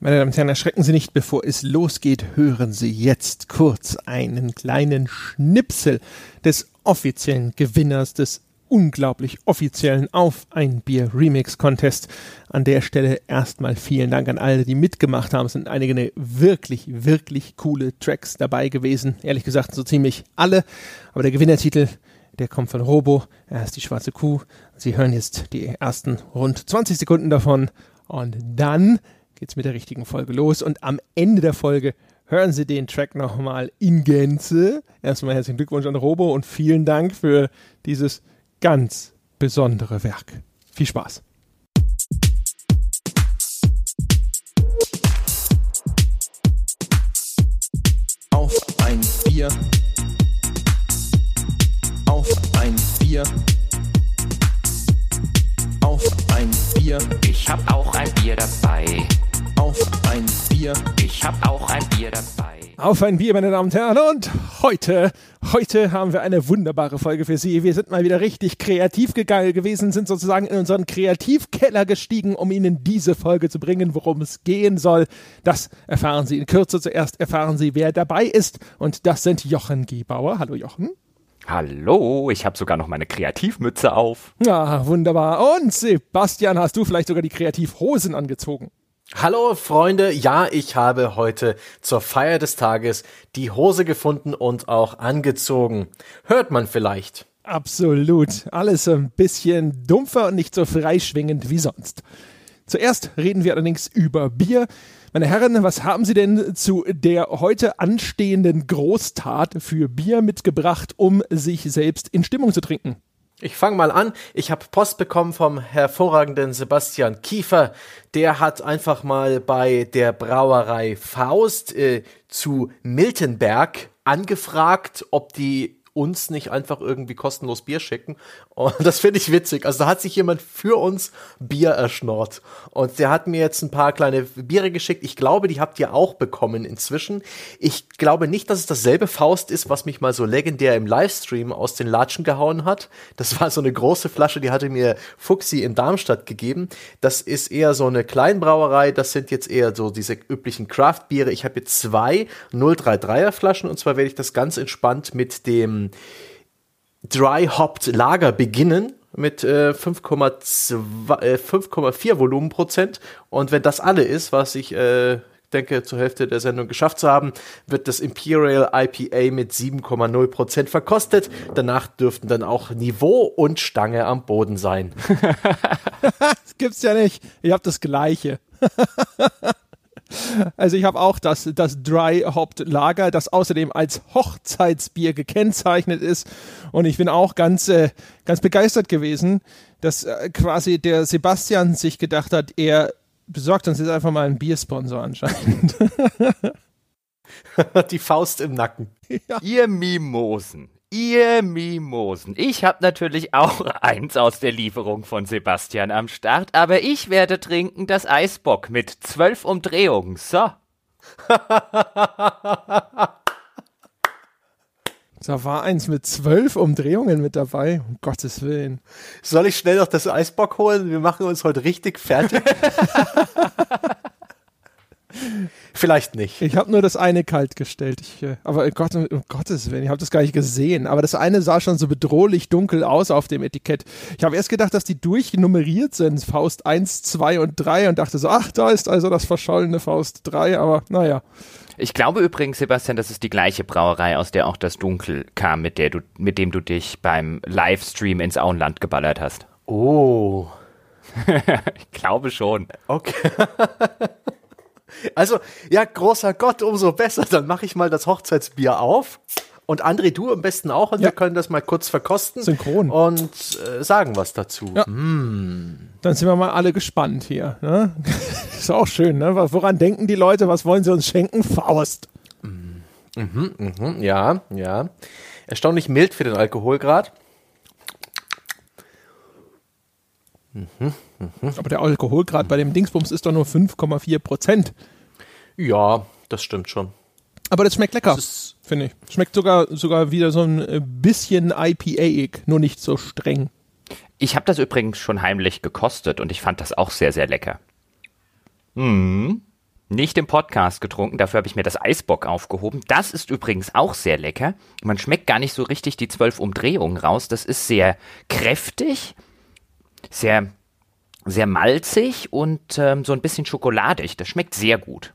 Meine Damen und Herren, erschrecken Sie nicht, bevor es losgeht, hören Sie jetzt kurz einen kleinen Schnipsel des offiziellen Gewinners des unglaublich offiziellen Auf ein Bier Remix Contest. An der Stelle erstmal vielen Dank an alle, die mitgemacht haben. Es sind einige wirklich, wirklich coole Tracks dabei gewesen. Ehrlich gesagt, so ziemlich alle. Aber der Gewinnertitel, der kommt von Robo. Er ist die schwarze Kuh. Sie hören jetzt die ersten rund 20 Sekunden davon. Und dann geht's mit der richtigen Folge los. Und am Ende der Folge hören Sie den Track nochmal in Gänze. Erstmal herzlichen Glückwunsch an Robo und vielen Dank für dieses ganz besondere Werk. Viel Spaß. Auf ein Bier. Auf ein Bier. Auf ein Bier. Ich hab auch ein Bier dabei. Auf ein Bier. Ich hab auch ein Bier dabei. Auf ein Bier, meine Damen und Herren. Und heute, heute haben wir eine wunderbare Folge für Sie. Wir sind mal wieder richtig kreativ gegangen gewesen, sind sozusagen in unseren Kreativkeller gestiegen, um Ihnen diese Folge zu bringen, worum es gehen soll. Das erfahren Sie in Kürze. Zuerst erfahren Sie, wer dabei ist. Und das sind Jochen Gebauer. Hallo Jochen. Hallo, ich habe sogar noch meine Kreativmütze auf. Ja, wunderbar. Und Sebastian, hast du vielleicht sogar die Kreativhosen angezogen? Hallo Freunde, ja, ich habe heute zur Feier des Tages die Hose gefunden und auch angezogen. Hört man vielleicht. Absolut. Alles ein bisschen dumpfer und nicht so freischwingend wie sonst. Zuerst reden wir allerdings über Bier. Meine Herren, was haben Sie denn zu der heute anstehenden Großtat für Bier mitgebracht, um sich selbst in Stimmung zu trinken? Ich fange mal an. Ich habe Post bekommen vom hervorragenden Sebastian Kiefer. Der hat einfach mal bei der Brauerei Faust äh, zu Miltenberg angefragt, ob die uns nicht einfach irgendwie kostenlos Bier schicken. Und das finde ich witzig. Also da hat sich jemand für uns Bier erschnort. Und der hat mir jetzt ein paar kleine Biere geschickt. Ich glaube, die habt ihr auch bekommen inzwischen. Ich glaube nicht, dass es dasselbe Faust ist, was mich mal so legendär im Livestream aus den Latschen gehauen hat. Das war so eine große Flasche, die hatte mir Fuxi in Darmstadt gegeben. Das ist eher so eine Kleinbrauerei. Das sind jetzt eher so diese üblichen Craft-Biere. Ich habe jetzt zwei 033er Flaschen und zwar werde ich das ganz entspannt mit dem Dry Hopped Lager beginnen mit äh, 5,4 äh, Volumenprozent. Und wenn das alle ist, was ich äh, denke zur Hälfte der Sendung geschafft zu haben, wird das Imperial IPA mit 7,0 Prozent verkostet. Danach dürften dann auch Niveau und Stange am Boden sein. das gibt's ja nicht. Ich habe das Gleiche. Also ich habe auch das, das Dry Hopped Lager, das außerdem als Hochzeitsbier gekennzeichnet ist. Und ich bin auch ganz, äh, ganz begeistert gewesen, dass äh, quasi der Sebastian sich gedacht hat, er besorgt uns jetzt einfach mal einen Biersponsor anscheinend. Die Faust im Nacken. Ja. Ihr Mimosen, Ihr Mimosen. Ich habe natürlich auch eins aus der Lieferung von Sebastian am Start, aber ich werde trinken das Eisbock mit zwölf Umdrehungen. So. Da war eins mit zwölf Umdrehungen mit dabei, um Gottes Willen. Soll ich schnell noch das Eisbock holen? Wir machen uns heute richtig fertig. Vielleicht nicht. Ich habe nur das eine kalt gestellt. Ich, äh, aber Gott, um Gottes Willen, ich habe das gar nicht gesehen. Aber das eine sah schon so bedrohlich dunkel aus auf dem Etikett. Ich habe erst gedacht, dass die durchnummeriert sind, Faust 1, 2 und 3 und dachte so, ach, da ist also das verschollene Faust 3, aber naja. Ich glaube übrigens, Sebastian, das ist die gleiche Brauerei, aus der auch das Dunkel kam, mit, der du, mit dem du dich beim Livestream ins Auenland geballert hast. Oh. ich glaube schon. Okay. Also, ja, großer Gott, umso besser. Dann mache ich mal das Hochzeitsbier auf. Und André, du am besten auch. Und ja. wir können das mal kurz verkosten. Synchron. Und äh, sagen was dazu. Ja. Mm. Dann sind wir mal alle gespannt hier. Ne? Ist auch schön, ne? Woran denken die Leute? Was wollen sie uns schenken? Faust. Mhm, mhm, ja, ja. Erstaunlich mild für den Alkoholgrad. Mhm. Mhm. Aber der Alkoholgrad bei dem Dingsbums ist doch nur 5,4 Prozent. Ja, das stimmt schon. Aber das schmeckt lecker, finde ich. Schmeckt sogar, sogar wieder so ein äh, bisschen IPA-ig, nur nicht so streng. Ich habe das übrigens schon heimlich gekostet und ich fand das auch sehr, sehr lecker. Mhm. nicht im Podcast getrunken, dafür habe ich mir das Eisbock aufgehoben. Das ist übrigens auch sehr lecker. Man schmeckt gar nicht so richtig die zwölf Umdrehungen raus. Das ist sehr kräftig, sehr, sehr malzig und ähm, so ein bisschen schokoladig. Das schmeckt sehr gut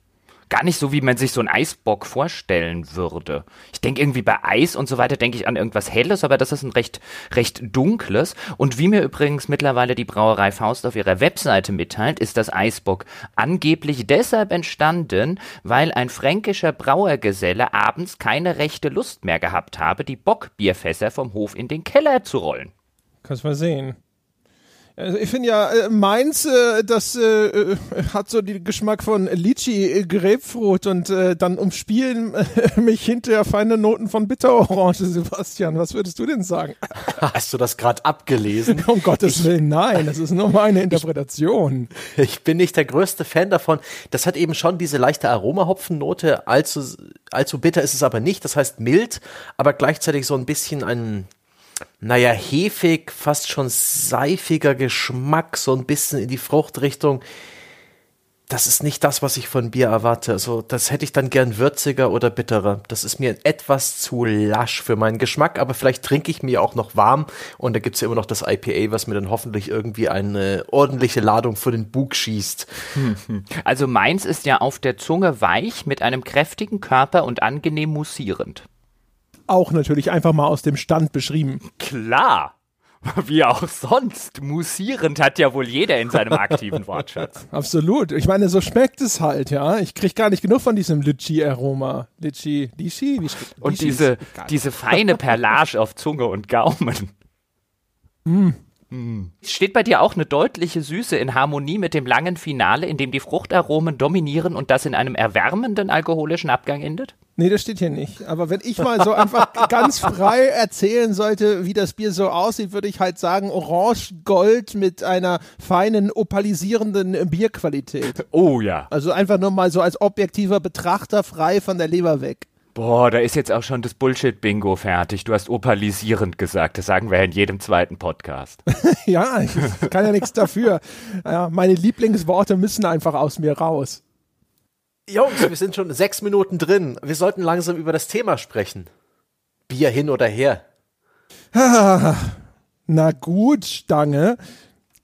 gar nicht so, wie man sich so einen Eisbock vorstellen würde. Ich denke irgendwie bei Eis und so weiter, denke ich an irgendwas Helles, aber das ist ein recht, recht dunkles. Und wie mir übrigens mittlerweile die Brauerei Faust auf ihrer Webseite mitteilt, ist das Eisbock angeblich deshalb entstanden, weil ein fränkischer Brauergeselle abends keine rechte Lust mehr gehabt habe, die Bockbierfässer vom Hof in den Keller zu rollen. Kannst mal sehen. Also ich finde ja, äh, Mainz, äh, das äh, äh, hat so den Geschmack von Litchi, äh, Grapefruit und äh, dann umspielen äh, mich hinterher feine Noten von Bitterorange, Sebastian. Was würdest du denn sagen? Hast du das gerade abgelesen? um Gottes ich, Willen, nein, das ist nur meine Interpretation. Ich, ich, bin nicht der größte Fan davon. Das hat eben schon diese leichte Aromahopfennote, allzu, allzu bitter ist es aber nicht. Das heißt mild, aber gleichzeitig so ein bisschen ein naja, hefig, fast schon seifiger Geschmack, so ein bisschen in die Fruchtrichtung. Das ist nicht das, was ich von Bier erwarte. Also, das hätte ich dann gern würziger oder bitterer. Das ist mir etwas zu lasch für meinen Geschmack, aber vielleicht trinke ich mir auch noch warm und da gibt es ja immer noch das IPA, was mir dann hoffentlich irgendwie eine ordentliche Ladung vor den Bug schießt. Also meins ist ja auf der Zunge weich mit einem kräftigen Körper und angenehm mussierend auch natürlich einfach mal aus dem Stand beschrieben. Klar. Wie auch sonst. Musierend hat ja wohl jeder in seinem aktiven Wortschatz. Absolut. Ich meine, so schmeckt es halt, ja. Ich kriege gar nicht genug von diesem Litschi-Aroma. Litschi, Litschi? Wie und diese, diese feine Perlage auf Zunge und Gaumen. Mm. Mm. Steht bei dir auch eine deutliche Süße in Harmonie mit dem langen Finale, in dem die Fruchtaromen dominieren und das in einem erwärmenden alkoholischen Abgang endet? Nee, das steht hier nicht. Aber wenn ich mal so einfach ganz frei erzählen sollte, wie das Bier so aussieht, würde ich halt sagen, orange-gold mit einer feinen, opalisierenden Bierqualität. Oh ja. Also einfach nur mal so als objektiver Betrachter frei von der Leber weg. Boah, da ist jetzt auch schon das Bullshit-Bingo fertig. Du hast opalisierend gesagt. Das sagen wir in jedem zweiten Podcast. ja, ich kann ja nichts dafür. Ja, meine Lieblingsworte müssen einfach aus mir raus. Jungs, wir sind schon sechs Minuten drin. Wir sollten langsam über das Thema sprechen. Bier hin oder her. Na gut, Stange.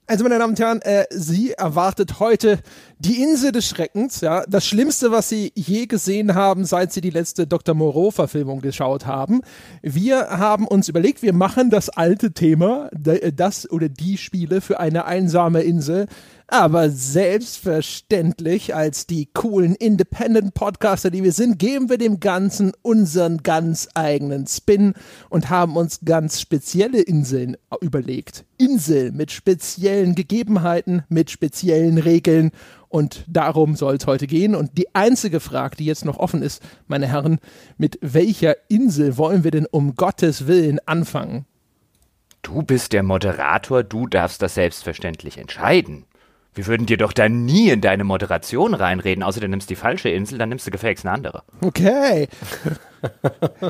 Also, meine Damen und Herren, äh, sie erwartet heute die Insel des Schreckens, ja, das Schlimmste, was Sie je gesehen haben, seit Sie die letzte Dr. Moreau-Verfilmung geschaut haben. Wir haben uns überlegt, wir machen das alte Thema, das oder die Spiele für eine einsame Insel aber selbstverständlich, als die coolen Independent-Podcaster, die wir sind, geben wir dem Ganzen unseren ganz eigenen Spin und haben uns ganz spezielle Inseln überlegt. Inseln mit speziellen Gegebenheiten, mit speziellen Regeln und darum soll es heute gehen. Und die einzige Frage, die jetzt noch offen ist, meine Herren, mit welcher Insel wollen wir denn um Gottes Willen anfangen? Du bist der Moderator, du darfst das selbstverständlich entscheiden. Wir würden dir doch da nie in deine Moderation reinreden, außer du nimmst die falsche Insel, dann nimmst du gefälligst eine andere. Okay.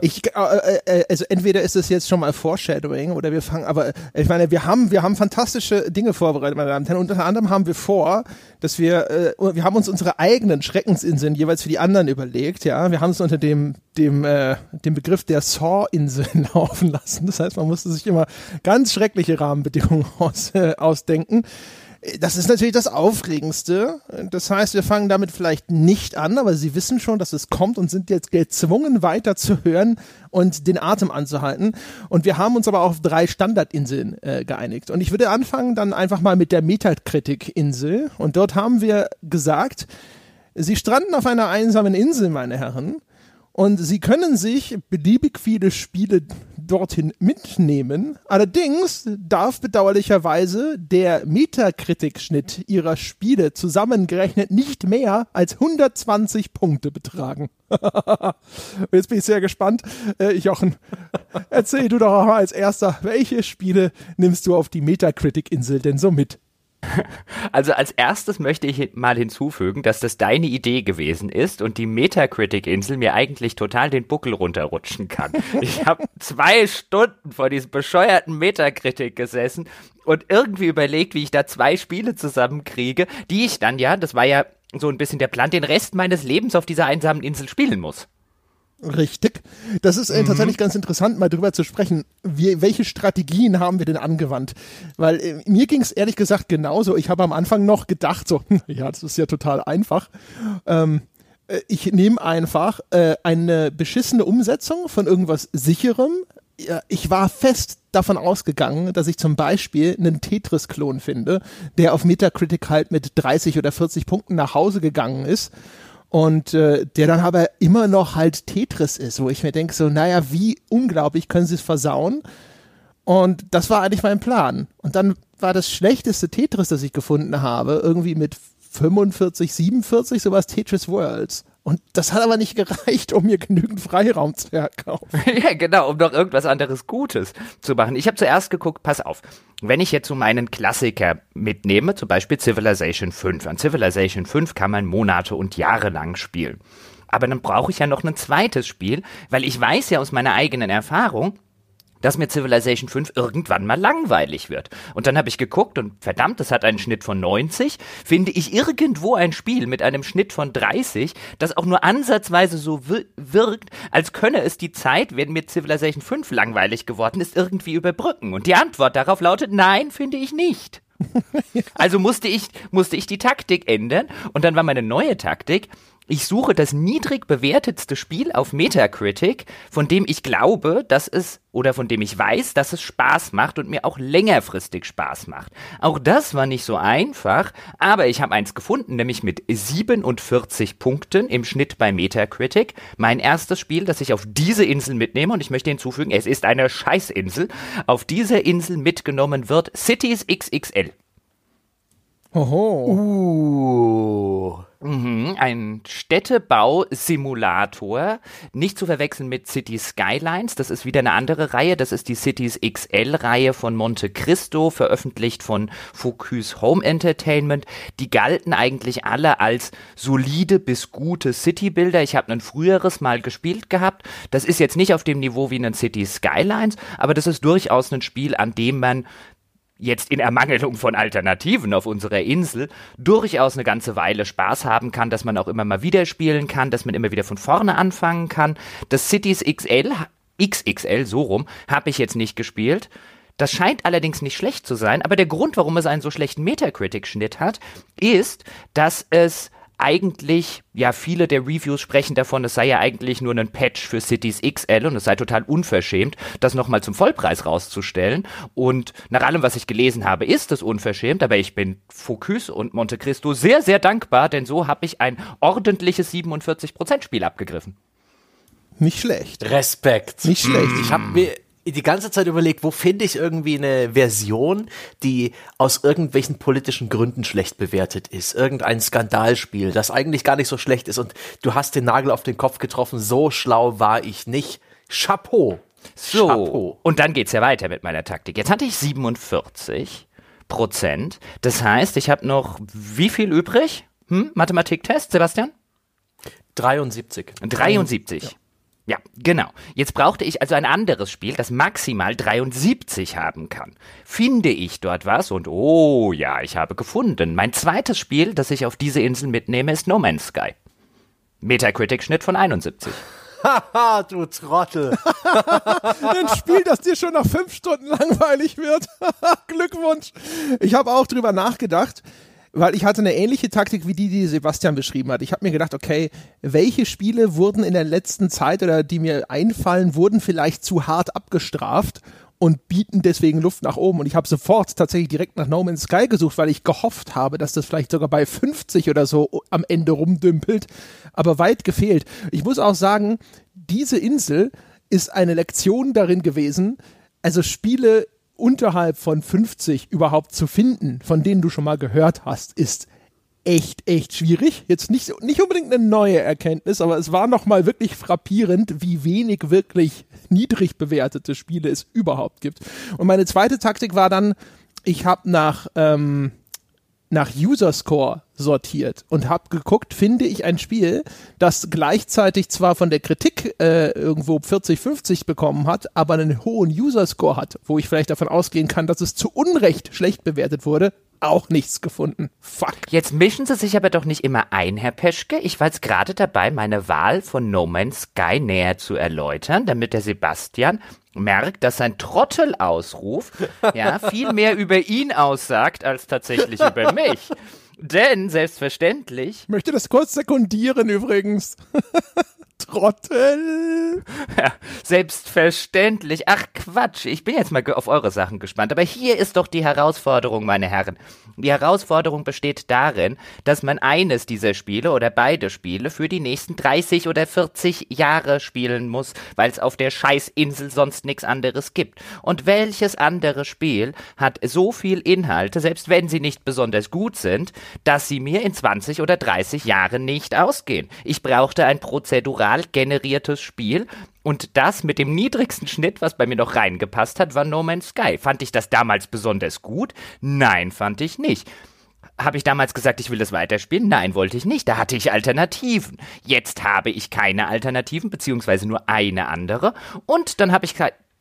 ich, äh, äh, äh, also entweder ist es jetzt schon mal Foreshadowing oder wir fangen, aber ich meine, wir haben, wir haben fantastische Dinge vorbereitet, meine Damen und Herren. Unter anderem haben wir vor, dass wir, äh, wir haben uns unsere eigenen Schreckensinseln jeweils für die anderen überlegt, ja. Wir haben es unter dem, dem, äh, dem Begriff der Saw-Inseln laufen lassen. Das heißt, man musste sich immer ganz schreckliche Rahmenbedingungen aus, äh, ausdenken. Das ist natürlich das Aufregendste. Das heißt, wir fangen damit vielleicht nicht an, aber Sie wissen schon, dass es kommt und sind jetzt gezwungen, weiter zu hören und den Atem anzuhalten. Und wir haben uns aber auf drei Standardinseln äh, geeinigt. Und ich würde anfangen dann einfach mal mit der Metakritik-Insel. Und dort haben wir gesagt, Sie stranden auf einer einsamen Insel, meine Herren. Und Sie können sich beliebig viele Spiele dorthin mitnehmen. Allerdings darf bedauerlicherweise der Metakritik-Schnitt Ihrer Spiele zusammengerechnet nicht mehr als 120 Punkte betragen. Jetzt bin ich sehr gespannt. Äh, Jochen, erzähl du doch mal als erster, welche Spiele nimmst du auf die Metakritik-Insel denn so mit? Also als erstes möchte ich mal hinzufügen, dass das deine Idee gewesen ist und die Metacritic-Insel mir eigentlich total den Buckel runterrutschen kann. Ich habe zwei Stunden vor diesem bescheuerten Metacritic gesessen und irgendwie überlegt, wie ich da zwei Spiele zusammenkriege, die ich dann ja, das war ja so ein bisschen der Plan, den Rest meines Lebens auf dieser einsamen Insel spielen muss. Richtig. Das ist äh, mhm. tatsächlich ganz interessant, mal drüber zu sprechen. Wie, welche Strategien haben wir denn angewandt? Weil äh, mir ging es ehrlich gesagt genauso. Ich habe am Anfang noch gedacht, so, ja, das ist ja total einfach. Ähm, äh, ich nehme einfach äh, eine beschissene Umsetzung von irgendwas sicherem. Ich war fest davon ausgegangen, dass ich zum Beispiel einen Tetris-Klon finde, der auf Metacritic halt mit 30 oder 40 Punkten nach Hause gegangen ist und äh, der dann aber immer noch halt Tetris ist, wo ich mir denke so, naja, wie unglaublich können sie es versauen? Und das war eigentlich mein Plan. Und dann war das schlechteste Tetris, das ich gefunden habe, irgendwie mit 45, 47, sowas Tetris Worlds. Und das hat aber nicht gereicht, um mir genügend Freiraum zu erkaufen. ja, genau, um noch irgendwas anderes Gutes zu machen. Ich habe zuerst geguckt, pass auf, wenn ich jetzt so meinen Klassiker mitnehme, zum Beispiel Civilization 5. An Civilization 5 kann man Monate und Jahre lang spielen. Aber dann brauche ich ja noch ein zweites Spiel, weil ich weiß ja aus meiner eigenen Erfahrung, dass mir Civilization 5 irgendwann mal langweilig wird. Und dann habe ich geguckt und verdammt, das hat einen Schnitt von 90. Finde ich irgendwo ein Spiel mit einem Schnitt von 30, das auch nur ansatzweise so wirkt, als könne es die Zeit, wenn mir Civilization 5 langweilig geworden ist, irgendwie überbrücken. Und die Antwort darauf lautet, nein, finde ich nicht. also musste ich, musste ich die Taktik ändern und dann war meine neue Taktik, ich suche das niedrig bewertetste Spiel auf Metacritic, von dem ich glaube, dass es oder von dem ich weiß, dass es Spaß macht und mir auch längerfristig Spaß macht. Auch das war nicht so einfach, aber ich habe eins gefunden, nämlich mit 47 Punkten im Schnitt bei Metacritic. Mein erstes Spiel, das ich auf diese Insel mitnehme und ich möchte hinzufügen, es ist eine Scheißinsel. Auf dieser Insel mitgenommen wird Cities XXL. Oho. Uh. Mhm, ein Städtebausimulator, nicht zu verwechseln mit City Skylines, das ist wieder eine andere Reihe, das ist die Cities XL-Reihe von Monte Cristo, veröffentlicht von Focus Home Entertainment. Die galten eigentlich alle als solide bis gute Citybilder. Ich habe ein früheres mal gespielt gehabt. Das ist jetzt nicht auf dem Niveau wie ein City Skylines, aber das ist durchaus ein Spiel, an dem man jetzt in Ermangelung von Alternativen auf unserer Insel durchaus eine ganze Weile Spaß haben kann, dass man auch immer mal wieder spielen kann, dass man immer wieder von vorne anfangen kann. Das Cities XL, XXL, so rum, habe ich jetzt nicht gespielt. Das scheint allerdings nicht schlecht zu sein, aber der Grund, warum es einen so schlechten Metacritic-Schnitt hat, ist, dass es eigentlich, ja, viele der Reviews sprechen davon, es sei ja eigentlich nur ein Patch für Cities XL und es sei total unverschämt, das nochmal zum Vollpreis rauszustellen. Und nach allem, was ich gelesen habe, ist es unverschämt, aber ich bin Focus und Monte Cristo sehr, sehr dankbar, denn so habe ich ein ordentliches 47% Spiel abgegriffen. Nicht schlecht. Respekt. Nicht schlecht. Ich habe mir die ganze Zeit überlegt, wo finde ich irgendwie eine Version, die aus irgendwelchen politischen Gründen schlecht bewertet ist. Irgendein Skandalspiel, das eigentlich gar nicht so schlecht ist. Und du hast den Nagel auf den Kopf getroffen. So schlau war ich nicht. Chapeau. So. Chapeau. Und dann geht's ja weiter mit meiner Taktik. Jetzt hatte ich 47 Prozent. Das heißt, ich habe noch wie viel übrig? Hm? Mathematiktest, Sebastian? 73. 73. Ja. Ja, genau. Jetzt brauchte ich also ein anderes Spiel, das maximal 73 haben kann. Finde ich dort was und oh ja, ich habe gefunden. Mein zweites Spiel, das ich auf diese Insel mitnehme, ist No Man's Sky. Metacritic-Schnitt von 71. Haha, du Trottel. Ein Spiel, das dir schon nach fünf Stunden langweilig wird. Glückwunsch. Ich habe auch drüber nachgedacht weil ich hatte eine ähnliche Taktik wie die, die Sebastian beschrieben hat. Ich habe mir gedacht, okay, welche Spiele wurden in der letzten Zeit oder die mir einfallen, wurden vielleicht zu hart abgestraft und bieten deswegen Luft nach oben. Und ich habe sofort tatsächlich direkt nach No Man's Sky gesucht, weil ich gehofft habe, dass das vielleicht sogar bei 50 oder so am Ende rumdümpelt, aber weit gefehlt. Ich muss auch sagen, diese Insel ist eine Lektion darin gewesen, also Spiele unterhalb von 50 überhaupt zu finden, von denen du schon mal gehört hast, ist echt, echt schwierig. Jetzt nicht, nicht unbedingt eine neue Erkenntnis, aber es war nochmal wirklich frappierend, wie wenig wirklich niedrig bewertete Spiele es überhaupt gibt. Und meine zweite Taktik war dann, ich habe nach, ähm, nach User Score sortiert und habe geguckt, finde ich ein Spiel, das gleichzeitig zwar von der Kritik äh, irgendwo 40, 50 bekommen hat, aber einen hohen User-Score hat, wo ich vielleicht davon ausgehen kann, dass es zu Unrecht schlecht bewertet wurde, auch nichts gefunden. Fuck. Jetzt mischen Sie sich aber doch nicht immer ein, Herr Peschke. Ich war jetzt gerade dabei, meine Wahl von No Man's Sky näher zu erläutern, damit der Sebastian merkt, dass sein Trottelausruf ja viel mehr über ihn aussagt als tatsächlich über mich. Denn selbstverständlich. Ich möchte das kurz sekundieren übrigens. Trottel. Ja, selbstverständlich. Ach Quatsch, ich bin jetzt mal auf eure Sachen gespannt. Aber hier ist doch die Herausforderung, meine Herren. Die Herausforderung besteht darin, dass man eines dieser Spiele oder beide Spiele für die nächsten 30 oder 40 Jahre spielen muss, weil es auf der Scheißinsel sonst nichts anderes gibt. Und welches andere Spiel hat so viel Inhalte, selbst wenn sie nicht besonders gut sind, dass sie mir in 20 oder 30 Jahren nicht ausgehen? Ich brauchte ein prozedural generiertes Spiel, und das mit dem niedrigsten Schnitt, was bei mir noch reingepasst hat, war No Man's Sky. Fand ich das damals besonders gut? Nein, fand ich nicht. Habe ich damals gesagt, ich will das weiterspielen? Nein, wollte ich nicht. Da hatte ich Alternativen. Jetzt habe ich keine Alternativen, beziehungsweise nur eine andere. Und dann habe ich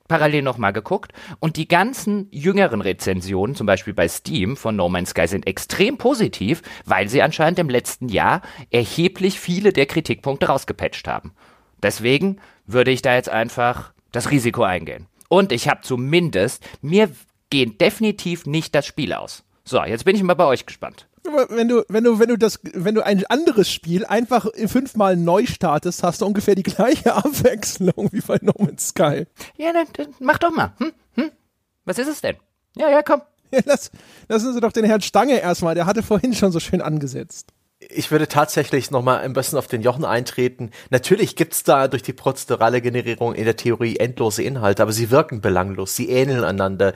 parallel nochmal geguckt und die ganzen jüngeren Rezensionen, zum Beispiel bei Steam von No Man's Sky, sind extrem positiv, weil sie anscheinend im letzten Jahr erheblich viele der Kritikpunkte rausgepatcht haben. Deswegen würde ich da jetzt einfach das Risiko eingehen. Und ich habe zumindest, mir geht definitiv nicht das Spiel aus. So, jetzt bin ich mal bei euch gespannt. Wenn du, wenn du, wenn du das, wenn du ein anderes Spiel einfach fünfmal neu startest, hast du ungefähr die gleiche Abwechslung wie bei No Man's Sky. Ja, dann, dann mach doch mal. Hm? Hm? Was ist es denn? Ja, ja, komm. Ja, lass, lassen Sie doch den Herrn Stange erstmal, der hatte vorhin schon so schön angesetzt ich würde tatsächlich noch mal ein bisschen auf den Jochen eintreten. Natürlich gibt's da durch die prozedurale Generierung in der Theorie endlose Inhalte, aber sie wirken belanglos, sie ähneln einander,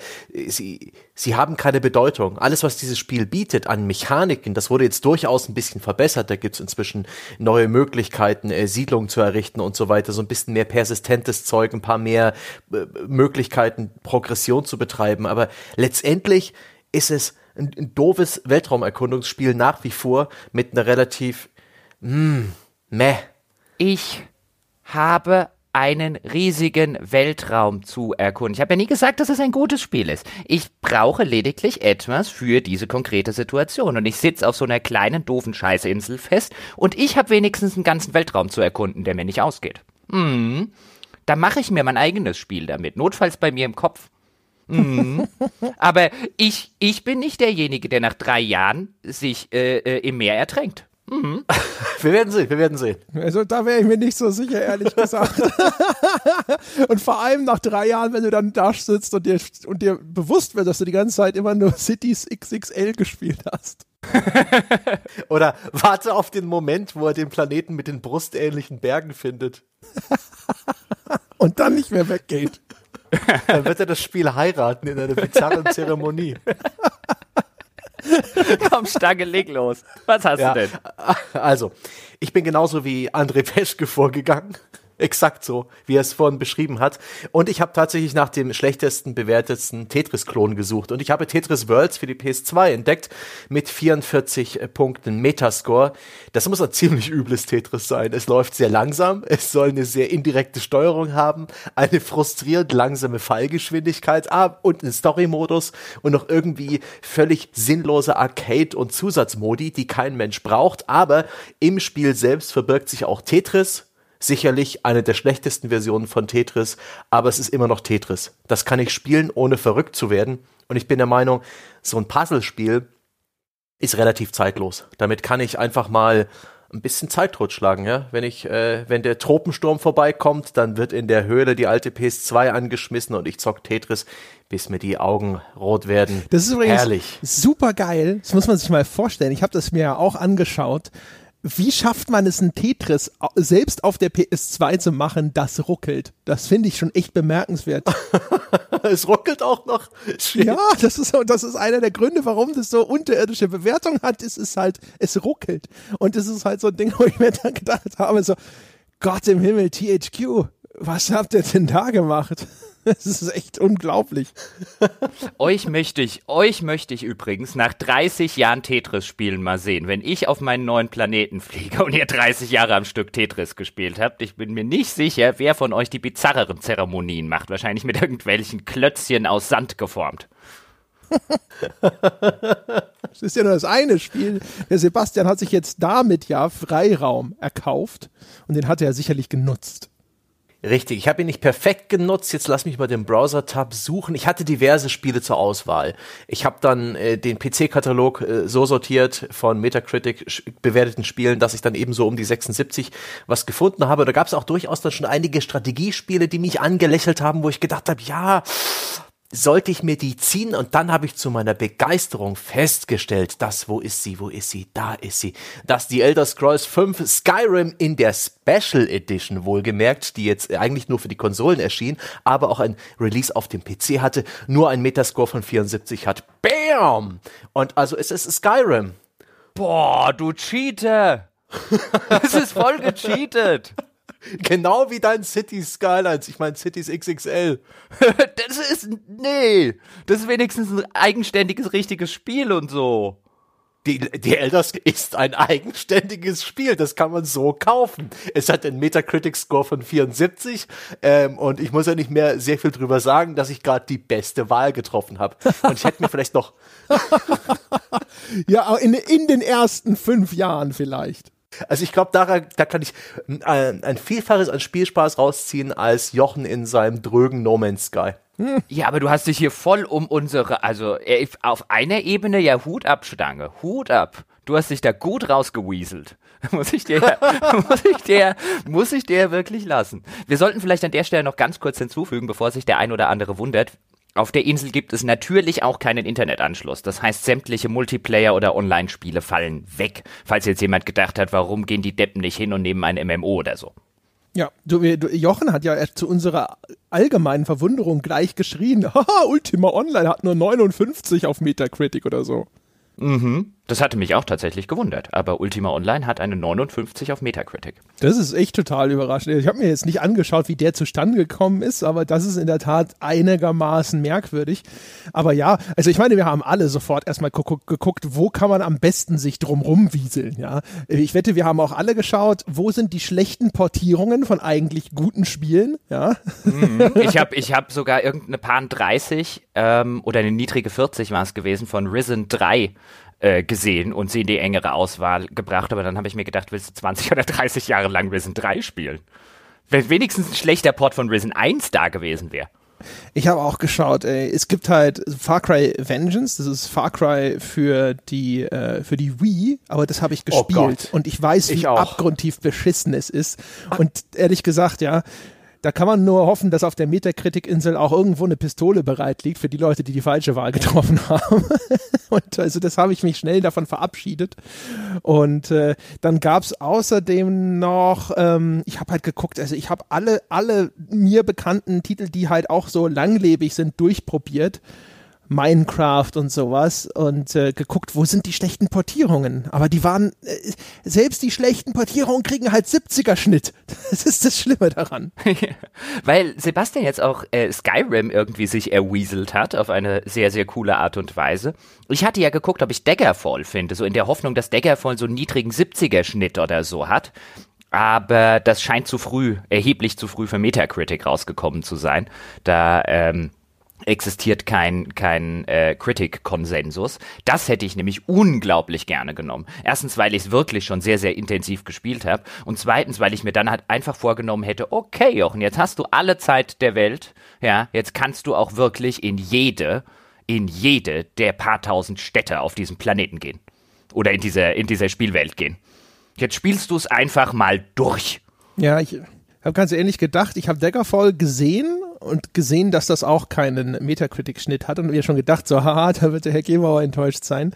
sie, sie haben keine Bedeutung. Alles, was dieses Spiel bietet an Mechaniken, das wurde jetzt durchaus ein bisschen verbessert. Da gibt's inzwischen neue Möglichkeiten, äh, Siedlungen zu errichten und so weiter, so ein bisschen mehr persistentes Zeug, ein paar mehr äh, Möglichkeiten, Progression zu betreiben. Aber letztendlich ist es ein, ein doofes Weltraumerkundungsspiel nach wie vor mit einer relativ mm, meh. Ich habe einen riesigen Weltraum zu erkunden. Ich habe ja nie gesagt, dass es ein gutes Spiel ist. Ich brauche lediglich etwas für diese konkrete Situation. Und ich sitze auf so einer kleinen, doofen Scheißinsel fest und ich habe wenigstens einen ganzen Weltraum zu erkunden, der mir nicht ausgeht. Hm. Da mache ich mir mein eigenes Spiel damit. Notfalls bei mir im Kopf. Mhm. Aber ich, ich bin nicht derjenige, der nach drei Jahren sich äh, äh, im Meer ertränkt. Mhm. Wir werden sehen, wir werden sehen. Also da wäre ich mir nicht so sicher, ehrlich gesagt. und vor allem nach drei Jahren, wenn du dann da sitzt und dir, und dir bewusst wird, dass du die ganze Zeit immer nur Cities XXL gespielt hast. Oder warte auf den Moment, wo er den Planeten mit den brustähnlichen Bergen findet. und dann nicht mehr weggeht. Dann wird er das Spiel heiraten in einer bizarren Zeremonie. Komm, Stange, leg los. Was hast ja, du denn? Also, ich bin genauso wie André Peschke vorgegangen. Exakt so, wie er es vorhin beschrieben hat. Und ich habe tatsächlich nach dem schlechtesten bewertetsten Tetris-Klon gesucht. Und ich habe Tetris Worlds für die PS2 entdeckt mit 44 Punkten Metascore. Das muss ein ziemlich übles Tetris sein. Es läuft sehr langsam, es soll eine sehr indirekte Steuerung haben, eine frustrierend langsame Fallgeschwindigkeit ah, und einen Story-Modus und noch irgendwie völlig sinnlose Arcade- und Zusatzmodi, die kein Mensch braucht. Aber im Spiel selbst verbirgt sich auch Tetris sicherlich eine der schlechtesten Versionen von Tetris, aber es ist immer noch Tetris. Das kann ich spielen, ohne verrückt zu werden. Und ich bin der Meinung, so ein Puzzlespiel ist relativ zeitlos. Damit kann ich einfach mal ein bisschen Zeit totschlagen, ja. Wenn ich, äh, wenn der Tropensturm vorbeikommt, dann wird in der Höhle die alte PS2 angeschmissen und ich zock Tetris, bis mir die Augen rot werden. Das ist übrigens Herrlich. super geil. Das muss man sich mal vorstellen. Ich habe das mir ja auch angeschaut wie schafft man es, ein Tetris selbst auf der PS2 zu machen, das ruckelt? Das finde ich schon echt bemerkenswert. es ruckelt auch noch. Shit. Ja, das ist, das ist einer der Gründe, warum das so unterirdische Bewertung hat. Es ist halt, es ruckelt. Und es ist halt so ein Ding, wo ich mir dann gedacht habe, so, Gott im Himmel, THQ, was habt ihr denn da gemacht? Das ist echt unglaublich. euch möchte ich, euch möchte ich übrigens nach 30 Jahren Tetris spielen mal sehen. Wenn ich auf meinen neuen Planeten fliege und ihr 30 Jahre am Stück Tetris gespielt habt, ich bin mir nicht sicher, wer von euch die bizarreren Zeremonien macht. Wahrscheinlich mit irgendwelchen Klötzchen aus Sand geformt. Das ist ja nur das eine Spiel. Der Sebastian hat sich jetzt damit ja Freiraum erkauft und den hat er sicherlich genutzt. Richtig, ich habe ihn nicht perfekt genutzt. Jetzt lass mich mal den Browser-Tab suchen. Ich hatte diverse Spiele zur Auswahl. Ich habe dann äh, den PC-Katalog äh, so sortiert von Metacritic bewerteten Spielen, dass ich dann eben so um die 76 was gefunden habe. Da gab es auch durchaus dann schon einige Strategiespiele, die mich angelächelt haben, wo ich gedacht habe, ja, sollte ich mir die ziehen und dann habe ich zu meiner Begeisterung festgestellt, dass, wo ist sie, wo ist sie, da ist sie, dass die Elder Scrolls 5 Skyrim in der Special Edition wohlgemerkt, die jetzt eigentlich nur für die Konsolen erschien, aber auch ein Release auf dem PC hatte, nur ein Metascore von 74 hat. Bam! Und also es ist Skyrim. Boah, du Cheater! Es ist voll gecheatet. Genau wie dein City Skylines. Ich meine Cities XXL. das ist, nee, das ist wenigstens ein eigenständiges, richtiges Spiel und so. Die, die Elders ist ein eigenständiges Spiel, das kann man so kaufen. Es hat einen Metacritic-Score von 74 ähm, und ich muss ja nicht mehr sehr viel drüber sagen, dass ich gerade die beste Wahl getroffen habe. Und ich hätte mir vielleicht noch... ja, in, in den ersten fünf Jahren vielleicht. Also ich glaube, da, da kann ich ein, ein Vielfaches an Spielspaß rausziehen als Jochen in seinem drögen No Man's Sky. Hm. Ja, aber du hast dich hier voll um unsere, also auf einer Ebene ja Hut ab, Stange, Hut ab. Du hast dich da gut rausgewieselt. Muss ich dir, muss ich dir, muss ich dir wirklich lassen. Wir sollten vielleicht an der Stelle noch ganz kurz hinzufügen, bevor sich der ein oder andere wundert. Auf der Insel gibt es natürlich auch keinen Internetanschluss. Das heißt, sämtliche Multiplayer- oder Online-Spiele fallen weg. Falls jetzt jemand gedacht hat, warum gehen die Deppen nicht hin und nehmen ein MMO oder so. Ja, du, du, Jochen hat ja zu unserer allgemeinen Verwunderung gleich geschrien, haha, Ultima Online hat nur 59 auf Metacritic oder so. Mhm. Das hatte mich auch tatsächlich gewundert, aber Ultima Online hat eine 59 auf Metacritic. Das ist echt total überraschend. Ich habe mir jetzt nicht angeschaut, wie der zustande gekommen ist, aber das ist in der Tat einigermaßen merkwürdig. Aber ja, also ich meine, wir haben alle sofort erstmal geguckt, wo kann man am besten sich drumrum wieseln, ja. Ich wette, wir haben auch alle geschaut, wo sind die schlechten Portierungen von eigentlich guten Spielen, ja. Mhm. Ich habe ich hab sogar irgendeine Pan 30 ähm, oder eine niedrige 40 war es gewesen von Risen 3 äh, gesehen und sie in die engere Auswahl gebracht, aber dann habe ich mir gedacht, willst du 20 oder 30 Jahre lang Risen 3 spielen? Wenn wenigstens ein schlechter Port von Risen 1 da gewesen wäre. Ich habe auch geschaut, ey, es gibt halt Far Cry Vengeance, das ist Far Cry für die äh, für die Wii, aber das habe ich oh gespielt. Oh und ich weiß, wie ich abgrundtief beschissen es ist. Und ehrlich gesagt, ja, da kann man nur hoffen, dass auf der Metakritik-Insel auch irgendwo eine Pistole bereit liegt für die Leute, die die falsche Wahl getroffen haben. und also das habe ich mich schnell davon verabschiedet. Und äh, dann gab es außerdem noch, ähm, ich habe halt geguckt, also ich habe alle, alle mir bekannten Titel, die halt auch so langlebig sind, durchprobiert. Minecraft und sowas und äh, geguckt, wo sind die schlechten Portierungen. Aber die waren, äh, selbst die schlechten Portierungen kriegen halt 70er Schnitt. Das ist das Schlimme daran. Weil Sebastian jetzt auch äh, Skyrim irgendwie sich erwieselt hat auf eine sehr, sehr coole Art und Weise. Ich hatte ja geguckt, ob ich Daggerfall finde, so in der Hoffnung, dass Daggerfall so einen niedrigen 70er Schnitt oder so hat. Aber das scheint zu früh, erheblich zu früh für Metacritic rausgekommen zu sein. Da, ähm, existiert kein, kein äh, Critic-Konsensus. Das hätte ich nämlich unglaublich gerne genommen. Erstens, weil ich es wirklich schon sehr, sehr intensiv gespielt habe. Und zweitens, weil ich mir dann halt einfach vorgenommen hätte, okay, Jochen, jetzt hast du alle Zeit der Welt. Ja, jetzt kannst du auch wirklich in jede, in jede der paar tausend Städte auf diesem Planeten gehen. Oder in dieser, in dieser Spielwelt gehen. Jetzt spielst du es einfach mal durch. Ja, ich habe ganz ähnlich gedacht. Ich habe Daggerfall gesehen und gesehen, dass das auch keinen Metacritic-Schnitt hat und mir schon gedacht, so, haha, da wird der Herr Gebauer enttäuscht sein.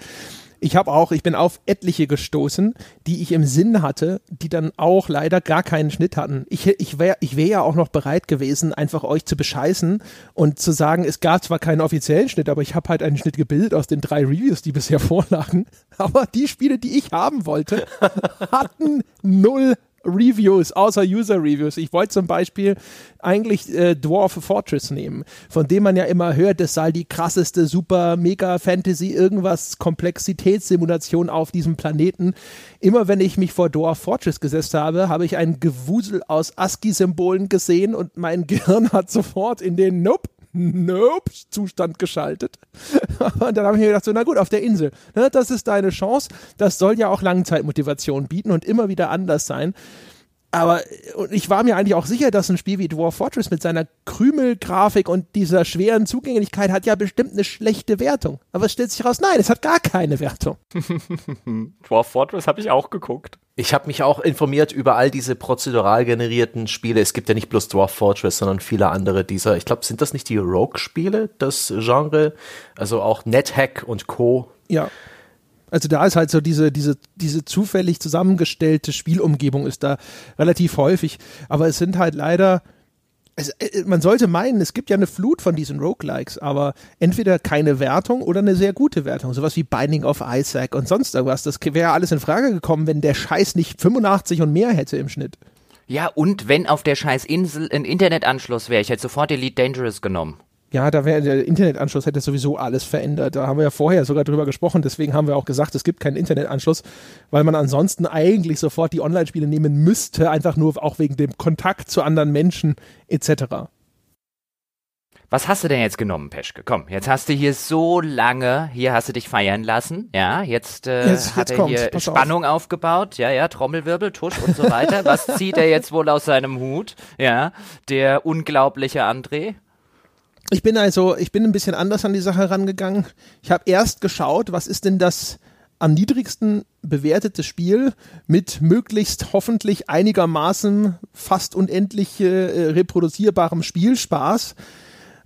Ich habe auch, ich bin auf etliche gestoßen, die ich im Sinn hatte, die dann auch leider gar keinen Schnitt hatten. Ich, ich wäre ich wär ja auch noch bereit gewesen, einfach euch zu bescheißen und zu sagen, es gab zwar keinen offiziellen Schnitt, aber ich habe halt einen Schnitt gebildet aus den drei Reviews, die bisher vorlagen. Aber die Spiele, die ich haben wollte, hatten null Reviews, außer User-Reviews. Ich wollte zum Beispiel eigentlich äh, Dwarf Fortress nehmen, von dem man ja immer hört, das sei die krasseste, super, mega Fantasy, irgendwas Komplexitätssimulation auf diesem Planeten. Immer wenn ich mich vor Dwarf Fortress gesetzt habe, habe ich ein Gewusel aus ASCII-Symbolen gesehen und mein Gehirn hat sofort in den Nope, Nope, Zustand geschaltet. Und dann habe ich mir gedacht, so, na gut, auf der Insel, ne, das ist deine Chance. Das soll ja auch Langzeitmotivation bieten und immer wieder anders sein. Aber und ich war mir eigentlich auch sicher, dass ein Spiel wie Dwarf Fortress mit seiner Krümelgrafik und dieser schweren Zugänglichkeit hat ja bestimmt eine schlechte Wertung. Aber es stellt sich raus, nein, es hat gar keine Wertung. Dwarf Fortress habe ich auch geguckt. Ich habe mich auch informiert über all diese prozedural generierten Spiele. Es gibt ja nicht bloß Dwarf Fortress, sondern viele andere dieser. Ich glaube, sind das nicht die Rogue-Spiele, das Genre? Also auch NetHack und Co. Ja. Also da ist halt so diese, diese, diese zufällig zusammengestellte Spielumgebung ist da relativ häufig. Aber es sind halt leider, es, äh, man sollte meinen, es gibt ja eine Flut von diesen Roguelikes, aber entweder keine Wertung oder eine sehr gute Wertung. Sowas wie Binding of Isaac und sonst irgendwas. Das wäre alles in Frage gekommen, wenn der Scheiß nicht 85 und mehr hätte im Schnitt. Ja, und wenn auf der scheiß Insel ein Internetanschluss wäre, ich hätte sofort Elite Dangerous genommen. Ja, da wäre der Internetanschluss hätte sowieso alles verändert. Da haben wir ja vorher sogar drüber gesprochen. Deswegen haben wir auch gesagt, es gibt keinen Internetanschluss, weil man ansonsten eigentlich sofort die Online-Spiele nehmen müsste, einfach nur auch wegen dem Kontakt zu anderen Menschen etc. Was hast du denn jetzt genommen, Peschke? Komm, jetzt hast du hier so lange, hier hast du dich feiern lassen, ja, jetzt, äh, Jetzt- hat jetzt er hier kommt's, pass Spannung aufgebaut, ja, ja, Trommelwirbel, Tusch und so weiter. Was zieht er jetzt wohl aus seinem Hut, ja, der unglaubliche André? Ich bin also, ich bin ein bisschen anders an die Sache rangegangen. Ich habe erst geschaut, was ist denn das am niedrigsten bewertete Spiel mit möglichst hoffentlich einigermaßen fast unendlich äh, reproduzierbarem Spielspaß,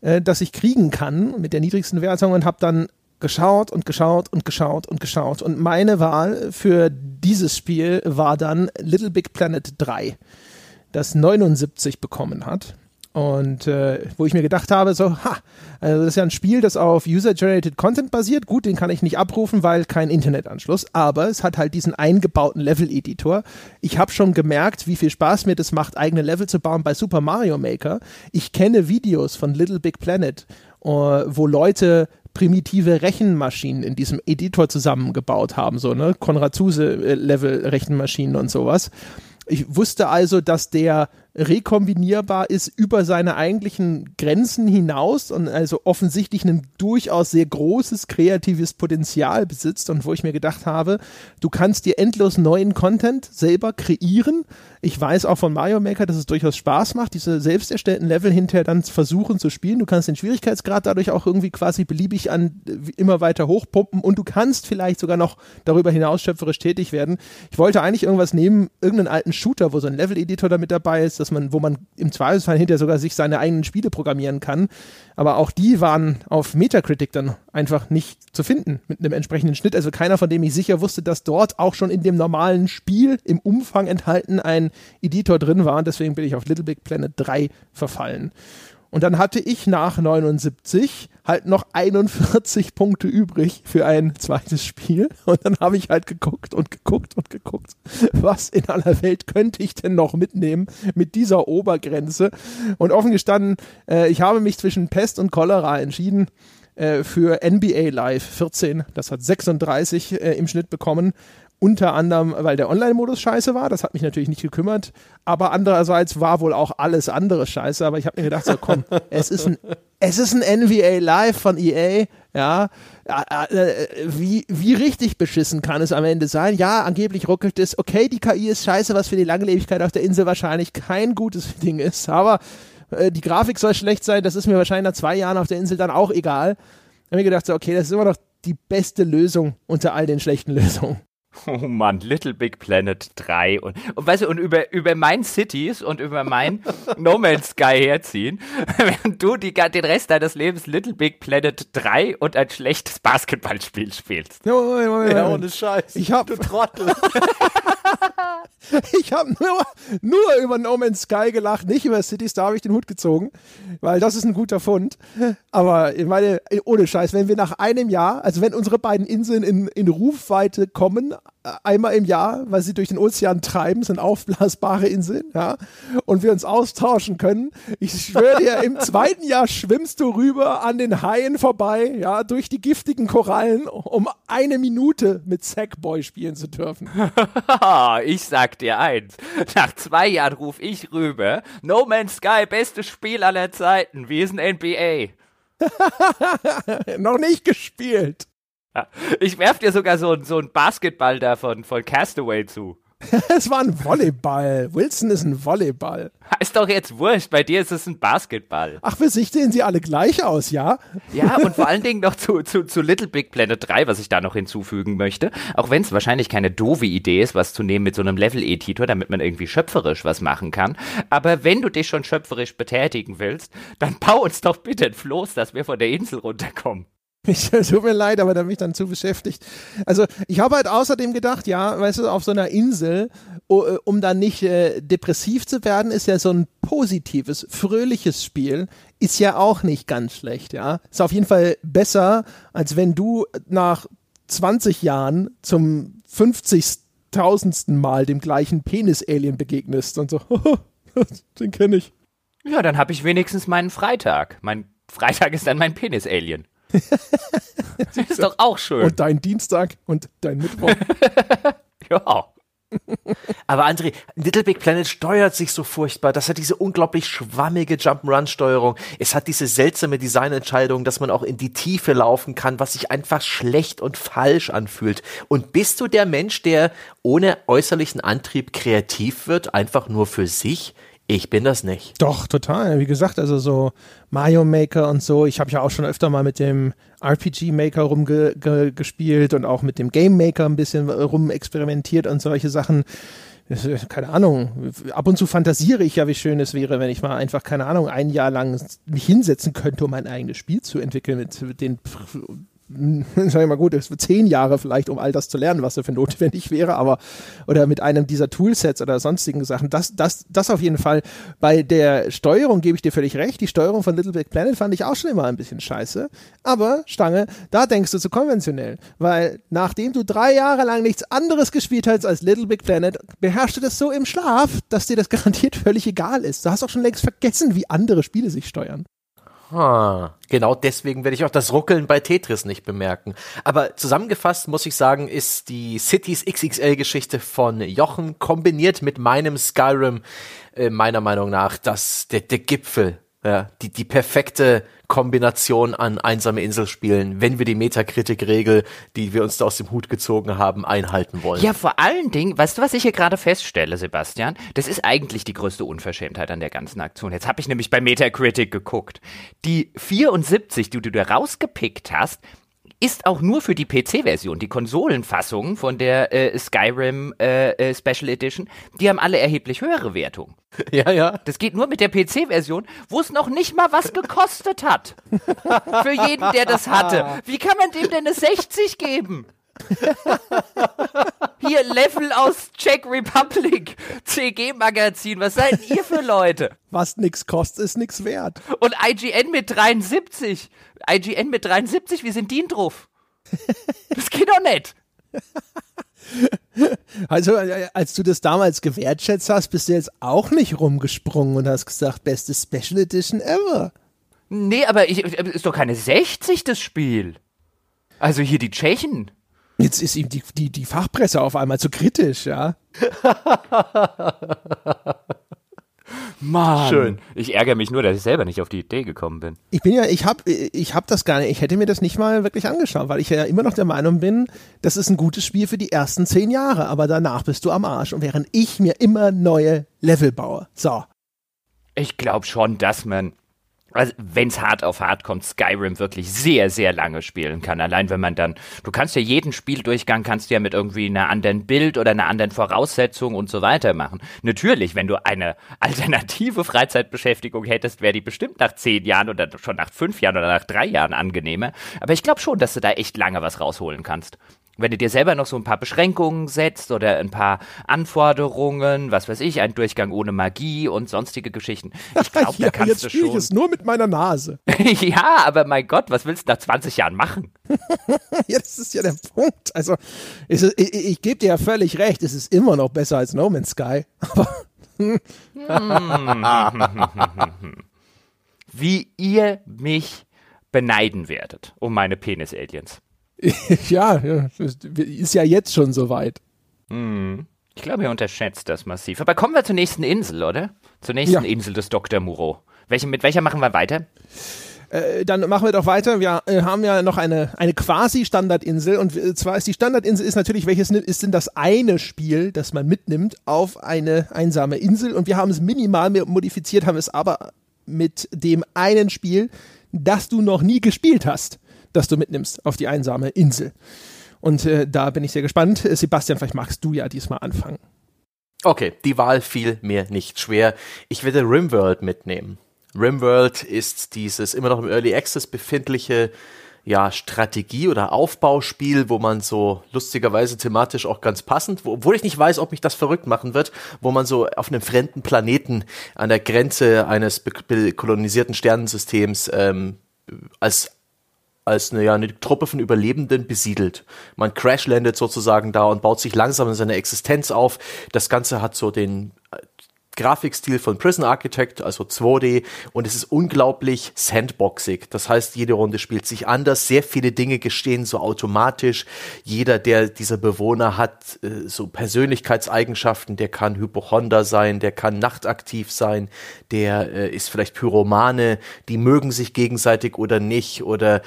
äh, das ich kriegen kann mit der niedrigsten Wertung und habe dann geschaut und geschaut und geschaut und geschaut. Und meine Wahl für dieses Spiel war dann Little Big Planet 3, das 79 bekommen hat. Und äh, wo ich mir gedacht habe, so, ha, also das ist ja ein Spiel, das auf User-Generated Content basiert. Gut, den kann ich nicht abrufen, weil kein Internetanschluss. Aber es hat halt diesen eingebauten Level-Editor. Ich habe schon gemerkt, wie viel Spaß mir das macht, eigene Level zu bauen bei Super Mario Maker. Ich kenne Videos von Little Big Planet, äh, wo Leute primitive Rechenmaschinen in diesem Editor zusammengebaut haben, so, ne? Konrad Zuse-Level-Rechenmaschinen und sowas. Ich wusste also, dass der rekombinierbar ist über seine eigentlichen Grenzen hinaus und also offensichtlich ein durchaus sehr großes kreatives Potenzial besitzt und wo ich mir gedacht habe, du kannst dir endlos neuen Content selber kreieren. Ich weiß auch von Mario Maker, dass es durchaus Spaß macht, diese selbst erstellten Level hinterher dann versuchen zu spielen. Du kannst den Schwierigkeitsgrad dadurch auch irgendwie quasi beliebig an immer weiter hochpumpen und du kannst vielleicht sogar noch darüber hinaus schöpferisch tätig werden. Ich wollte eigentlich irgendwas nehmen, irgendeinen alten Shooter, wo so ein Level-Editor da mit dabei ist, dass man, wo man im Zweifelsfall hinterher sogar sich seine eigenen Spiele programmieren kann. Aber auch die waren auf Metacritic dann einfach nicht zu finden mit einem entsprechenden Schnitt. Also keiner, von dem ich sicher wusste, dass dort auch schon in dem normalen Spiel im Umfang enthalten ein Editor drin war. Und deswegen bin ich auf Little Big Planet 3 verfallen. Und dann hatte ich nach 79 halt noch 41 Punkte übrig für ein zweites Spiel. Und dann habe ich halt geguckt und geguckt und geguckt, was in aller Welt könnte ich denn noch mitnehmen mit dieser Obergrenze. Und offen gestanden, äh, ich habe mich zwischen Pest und Cholera entschieden äh, für NBA Live 14. Das hat 36 äh, im Schnitt bekommen. Unter anderem, weil der Online-Modus scheiße war, das hat mich natürlich nicht gekümmert, aber andererseits war wohl auch alles andere scheiße, aber ich habe mir gedacht, so komm, es ist ein, es ist ein NBA Live von EA, ja, äh, wie, wie richtig beschissen kann es am Ende sein? Ja, angeblich ruckelt es, okay, die KI ist scheiße, was für die Langlebigkeit auf der Insel wahrscheinlich kein gutes Ding ist, aber äh, die Grafik soll schlecht sein, das ist mir wahrscheinlich nach zwei Jahren auf der Insel dann auch egal. Ich habe mir gedacht, so, okay, das ist immer noch die beste Lösung unter all den schlechten Lösungen. Oh Mann, Little Big Planet 3 und, und weißt du, und über, über mein Cities und über mein No Man's Sky herziehen, während du die, den Rest deines Lebens Little Big Planet 3 und ein schlechtes Basketballspiel spielst. Ja, ohne Scheiß. Ich hab- du Trottel. Ich habe nur, nur über No Man's Sky gelacht, nicht über Cities, da habe ich den Hut gezogen, weil das ist ein guter Fund. Aber ich meine, ohne Scheiß, wenn wir nach einem Jahr, also wenn unsere beiden Inseln in, in Rufweite kommen, einmal im Jahr, weil sie durch den Ozean treiben, sind aufblasbare Inseln, ja, und wir uns austauschen können. Ich schwöre dir, im zweiten Jahr schwimmst du rüber an den Haien vorbei, ja, durch die giftigen Korallen, um eine Minute mit Sackboy spielen zu dürfen. ich sag dir eins, nach zwei Jahren ruf ich rüber, No Man's Sky, bestes Spiel aller Zeiten, ist ein NBA? Noch nicht gespielt. Ich werf dir sogar so, so einen Basketball da von, von Castaway zu. es war ein Volleyball. Wilson ist ein Volleyball. Ist doch jetzt wurscht. Bei dir ist es ein Basketball. Ach, für sich sehen sie alle gleich aus, ja? Ja, und vor allen Dingen noch zu, zu, zu Little Big Planet 3, was ich da noch hinzufügen möchte. Auch wenn es wahrscheinlich keine doofe Idee ist, was zu nehmen mit so einem Level-Editor, damit man irgendwie schöpferisch was machen kann. Aber wenn du dich schon schöpferisch betätigen willst, dann bau uns doch bitte ein Floß, dass wir von der Insel runterkommen. Ich, tut mir leid, aber da bin ich dann zu beschäftigt. Also ich habe halt außerdem gedacht, ja, weißt du, auf so einer Insel, äh, um dann nicht äh, depressiv zu werden, ist ja so ein positives, fröhliches Spiel, ist ja auch nicht ganz schlecht, ja. Ist auf jeden Fall besser, als wenn du nach 20 Jahren zum 50.000. Mal dem gleichen Penis-Alien begegnest und so, den kenne ich. Ja, dann habe ich wenigstens meinen Freitag. Mein Freitag ist dann mein Penis-Alien. das ist doch auch schön. Und dein Dienstag und dein Mittwoch. ja. Aber André, Little Big Planet steuert sich so furchtbar. Das hat diese unglaublich schwammige Jump'n'Run-Steuerung. Es hat diese seltsame Designentscheidung, dass man auch in die Tiefe laufen kann, was sich einfach schlecht und falsch anfühlt. Und bist du der Mensch, der ohne äußerlichen Antrieb kreativ wird, einfach nur für sich? Ich bin das nicht. Doch, total. Wie gesagt, also so Mario Maker und so. Ich habe ja auch schon öfter mal mit dem RPG Maker rumgespielt und auch mit dem Game Maker ein bisschen rumexperimentiert und solche Sachen. Keine Ahnung. Ab und zu fantasiere ich ja, wie schön es wäre, wenn ich mal einfach, keine Ahnung, ein Jahr lang mich hinsetzen könnte, um ein eigenes Spiel zu entwickeln mit den sag ich mal gut, es wird zehn Jahre vielleicht, um all das zu lernen, was dafür notwendig wäre, aber oder mit einem dieser Toolsets oder sonstigen Sachen, das, das, das auf jeden Fall. Bei der Steuerung gebe ich dir völlig recht. Die Steuerung von Little Big Planet fand ich auch schon immer ein bisschen scheiße. Aber, Stange, da denkst du zu konventionell. Weil nachdem du drei Jahre lang nichts anderes gespielt hast als Little Big Planet, beherrschst du das so im Schlaf, dass dir das garantiert völlig egal ist. Du hast auch schon längst vergessen, wie andere Spiele sich steuern. Ah, genau deswegen werde ich auch das Ruckeln bei Tetris nicht bemerken. Aber zusammengefasst muss ich sagen, ist die Cities XXL-Geschichte von Jochen kombiniert mit meinem Skyrim äh, meiner Meinung nach das der, der Gipfel ja, die, die perfekte Kombination an einsame Inselspielen, wenn wir die Metakritik-Regel, die wir uns da aus dem Hut gezogen haben, einhalten wollen. Ja, vor allen Dingen, weißt du, was ich hier gerade feststelle, Sebastian? Das ist eigentlich die größte Unverschämtheit an der ganzen Aktion. Jetzt habe ich nämlich bei Metacritic geguckt. Die 74, die du da rausgepickt hast, ist auch nur für die PC-Version. Die Konsolenfassung von der äh, Skyrim äh, äh, Special Edition, die haben alle erheblich höhere Wertungen. Ja, ja. Das geht nur mit der PC-Version, wo es noch nicht mal was gekostet hat. für jeden, der das hatte. Wie kann man dem denn eine 60 geben? Hier, Level aus Czech Republic, CG-Magazin, was seid ihr für Leute? Was nix kostet, ist nix wert. Und IGN mit 73. IGN mit 73, wie sind die drauf? Das geht doch nicht. Also, äh, als du das damals gewertschätzt hast, bist du jetzt auch nicht rumgesprungen und hast gesagt, beste Special Edition ever. Nee, aber ich, ist doch keine 60 das Spiel. Also hier die Tschechen. Jetzt ist ihm die, die, die Fachpresse auf einmal zu kritisch, ja. Mann. Schön. Ich ärgere mich nur, dass ich selber nicht auf die Idee gekommen bin. Ich bin ja, ich habe ich hab das gar nicht, ich hätte mir das nicht mal wirklich angeschaut, weil ich ja immer noch der Meinung bin, das ist ein gutes Spiel für die ersten zehn Jahre, aber danach bist du am Arsch und während ich mir immer neue Level baue. So. Ich glaube schon, dass man also wenn es hart auf hart kommt, Skyrim wirklich sehr, sehr lange spielen kann. Allein wenn man dann, du kannst ja jeden Spieldurchgang kannst du ja mit irgendwie einer anderen Bild oder einer anderen Voraussetzung und so weiter machen. Natürlich, wenn du eine alternative Freizeitbeschäftigung hättest, wäre die bestimmt nach zehn Jahren oder schon nach fünf Jahren oder nach drei Jahren angenehmer. Aber ich glaube schon, dass du da echt lange was rausholen kannst. Wenn du dir selber noch so ein paar Beschränkungen setzt oder ein paar Anforderungen, was weiß ich, ein Durchgang ohne Magie und sonstige Geschichten. Ich glaube, ja, da kannst jetzt du schon. ich es nur mit meiner Nase. ja, aber mein Gott, was willst du nach 20 Jahren machen? ja, das ist ja der Punkt. Also, ist, ich, ich gebe dir ja völlig recht, es ist immer noch besser als No Man's Sky. Aber Wie ihr mich beneiden werdet um meine Penis-Aliens. ja, ist ja jetzt schon soweit. Ich glaube, ihr unterschätzt das massiv. Aber kommen wir zur nächsten Insel, oder? Zur nächsten Ja. Insel des Dr. Muro. Welche, mit welcher machen wir weiter? Äh, dann machen wir doch weiter. Wir äh, haben ja noch eine, eine quasi Standardinsel und äh, zwar ist die Standardinsel ist natürlich, welches ist denn das eine Spiel, das man mitnimmt auf eine einsame Insel und wir haben es minimal mehr modifiziert, haben es aber mit dem einen Spiel, das du noch nie gespielt hast, das du mitnimmst auf die einsame Insel. Und äh, da bin ich sehr gespannt. Äh, Sebastian, vielleicht magst du ja diesmal anfangen. Okay, die Wahl fiel mir nicht schwer. Ich werde Rimworld mitnehmen. Rimworld ist dieses immer noch im Early Access befindliche ja, Strategie- oder Aufbauspiel, wo man so lustigerweise thematisch auch ganz passend, wo, obwohl ich nicht weiß, ob mich das verrückt machen wird, wo man so auf einem fremden Planeten an der Grenze eines kolonisierten Sternensystems ähm, als als eine, ja, eine Truppe von Überlebenden besiedelt. Man crashlandet sozusagen da und baut sich langsam in seine Existenz auf. Das Ganze hat so den Grafikstil von Prison Architect, also 2D, und es ist unglaublich sandboxig. Das heißt, jede Runde spielt sich anders. Sehr viele Dinge geschehen so automatisch. Jeder, der dieser Bewohner hat, äh, so Persönlichkeitseigenschaften, der kann Hypochonder sein, der kann nachtaktiv sein, der äh, ist vielleicht Pyromane, die mögen sich gegenseitig oder nicht. Oder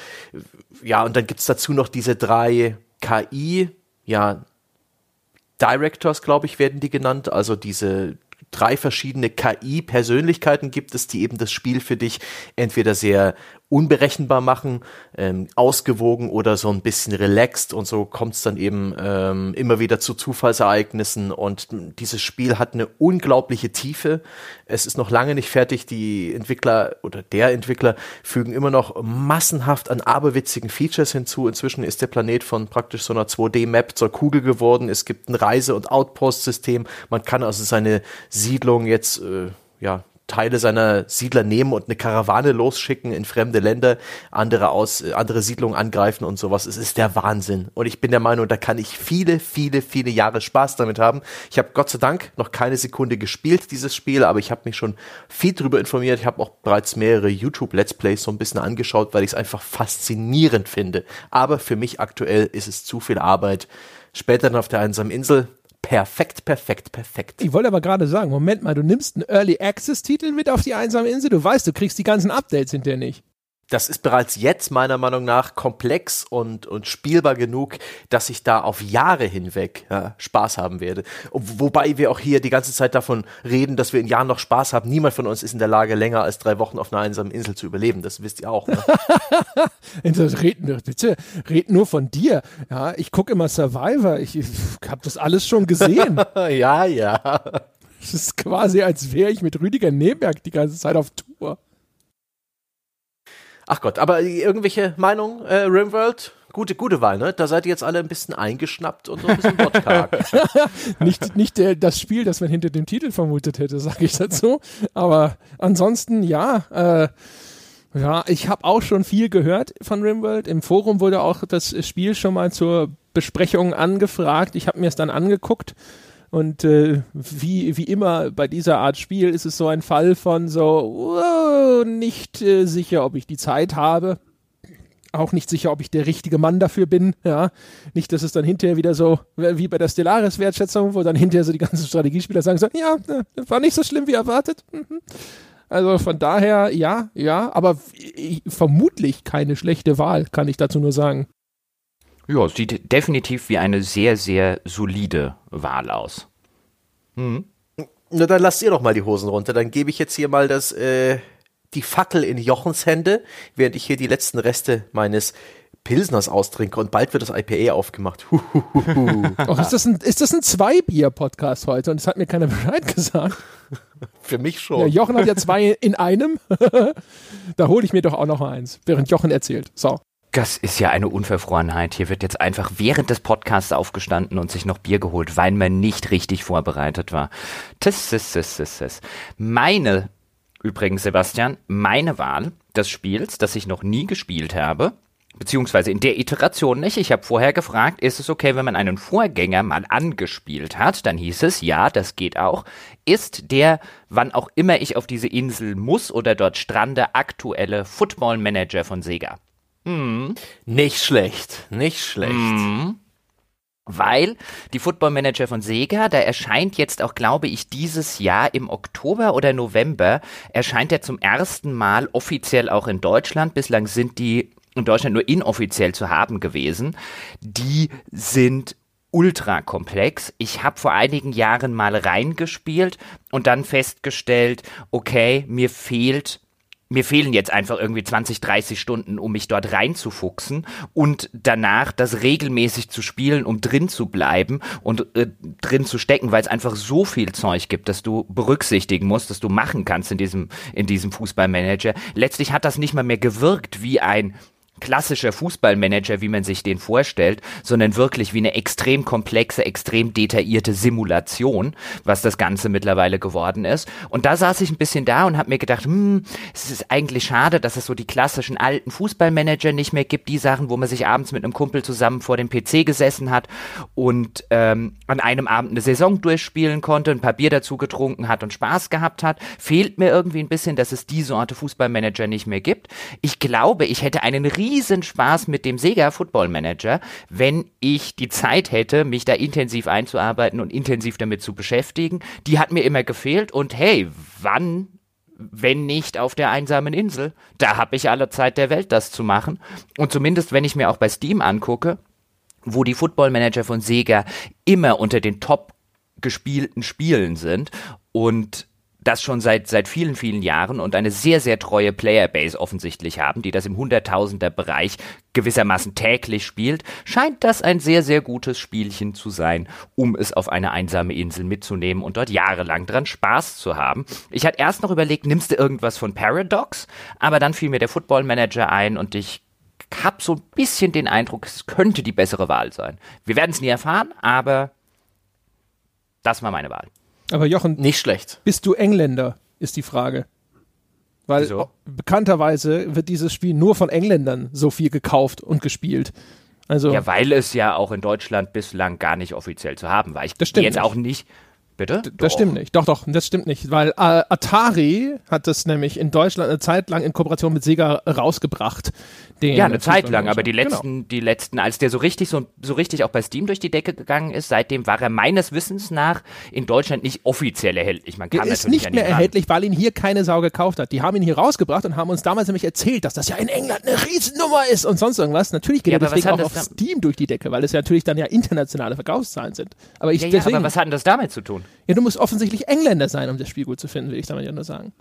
ja, und dann gibt's dazu noch diese drei KI, ja, Directors, glaube ich, werden die genannt. Also diese drei verschiedene KI-Persönlichkeiten gibt es, die eben das Spiel für dich entweder sehr unberechenbar machen, ähm, ausgewogen oder so ein bisschen relaxed und so kommt es dann eben ähm, immer wieder zu Zufallsereignissen und dieses Spiel hat eine unglaubliche Tiefe. Es ist noch lange nicht fertig. Die Entwickler oder der Entwickler fügen immer noch massenhaft an aberwitzigen Features hinzu. Inzwischen ist der Planet von praktisch so einer 2D-Map zur Kugel geworden. Es gibt ein Reise- und Outpost-System. Man kann also seine Siedlung jetzt äh, ja Teile seiner Siedler nehmen und eine Karawane losschicken in fremde Länder, andere aus, äh, andere Siedlungen angreifen und sowas. Es ist der Wahnsinn. Und ich bin der Meinung, da kann ich viele, viele, viele Jahre Spaß damit haben. Ich habe Gott sei Dank noch keine Sekunde gespielt, dieses Spiel, aber ich habe mich schon viel drüber informiert. Ich habe auch bereits mehrere YouTube-Let's Plays so ein bisschen angeschaut, weil ich es einfach faszinierend finde. Aber für mich aktuell ist es zu viel Arbeit. Später dann auf der einsamen Insel. Perfekt, perfekt, perfekt. Ich wollte aber gerade sagen, Moment mal, du nimmst einen Early Access Titel mit auf die einsame Insel, du weißt, du kriegst die ganzen Updates hinterher nicht. Das ist bereits jetzt meiner Meinung nach komplex und, und spielbar genug, dass ich da auf Jahre hinweg ja, Spaß haben werde. Ob- Wobei wir auch hier die ganze Zeit davon reden, dass wir in Jahren noch Spaß haben. Niemand von uns ist in der Lage, länger als drei Wochen auf einer einsamen Insel zu überleben. Das wisst ihr auch. Ne? Das red, bitte, red nur von dir. Ja, ich gucke immer Survivor. Ich, ich habe das alles schon gesehen. ja, ja. Es ist quasi, als wäre ich mit Rüdiger Neberg die ganze Zeit auf Tour. Ach Gott, aber irgendwelche Meinung, äh, Rimworld? Gute, gute Wahl, ne? Da seid ihr jetzt alle ein bisschen eingeschnappt und so ein bisschen wortkarg. Nicht, nicht der, das Spiel, das man hinter dem Titel vermutet hätte, sage ich dazu. Aber ansonsten, ja, äh, ja, ich habe auch schon viel gehört von Rimworld. Im Forum wurde auch das Spiel schon mal zur Besprechung angefragt. Ich habe mir es dann angeguckt. Und äh, wie, wie immer bei dieser Art Spiel ist es so ein Fall von so, wow, nicht äh, sicher, ob ich die Zeit habe. Auch nicht sicher, ob ich der richtige Mann dafür bin. Ja, nicht, dass es dann hinterher wieder so wie bei der Stellaris-Wertschätzung, wo dann hinterher so die ganzen Strategiespieler sagen so, ja, äh, war nicht so schlimm wie erwartet. Mhm. Also von daher, ja, ja, aber ich, vermutlich keine schlechte Wahl, kann ich dazu nur sagen. Ja, sieht definitiv wie eine sehr, sehr solide Wahl aus. Na, dann lasst ihr doch mal die Hosen runter. Dann gebe ich jetzt hier mal das, äh, die Fackel in Jochens Hände, während ich hier die letzten Reste meines Pilsners austrinke und bald wird das IPA aufgemacht. Oh, ist das ein, ist das ein Zwei-Bier-Podcast heute? Und das hat mir keiner Bescheid gesagt. Für mich Ja, schon. Jochen hat ja zwei in einem. da hole ich mir doch auch noch mal eins, während Jochen erzählt. So. Das ist ja eine Unverfrorenheit. Hier wird jetzt einfach während des Podcasts aufgestanden und sich noch Bier geholt, weil man nicht richtig vorbereitet war. Tis, tis, tis, tis, tis. Meine, übrigens, Sebastian, meine Wahl des Spiels, das ich noch nie gespielt habe, beziehungsweise in der Iteration nicht. Ich habe vorher gefragt, ist es okay, wenn man einen Vorgänger mal angespielt hat? Dann hieß es, ja, das geht auch. Ist der, wann auch immer ich auf diese Insel muss oder dort strande, aktuelle Football Manager von Sega? Mhm. Nicht schlecht, nicht schlecht. Mhm. Weil die Football Manager von Sega, da erscheint jetzt auch, glaube ich, dieses Jahr im Oktober oder November, erscheint er zum ersten Mal offiziell auch in Deutschland. Bislang sind die in Deutschland nur inoffiziell zu haben gewesen. Die sind ultra komplex. Ich habe vor einigen Jahren mal reingespielt und dann festgestellt, okay, mir fehlt mir fehlen jetzt einfach irgendwie 20, 30 Stunden, um mich dort reinzufuchsen und danach das regelmäßig zu spielen, um drin zu bleiben und äh, drin zu stecken, weil es einfach so viel Zeug gibt, dass du berücksichtigen musst, dass du machen kannst in diesem, in diesem Fußballmanager. Letztlich hat das nicht mal mehr gewirkt wie ein klassischer Fußballmanager, wie man sich den vorstellt, sondern wirklich wie eine extrem komplexe, extrem detaillierte Simulation, was das Ganze mittlerweile geworden ist. Und da saß ich ein bisschen da und habe mir gedacht, hm, es ist eigentlich schade, dass es so die klassischen alten Fußballmanager nicht mehr gibt, die Sachen, wo man sich abends mit einem Kumpel zusammen vor dem PC gesessen hat und ähm, an einem Abend eine Saison durchspielen konnte, ein paar Bier dazu getrunken hat und Spaß gehabt hat. Fehlt mir irgendwie ein bisschen, dass es die Sorte Fußballmanager nicht mehr gibt. Ich glaube, ich hätte einen riesen riesen Spaß mit dem Sega Football Manager, wenn ich die Zeit hätte, mich da intensiv einzuarbeiten und intensiv damit zu beschäftigen. Die hat mir immer gefehlt und hey, wann wenn nicht auf der einsamen Insel. Da habe ich alle Zeit der Welt, das zu machen. Und zumindest, wenn ich mir auch bei Steam angucke, wo die Football Manager von Sega immer unter den top gespielten Spielen sind und das schon seit, seit vielen, vielen Jahren und eine sehr, sehr treue Playerbase offensichtlich haben, die das im Hunderttausender-Bereich gewissermaßen täglich spielt, scheint das ein sehr, sehr gutes Spielchen zu sein, um es auf eine einsame Insel mitzunehmen und dort jahrelang dran Spaß zu haben. Ich hatte erst noch überlegt, nimmst du irgendwas von Paradox, aber dann fiel mir der Football Manager ein und ich habe so ein bisschen den Eindruck, es könnte die bessere Wahl sein. Wir werden es nie erfahren, aber das war meine Wahl. Aber Jochen, nicht schlecht. Bist du Engländer, ist die Frage. Weil Wieso? bekannterweise wird dieses Spiel nur von Engländern so viel gekauft und gespielt. Also ja, weil es ja auch in Deutschland bislang gar nicht offiziell zu haben war. Ich das stimmt jetzt nicht. auch nicht. Bitte? D das stimmt nicht. Doch, doch, das stimmt nicht. Weil äh, Atari hat das nämlich in Deutschland eine Zeit lang in Kooperation mit Sega rausgebracht. Den ja, eine Zeit lang, aber die genau. letzten, genau. die letzten, als der so richtig, so, so richtig auch bei Steam durch die Decke gegangen ist, seitdem war er meines Wissens nach in Deutschland nicht offiziell erhältlich. Man kann er ist nicht mehr erhältlich, weil ihn hier keine Sau gekauft hat. Die haben ihn hier rausgebracht und haben uns damals nämlich erzählt, dass das ja in England eine Riesennummer ist und sonst irgendwas. Natürlich geht ja, er deswegen auch auf Steam durch die Decke, weil es ja natürlich dann ja internationale Verkaufszahlen sind. Aber ich ja, ja, deswegen, aber was hat denn das damit zu tun? Ja, du musst offensichtlich Engländer sein, um das Spiel gut zu finden, will ich damit ja nur sagen.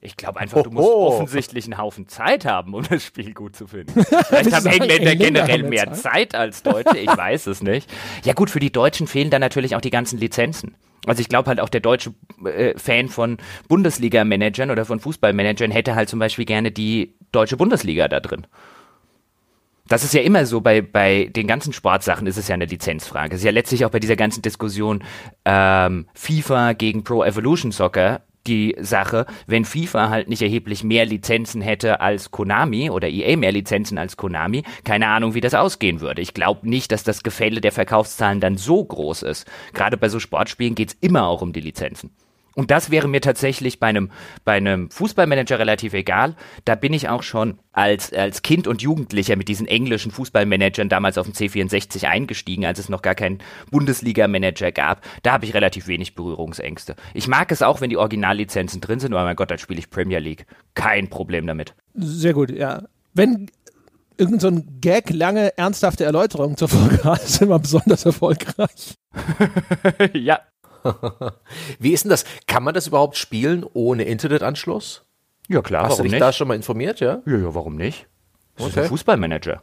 Ich glaube einfach, du musst oh, oh. offensichtlich einen Haufen Zeit haben, um das Spiel gut zu finden. Vielleicht haben Engländer, Engländer generell mehr Zeit. Zeit als Deutsche, ich weiß es nicht. Ja gut, für die Deutschen fehlen dann natürlich auch die ganzen Lizenzen. Also ich glaube halt auch der deutsche äh, Fan von Bundesliga-Managern oder von Fußballmanagern hätte halt zum Beispiel gerne die deutsche Bundesliga da drin. Das ist ja immer so, bei, bei den ganzen Sportsachen ist es ja eine Lizenzfrage. Es ist ja letztlich auch bei dieser ganzen Diskussion ähm, FIFA gegen Pro Evolution Soccer die Sache, wenn FIFA halt nicht erheblich mehr Lizenzen hätte als Konami oder EA mehr Lizenzen als Konami, keine Ahnung, wie das ausgehen würde. Ich glaube nicht, dass das Gefälle der Verkaufszahlen dann so groß ist. Gerade bei so Sportspielen geht es immer auch um die Lizenzen. Und das wäre mir tatsächlich bei einem, bei einem Fußballmanager relativ egal. Da bin ich auch schon als, als Kind und Jugendlicher mit diesen englischen Fußballmanagern damals auf dem C64 eingestiegen, als es noch gar keinen Bundesliga-Manager gab. Da habe ich relativ wenig Berührungsängste. Ich mag es auch, wenn die Originallizenzen drin sind, aber mein Gott, dann spiele ich Premier League. Kein Problem damit. Sehr gut, ja. Wenn irgend so ein Gag lange ernsthafte Erläuterung zur Folge hat, ist immer besonders erfolgreich. ja, Wie ist denn das? Kann man das überhaupt spielen ohne Internetanschluss? Ja, klar. Hast du dich nicht? da schon mal informiert, ja? Ja, ja, warum nicht? Das okay. ist ein Fußballmanager.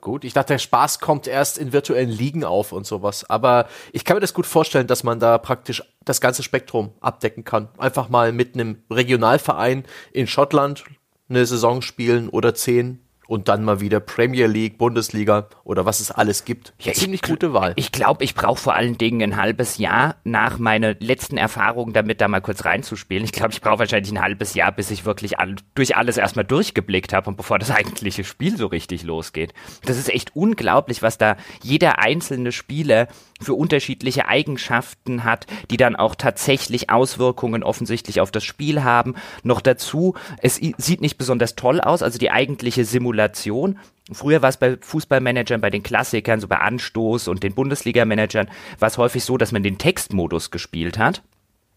Gut, ich dachte, der Spaß kommt erst in virtuellen Ligen auf und sowas. Aber ich kann mir das gut vorstellen, dass man da praktisch das ganze Spektrum abdecken kann. Einfach mal mit einem Regionalverein in Schottland eine Saison spielen oder zehn und dann mal wieder Premier League, Bundesliga oder was es alles gibt. Ja, Ziemlich ich, gute Wahl. Ich glaube, ich brauche vor allen Dingen ein halbes Jahr nach meiner letzten Erfahrung damit da mal kurz reinzuspielen. Ich glaube, ich brauche wahrscheinlich ein halbes Jahr, bis ich wirklich all, durch alles erstmal durchgeblickt habe und bevor das eigentliche Spiel so richtig losgeht. Das ist echt unglaublich, was da jeder einzelne Spieler für unterschiedliche Eigenschaften hat, die dann auch tatsächlich Auswirkungen offensichtlich auf das Spiel haben. Noch dazu, es sieht nicht besonders toll aus, also die eigentliche Simulation. Früher war es bei Fußballmanagern, bei den Klassikern, so bei Anstoß und den Bundesliga-Managern, war es häufig so, dass man den Textmodus gespielt hat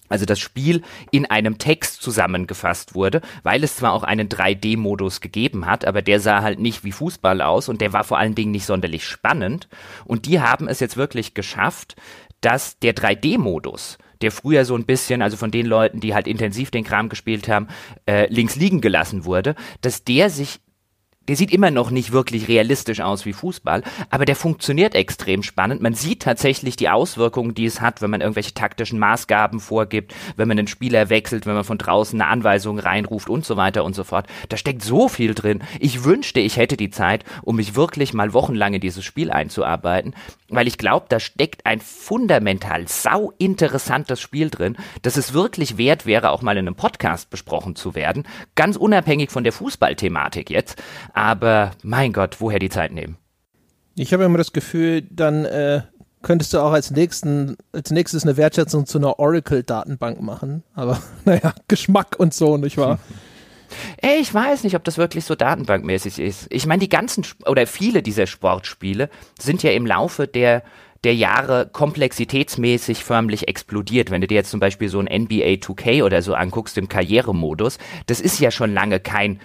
also das Spiel in einem Text zusammengefasst wurde, weil es zwar auch einen 3D-Modus gegeben hat, aber der sah halt nicht wie Fußball aus und der war vor allen Dingen nicht sonderlich spannend. Und die haben es jetzt wirklich geschafft, dass der 3D-Modus, der früher so ein bisschen, also von den Leuten, die halt intensiv den Kram gespielt haben, äh, links liegen gelassen wurde, dass der sich der sieht immer noch nicht wirklich realistisch aus wie Fußball, aber der funktioniert extrem spannend. Man sieht tatsächlich die Auswirkungen, die es hat, wenn man irgendwelche taktischen Maßgaben vorgibt, wenn man einen Spieler wechselt, wenn man von draußen eine Anweisung reinruft und so weiter und so fort. Da steckt so viel drin. Ich wünschte, ich hätte die Zeit, um mich wirklich mal wochenlang in dieses Spiel einzuarbeiten, weil ich glaube, da steckt ein fundamental sau interessantes Spiel drin, dass es wirklich wert wäre, auch mal in einem Podcast besprochen zu werden, ganz unabhängig von der Fußballthematik jetzt aber mein Gott, woher die Zeit nehmen? Ich habe immer das Gefühl, dann äh, könntest du auch als, nächsten, als nächstes eine Wertschätzung zu einer Oracle-Datenbank machen. Aber naja, Geschmack und so, nicht wahr? Ey, ich weiß nicht, ob das wirklich so datenbankmäßig ist. Ich meine, die ganzen oder viele dieser Sportspiele sind ja im Laufe der der Jahre komplexitätsmäßig förmlich explodiert. Wenn du dir jetzt zum Beispiel so ein NBA 2K oder so anguckst im Karrieremodus, das ist ja schon lange kein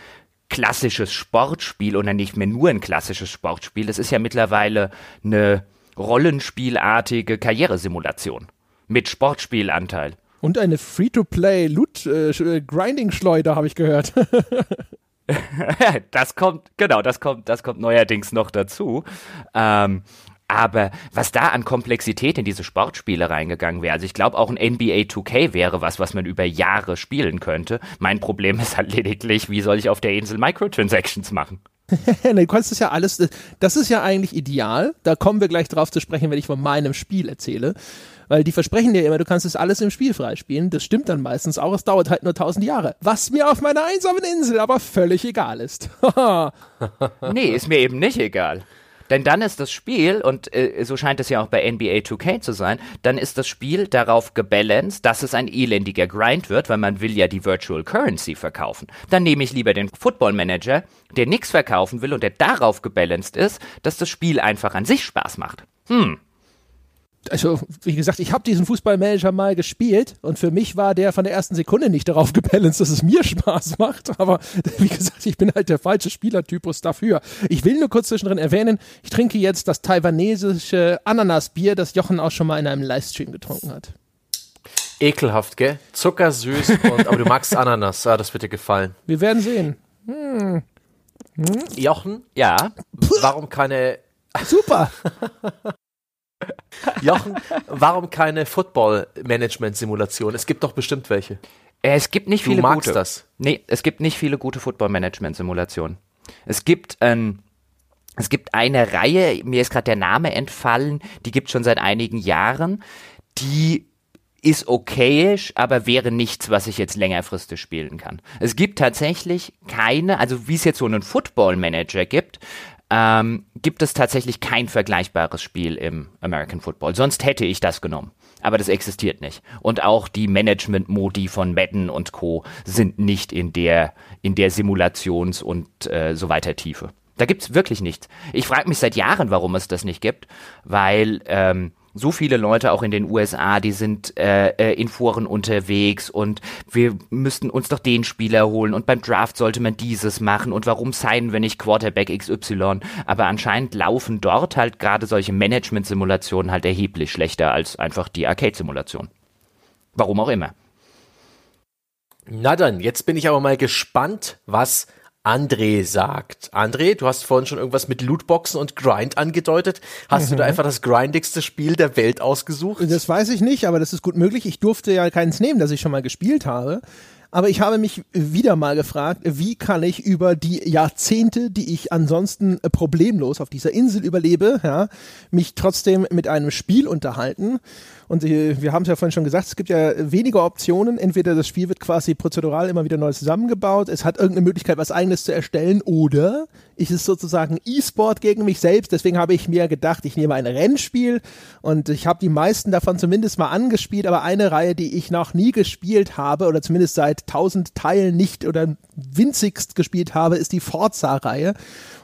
klassisches Sportspiel oder nicht mehr nur ein klassisches Sportspiel. Es ist ja mittlerweile eine rollenspielartige Karrieresimulation mit Sportspielanteil. Und eine Free-to-Play-Loot-Grinding-Schleuder, äh, habe ich gehört. das kommt, genau, das kommt, das kommt neuerdings noch dazu. Ähm, aber was da an Komplexität in diese Sportspiele reingegangen wäre, also ich glaube auch ein NBA 2K wäre was, was man über Jahre spielen könnte. Mein Problem ist halt lediglich, wie soll ich auf der Insel Microtransactions machen? du kannst das ja alles, das ist ja eigentlich ideal. Da kommen wir gleich drauf zu sprechen, wenn ich von meinem Spiel erzähle. Weil die versprechen dir immer, du kannst das alles im Spiel freispielen. Das stimmt dann meistens auch. Es dauert halt nur tausend Jahre. Was mir auf meiner einsamen Insel aber völlig egal ist. nee, ist mir eben nicht egal. Denn dann ist das Spiel, und äh, so scheint es ja auch bei NBA 2K zu sein, dann ist das Spiel darauf gebalanced, dass es ein elendiger Grind wird, weil man will ja die Virtual Currency verkaufen. Dann nehme ich lieber den Football Manager, der nichts verkaufen will und der darauf gebalanced ist, dass das Spiel einfach an sich Spaß macht. Hm, also wie gesagt, ich habe diesen Fußballmanager mal gespielt und für mich war der von der ersten Sekunde nicht darauf gebalanced, dass es mir Spaß macht. Aber wie gesagt, ich bin halt der falsche Spielertypus dafür. Ich will nur kurz zwischendrin erwähnen, ich trinke jetzt das taiwanesische Ananasbier, das Jochen auch schon mal in einem Livestream getrunken hat. Ekelhaft, gell? Zuckersüß und aber du magst Ananas, ah, das wird dir gefallen. Wir werden sehen. Hm. Hm? Jochen? Ja. Warum keine Super. Jochen, warum keine Football-Management-Simulation? Es gibt doch bestimmt welche. Äh, es gibt nicht viele du magst gute. das. Nee, es gibt nicht viele gute Football-Management-Simulationen. Es gibt ähm, es gibt eine Reihe, mir ist gerade der Name entfallen, die gibt schon seit einigen Jahren, die ist okayisch, aber wäre nichts, was ich jetzt längerfristig spielen kann. Es gibt tatsächlich keine, also wie es jetzt so einen Football Manager gibt, ähm, gibt es tatsächlich kein vergleichbares Spiel im American Football. Sonst hätte ich das genommen. Aber das existiert nicht. Und auch die Management-Modi von Madden und Co. sind nicht in der, in der Simulations- und äh, so weiter Tiefe. Da gibt's wirklich nichts. Ich frage mich seit Jahren, warum es das nicht gibt, weil ähm, so viele Leute auch in den USA, die sind äh, äh, in Foren unterwegs und wir müssten uns doch den Spieler holen und beim Draft sollte man dieses machen und warum signen wir nicht Quarterback XY? Aber anscheinend laufen dort halt gerade solche Management-Simulationen halt erheblich schlechter als einfach die Arcade-Simulation. Warum auch immer. Na dann, jetzt bin ich aber mal gespannt, was André sagt. André, du hast vorhin schon irgendwas mit Lootboxen und Grind angedeutet. Hast mhm. du da mhm. einfach das grindigste Spiel der Welt ausgesucht? Das weiß ich nicht, aber das ist gut möglich. Ich durfte ja keins nehmen, das ich schon mal gespielt habe. aber ich habe mich wieder mal gefragt, wie kann ich über die Jahrzehnte, die ich ansonsten problemlos auf dieser Insel überlebe, ja, mich trotzdem mit einem Spiel unterhalten. Und wir haben es ja vorhin schon gesagt, es gibt ja weniger Optionen. Entweder das Spiel wird quasi prozedural immer wieder neu zusammengebaut, es hat irgendeine Möglichkeit, was eigenes zu erstellen, oder ist es sozusagen E-Sport gegen mich selbst. Deswegen habe ich mir gedacht, ich nehme ein Rennspiel und ich habe die meisten davon zumindest mal angespielt, aber eine Reihe, die ich noch nie gespielt habe oder zumindest seit tausend Teilen nicht oder winzigst gespielt habe, ist die Forza-Reihe.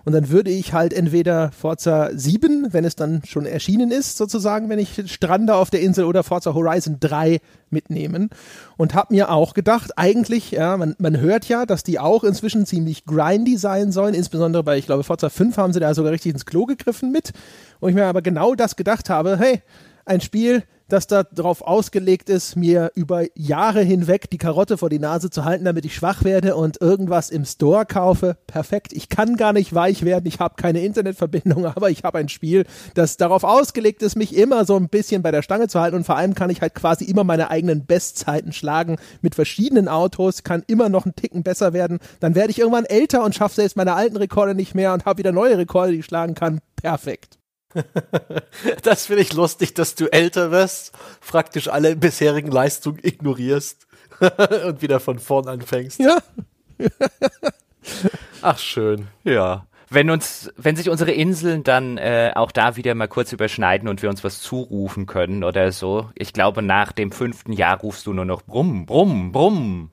Und dann würde ich halt entweder Forza 7, wenn es dann schon erschienen ist, sozusagen, wenn ich strande auf der Insel, oder Forza Horizon 3 mitnehmen. Und habe mir auch gedacht, eigentlich, ja, man, man hört ja, dass die auch inzwischen ziemlich grindy sein sollen, insbesondere bei, ich glaube, Forza 5 haben sie da sogar richtig ins Klo gegriffen mit. Und ich mir aber genau das gedacht habe, hey, ein Spiel, das darauf ausgelegt ist, mir über Jahre hinweg die Karotte vor die Nase zu halten, damit ich schwach werde und irgendwas im Store kaufe. Perfekt. Ich kann gar nicht weich werden. Ich habe keine Internetverbindung, aber ich habe ein Spiel, das darauf ausgelegt ist, mich immer so ein bisschen bei der Stange zu halten und vor allem kann ich halt quasi immer meine eigenen Bestzeiten schlagen mit verschiedenen Autos, kann immer noch einen Ticken besser werden. Dann werde ich irgendwann älter und schaffe selbst meine alten Rekorde nicht mehr und habe wieder neue Rekorde, die ich schlagen kann. Perfekt. das finde ich lustig, dass du älter wirst, praktisch alle bisherigen Leistungen ignorierst und wieder von vorn anfängst. Ja. Ach, schön. Ja. Wenn uns, wenn sich unsere Inseln dann äh, auch da wieder mal kurz überschneiden und wir uns was zurufen können oder so, ich glaube, nach dem fünften Jahr rufst du nur noch Brumm, Brumm, Brumm.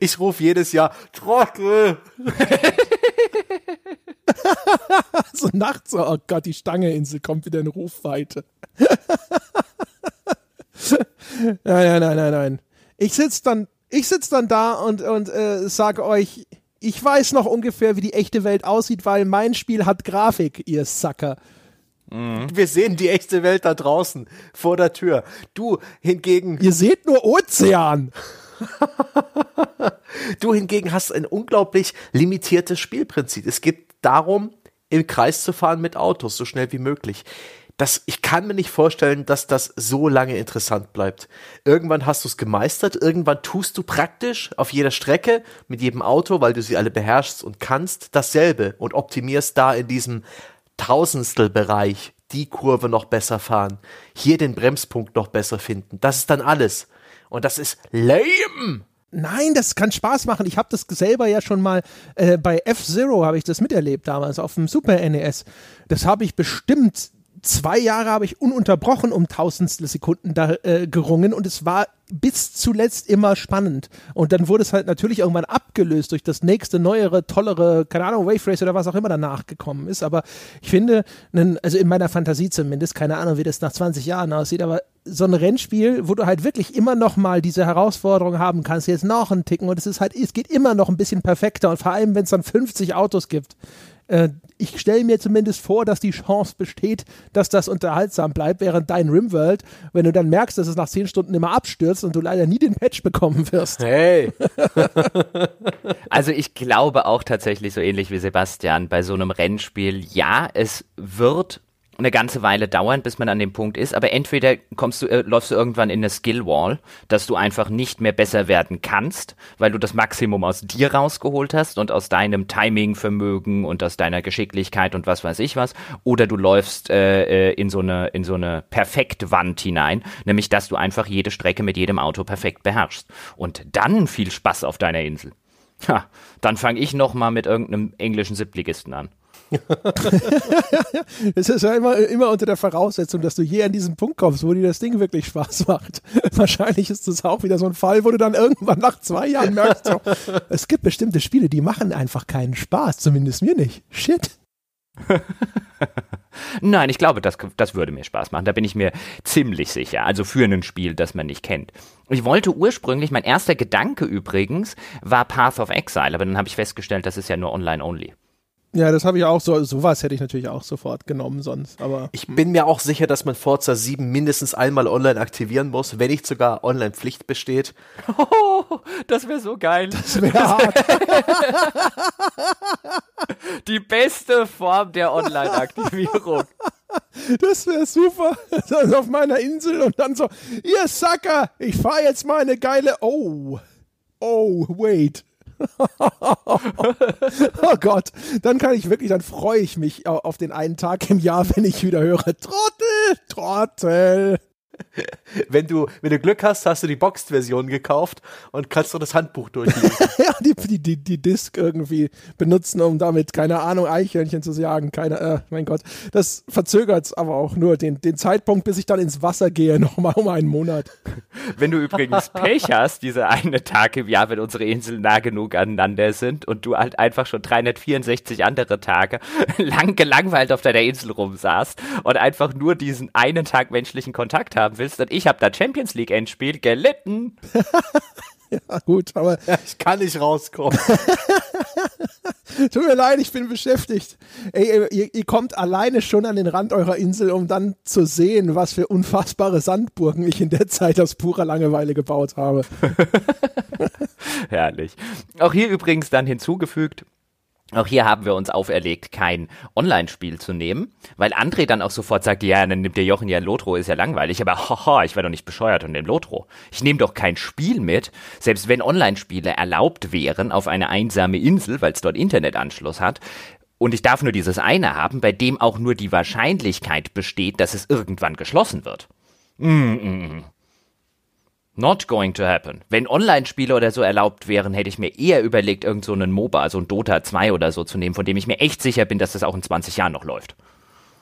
Ich rufe jedes Jahr Trottel. so nachts, oh Gott, die Stangeinsel kommt wieder in Rufweite. nein, nein, nein, nein, nein. Ich sitze dann, ich sitz dann da und, und äh, sage euch, ich weiß noch ungefähr, wie die echte Welt aussieht, weil mein Spiel hat Grafik, ihr Sacker. Mhm. Wir sehen die echte Welt da draußen vor der Tür. Du hingegen. Ihr seht nur Ozean. du hingegen hast ein unglaublich limitiertes Spielprinzip. Es geht darum, im Kreis zu fahren mit Autos, so schnell wie möglich. Das, ich kann mir nicht vorstellen, dass das so lange interessant bleibt. Irgendwann hast du es gemeistert, irgendwann tust du praktisch auf jeder Strecke mit jedem Auto, weil du sie alle beherrschst und kannst, dasselbe und optimierst da in diesem Tausendstelbereich die Kurve noch besser fahren, hier den Bremspunkt noch besser finden. Das ist dann alles. Und das ist lame. Nein, das kann Spaß machen. Ich habe das selber ja schon mal äh, bei F-Zero habe ich das miterlebt damals auf dem Super NES. Das habe ich bestimmt zwei Jahre habe ich ununterbrochen um tausendstel Sekunden da äh, gerungen und es war bis zuletzt immer spannend. Und dann wurde es halt natürlich irgendwann abgelöst durch das nächste, neuere, tollere, keine Ahnung, Wave Race oder was auch immer danach gekommen ist. Aber ich finde, also in meiner Fantasie zumindest, keine Ahnung, wie das nach 20 Jahren aussieht, aber so ein Rennspiel, wo du halt wirklich immer noch mal diese Herausforderung haben kannst, jetzt noch einen Ticken und es ist halt, es geht immer noch ein bisschen perfekter und vor allem, wenn es dann 50 Autos gibt. Äh, ich stelle mir zumindest vor, dass die Chance besteht, dass das unterhaltsam bleibt, während dein Rimworld, wenn du dann merkst, dass es nach 10 Stunden immer abstürzt und du leider nie den Patch bekommen wirst. Hey! also ich glaube auch tatsächlich so ähnlich wie Sebastian bei so einem Rennspiel, ja, es wird eine ganze Weile dauern, bis man an dem Punkt ist, aber entweder kommst du, äh, läufst du irgendwann in eine Skill-Wall, dass du einfach nicht mehr besser werden kannst, weil du das Maximum aus dir rausgeholt hast und aus deinem Timing-Vermögen und aus deiner Geschicklichkeit und was weiß ich was, oder du läufst äh, äh in so eine, in so eine Perfektwand hinein, nämlich dass du einfach jede Strecke mit jedem Auto perfekt beherrschst. Und dann viel Spaß auf deiner Insel. Ha, dann fange ich nochmal mit irgendeinem englischen Siebtligisten an. es ist ja immer, immer unter der Voraussetzung, dass du je an diesen Punkt kommst, wo dir das Ding wirklich Spaß macht. Wahrscheinlich ist das auch wieder so ein Fall, wo du dann irgendwann nach zwei Jahren merkst, so, es gibt bestimmte Spiele, die machen einfach keinen Spaß, zumindest mir nicht. Shit. Nein, ich glaube, das, das würde mir Spaß machen. Da bin ich mir ziemlich sicher. Also für ein Spiel, das man nicht kennt. Ich wollte ursprünglich, mein erster Gedanke übrigens, war Path of Exile, aber dann habe ich festgestellt, das ist ja nur online-only. Ja, das habe ich auch so. Sowas hätte ich natürlich auch sofort genommen sonst. Aber ich bin mir auch sicher, dass man Forza 7 mindestens einmal online aktivieren muss, wenn nicht sogar Online-Pflicht besteht. Oh, das wäre so geil. Das wäre hart. Die beste Form der Online-Aktivierung. Das wäre super. Also auf meiner Insel und dann so, ihr Sacker, ich fahre jetzt mal eine geile. Oh. oh, wait. oh Gott, dann kann ich wirklich, dann freue ich mich auf den einen Tag im Jahr, wenn ich wieder höre, Trottel, Trottel. Wenn du, wenn du Glück hast, hast du die Boxed-Version gekauft und kannst du das Handbuch durchlesen. ja, die, die, die, die Disc irgendwie benutzen, um damit, keine Ahnung, Eichhörnchen zu jagen. Keine, äh, mein Gott. Das verzögert aber auch nur den, den Zeitpunkt, bis ich dann ins Wasser gehe, nochmal um einen Monat. Wenn du übrigens Pech hast, diese eine Tag im Jahr, wenn unsere Inseln nah genug aneinander sind und du halt einfach schon 364 andere Tage lang gelangweilt auf deiner Insel rumsaßt und einfach nur diesen einen Tag menschlichen Kontakt haben willst und ich habe da Champions League Endspiel gelitten. ja, gut, aber ja, ich kann nicht rauskommen. Tut mir leid, ich bin beschäftigt. Ey, ihr, ihr, kommt alleine schon an den Rand eurer Insel, um dann zu sehen, was für unfassbare Sandburgen ich in der Zeit aus purer Langeweile gebaut habe. Herrlich. Auch hier übrigens dann hinzugefügt, auch hier haben wir uns auferlegt, kein Online-Spiel zu nehmen, weil André dann auch sofort sagt, ja, dann nimmt der Jochen ja Lotro, ist ja langweilig, aber haha, ich war doch nicht bescheuert und nehme Lotro. Ich nehme doch kein Spiel mit, selbst wenn Online-Spiele erlaubt wären auf eine einsame Insel, weil es dort Internetanschluss hat, und ich darf nur dieses eine haben, bei dem auch nur die Wahrscheinlichkeit besteht, dass es irgendwann geschlossen wird. Mm -mm. Not going to happen. Wenn Online-Spiele oder so erlaubt wären, hätte ich mir eher überlegt, irgend so einen MOBA, also ein Dota 2 oder so zu nehmen, von dem ich mir echt sicher bin, dass das auch in 20 Jahren noch läuft.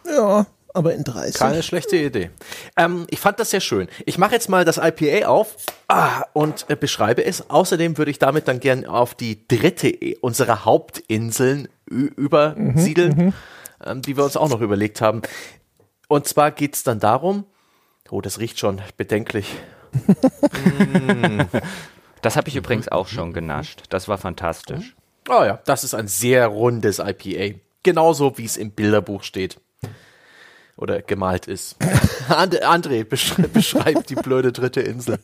Ja, aber in 30. Keine schlechte Idee. Ähm, ich fand das sehr schön. Ich mache jetzt mal das IPA auf ah, und äh, beschreibe es. Außerdem würde ich damit dann gern auf die dritte e, unserer Hauptinseln übersiedeln, mhm, mhm, ähm, die wir uns auch noch überlegt haben. Und zwar geht es dann darum, oh, das riecht schon bedenklich. das habe ich übrigens auch schon genascht. Das war fantastisch. Oh ja, das ist ein sehr rundes IPA. Genauso wie es im Bilderbuch steht. Oder gemalt ist. André, beschreibt die blöde dritte Insel.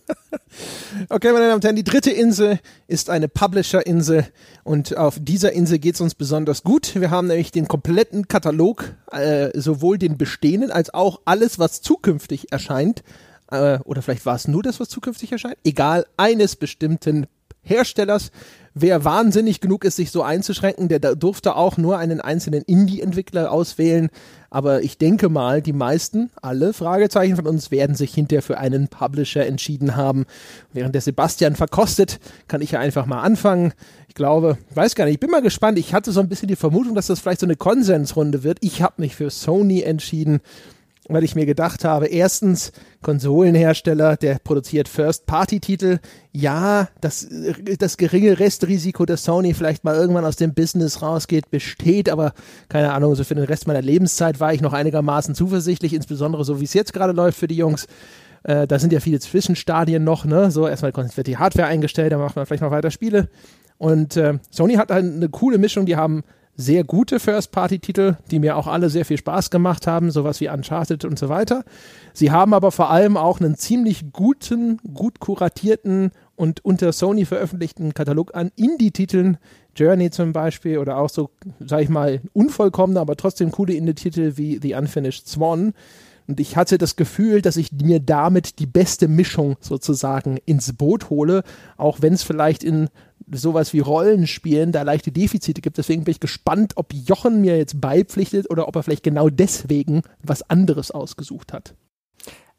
Okay, meine Damen und Herren, die dritte Insel ist eine Publisher-Insel und auf dieser Insel geht es uns besonders gut. Wir haben nämlich den kompletten Katalog, äh, sowohl den bestehenden als auch alles, was zukünftig erscheint, äh, oder vielleicht war es nur das, was zukünftig erscheint, egal, eines bestimmten Herstellers. Wer wahnsinnig genug ist, sich so einzuschränken, der durfte auch nur einen einzelnen Indie-Entwickler auswählen. Aber ich denke mal, die meisten, alle Fragezeichen von uns werden sich hinterher für einen Publisher entschieden haben. Während der Sebastian verkostet, kann ich ja einfach mal anfangen. Ich glaube, weiß gar nicht, ich bin mal gespannt. Ich hatte so ein bisschen die Vermutung, dass das vielleicht so eine Konsensrunde wird. Ich habe mich für Sony entschieden weil ich mir gedacht habe, erstens, Konsolenhersteller, der produziert First-Party-Titel. Ja, das, das geringe Restrisiko, dass Sony vielleicht mal irgendwann aus dem Business rausgeht, besteht, aber keine Ahnung, so für den Rest meiner Lebenszeit war ich noch einigermaßen zuversichtlich, insbesondere so wie es jetzt gerade läuft für die Jungs. Äh, da sind ja viele Zwischenstadien noch, ne? So, erstmal wird die Hardware eingestellt, dann macht man vielleicht noch weiter Spiele. Und äh, Sony hat halt eine coole Mischung, die haben sehr gute First-Party-Titel, die mir auch alle sehr viel Spaß gemacht haben, sowas wie Uncharted und so weiter. Sie haben aber vor allem auch einen ziemlich guten, gut kuratierten und unter Sony veröffentlichten Katalog an Indie-Titeln, Journey zum Beispiel oder auch so, sag ich mal, unvollkommene, aber trotzdem coole Indie-Titel wie The Unfinished Swan. Und ich hatte das Gefühl, dass ich mir damit die beste Mischung sozusagen ins Boot hole, auch wenn es vielleicht in sowas wie Rollenspielen da leichte Defizite gibt. Deswegen bin ich gespannt, ob Jochen mir jetzt beipflichtet oder ob er vielleicht genau deswegen was anderes ausgesucht hat.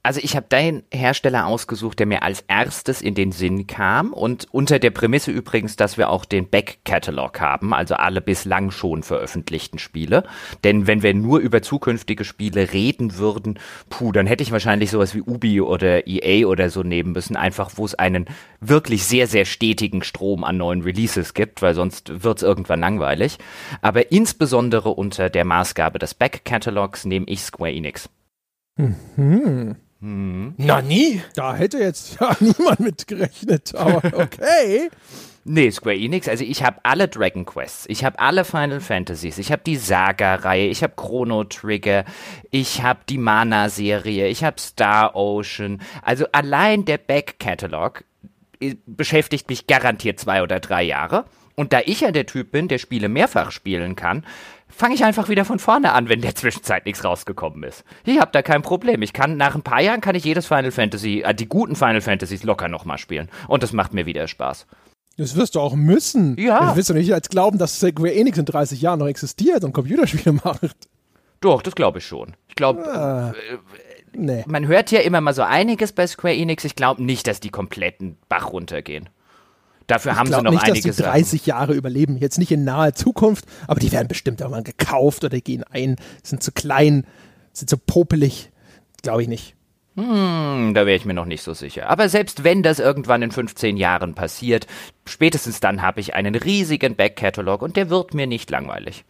Also ich habe deinen Hersteller ausgesucht, der mir als erstes in den Sinn kam und unter der Prämisse übrigens, dass wir auch den Back-Catalog haben, also alle bislang schon veröffentlichten Spiele. Denn wenn wir nur über zukünftige Spiele reden würden, puh, dann hätte ich wahrscheinlich sowas wie Ubi oder EA oder so nehmen müssen, einfach wo es einen wirklich sehr, sehr stetigen Strom an neuen Releases gibt, weil sonst wird es irgendwann langweilig. Aber insbesondere unter der Maßgabe des Back-Catalogs nehme ich Square Enix. Mhm. Hm. Na nie? Da hätte jetzt ja niemand mit gerechnet, aber okay. Nee, Square Enix, also ich habe alle Dragon Quests, ich habe alle Final Fantasies, ich habe die Saga-Reihe, ich habe Chrono Trigger, ich habe die Mana-Serie, ich habe Star Ocean. Also allein der Back-Catalog äh, beschäftigt mich garantiert zwei oder drei Jahre. Und da ich ja der Typ bin, der Spiele mehrfach spielen kann, fange ich einfach wieder von vorne an, wenn in der Zwischenzeit nichts rausgekommen ist. Ich habe da kein Problem. Ich kann nach ein paar Jahren kann ich jedes Final Fantasy, äh, die guten Final Fantasies locker nochmal spielen. Und das macht mir wieder Spaß. Das wirst du auch müssen. Ja. Du wirst doch nicht als glauben, dass Square Enix in 30 Jahren noch existiert und Computerspiele macht. Doch, das glaube ich schon. Ich glaube, Ah, nee. man hört ja immer mal so einiges bei Square Enix. Ich glaube nicht, dass die kompletten Bach runtergehen. Dafür haben Ich sie glaube noch nicht, dass die einiges. 30 Jahre überleben. Jetzt nicht in naher Zukunft, aber die werden bestimmt irgendwann gekauft oder gehen ein, sind zu klein, sind zu popelig. Glaube ich nicht. Hm, da wäre ich mir noch nicht so sicher. Aber selbst wenn das irgendwann in 15 Jahren passiert, spätestens dann habe ich einen riesigen Backkatalog und der wird mir nicht langweilig.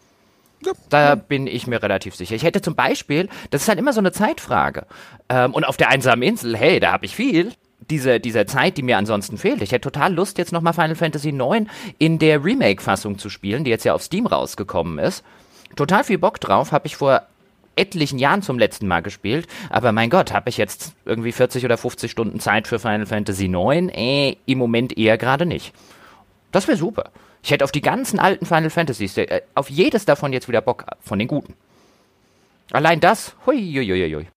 Ja. Da bin ich mir relativ sicher. Ich hätte zum Beispiel, das ist halt immer so eine Zeitfrage. Ähm, und auf der einsamen Insel, hey, da habe ich viel. Diese, diese Zeit, die mir ansonsten fehlt. Ich hätte total Lust, jetzt nochmal Final Fantasy IX in der Remake-Fassung zu spielen, die jetzt ja auf Steam rausgekommen ist. Total viel Bock drauf, habe ich vor etlichen Jahren zum letzten Mal gespielt. Aber mein Gott, habe ich jetzt irgendwie 40 oder 50 Stunden Zeit für Final Fantasy IX? Äh, im Moment eher gerade nicht. Das wäre super. Ich hätte auf die ganzen alten Final Fantasies, äh, auf jedes davon jetzt wieder Bock, von den guten. Allein das, hui, hui, hui, hui.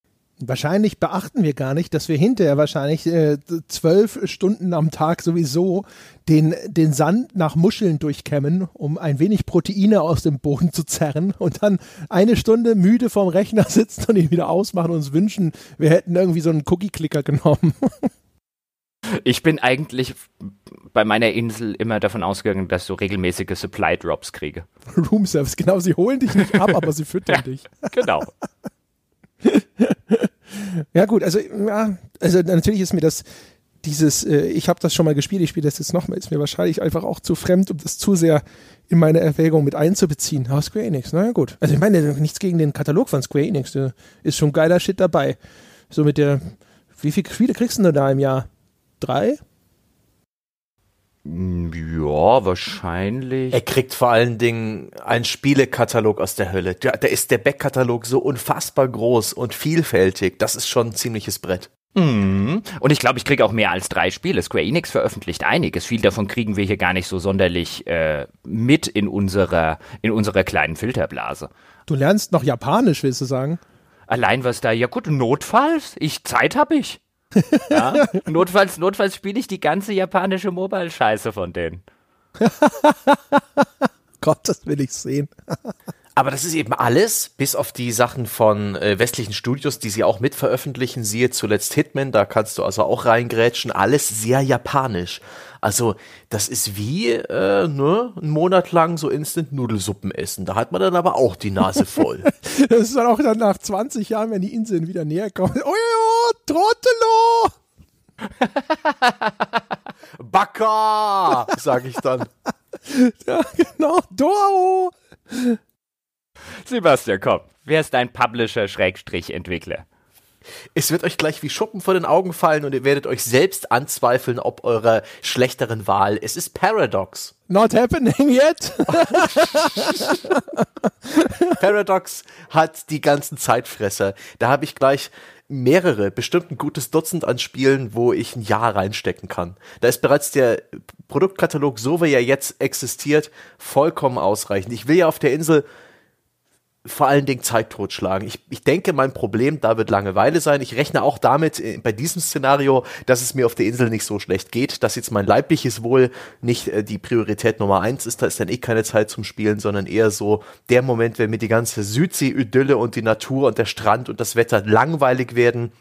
Wahrscheinlich beachten wir gar nicht, dass wir hinterher wahrscheinlich äh, zwölf Stunden am Tag sowieso den, den Sand nach Muscheln durchkämmen, um ein wenig Proteine aus dem Boden zu zerren und dann eine Stunde müde vorm Rechner sitzen und ihn wieder ausmachen und uns wünschen, wir hätten irgendwie so einen Cookie-Clicker genommen. Ich bin eigentlich bei meiner Insel immer davon ausgegangen, dass so regelmäßige Supply Drops kriege. Room Service, genau, sie holen dich nicht ab, aber sie füttern dich. Genau. Ja gut, also ja, also natürlich ist mir das dieses, äh, ich habe das schon mal gespielt, ich spiele das jetzt nochmal, ist mir wahrscheinlich einfach auch zu fremd, um das zu sehr in meine Erwägung mit einzubeziehen. Aber Square Enix, naja gut. Also ich meine, nichts gegen den Katalog von Square Enix, da ist schon geiler Shit dabei. So mit der, wie viele Spiele kriegst du denn da im Jahr? Drei? Ja, wahrscheinlich. Er kriegt vor allen Dingen einen Spielekatalog aus der Hölle. Da, da ist der Backkatalog so unfassbar groß und vielfältig. Das ist schon ein ziemliches Brett. Mhm. Und ich glaube, ich kriege auch mehr als drei Spiele. Square Enix veröffentlicht einiges. Viel davon kriegen wir hier gar nicht so sonderlich äh, mit in unserer, in unserer kleinen Filterblase. Du lernst noch Japanisch, willst du sagen? Allein was da, ja gut, notfalls, ich, Zeit habe ich. Ja? notfalls, notfalls spiele ich die ganze japanische Mobile-Scheiße von denen. Gott, das will ich sehen. Aber das ist eben alles, bis auf die Sachen von äh, westlichen Studios, die sie auch mit veröffentlichen. Siehe zuletzt Hitman, da kannst du also auch reingrätschen. Alles sehr japanisch. Also das ist wie äh, ne, einen Monat lang so Instant-Nudelsuppen essen. Da hat man dann aber auch die Nase voll. Das ist dann auch dann nach 20 Jahren, wenn die Inseln wieder näher kommen. Oh ja, Trottelo! Baka, sag ich dann. Ja, genau, Doro! Sebastian, komm. Wer ist dein Publisher-Entwickler? Es wird euch gleich wie Schuppen vor den Augen fallen und ihr werdet euch selbst anzweifeln, ob eurer schlechteren Wahl. Es ist Paradox. Not happening yet. Paradox hat die ganzen Zeitfresser. Da habe ich gleich mehrere, bestimmt ein gutes Dutzend an Spielen, wo ich ein Jahr reinstecken kann. Da ist bereits der Produktkatalog, so wie er jetzt existiert, vollkommen ausreichend. Ich will ja auf der Insel vor allen Dingen Zeit totschlagen. Ich, ich denke, mein Problem da wird Langeweile sein. Ich rechne auch damit äh, bei diesem Szenario, dass es mir auf der Insel nicht so schlecht geht, dass jetzt mein leibliches Wohl nicht äh, die Priorität Nummer eins ist. Da ist dann eh keine Zeit zum Spielen, sondern eher so der Moment, wenn mir die ganze Südsee-Idylle und die Natur und der Strand und das Wetter langweilig werden.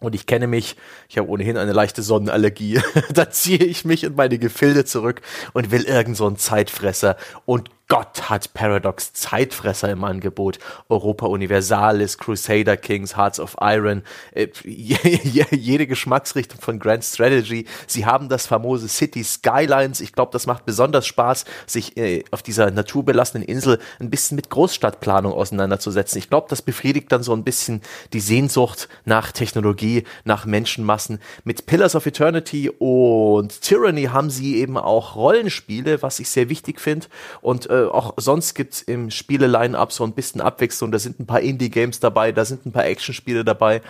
Und ich kenne mich, ich habe ohnehin eine leichte Sonnenallergie. da ziehe ich mich in meine Gefilde zurück und will irgend so einen Zeitfresser. Und Gott hat Paradox Zeitfresser im Angebot. Europa Universalis, Crusader Kings, Hearts of Iron, äh, jede Geschmacksrichtung von Grand Strategy. Sie haben das famose City Skylines. Ich glaube, das macht besonders Spaß, sich äh, auf dieser naturbelassenen Insel ein bisschen mit Großstadtplanung auseinanderzusetzen. Ich glaube, das befriedigt dann so ein bisschen die Sehnsucht nach Technologie, nach Menschenmassen. Mit Pillars of Eternity und Tyranny haben sie eben auch Rollenspiele, was ich sehr wichtig finde. Und äh, auch sonst gibt's im Spiele-Line-Up so ein bisschen Abwechslung. Da sind ein paar Indie-Games dabei, da sind ein paar Action-Spiele dabei.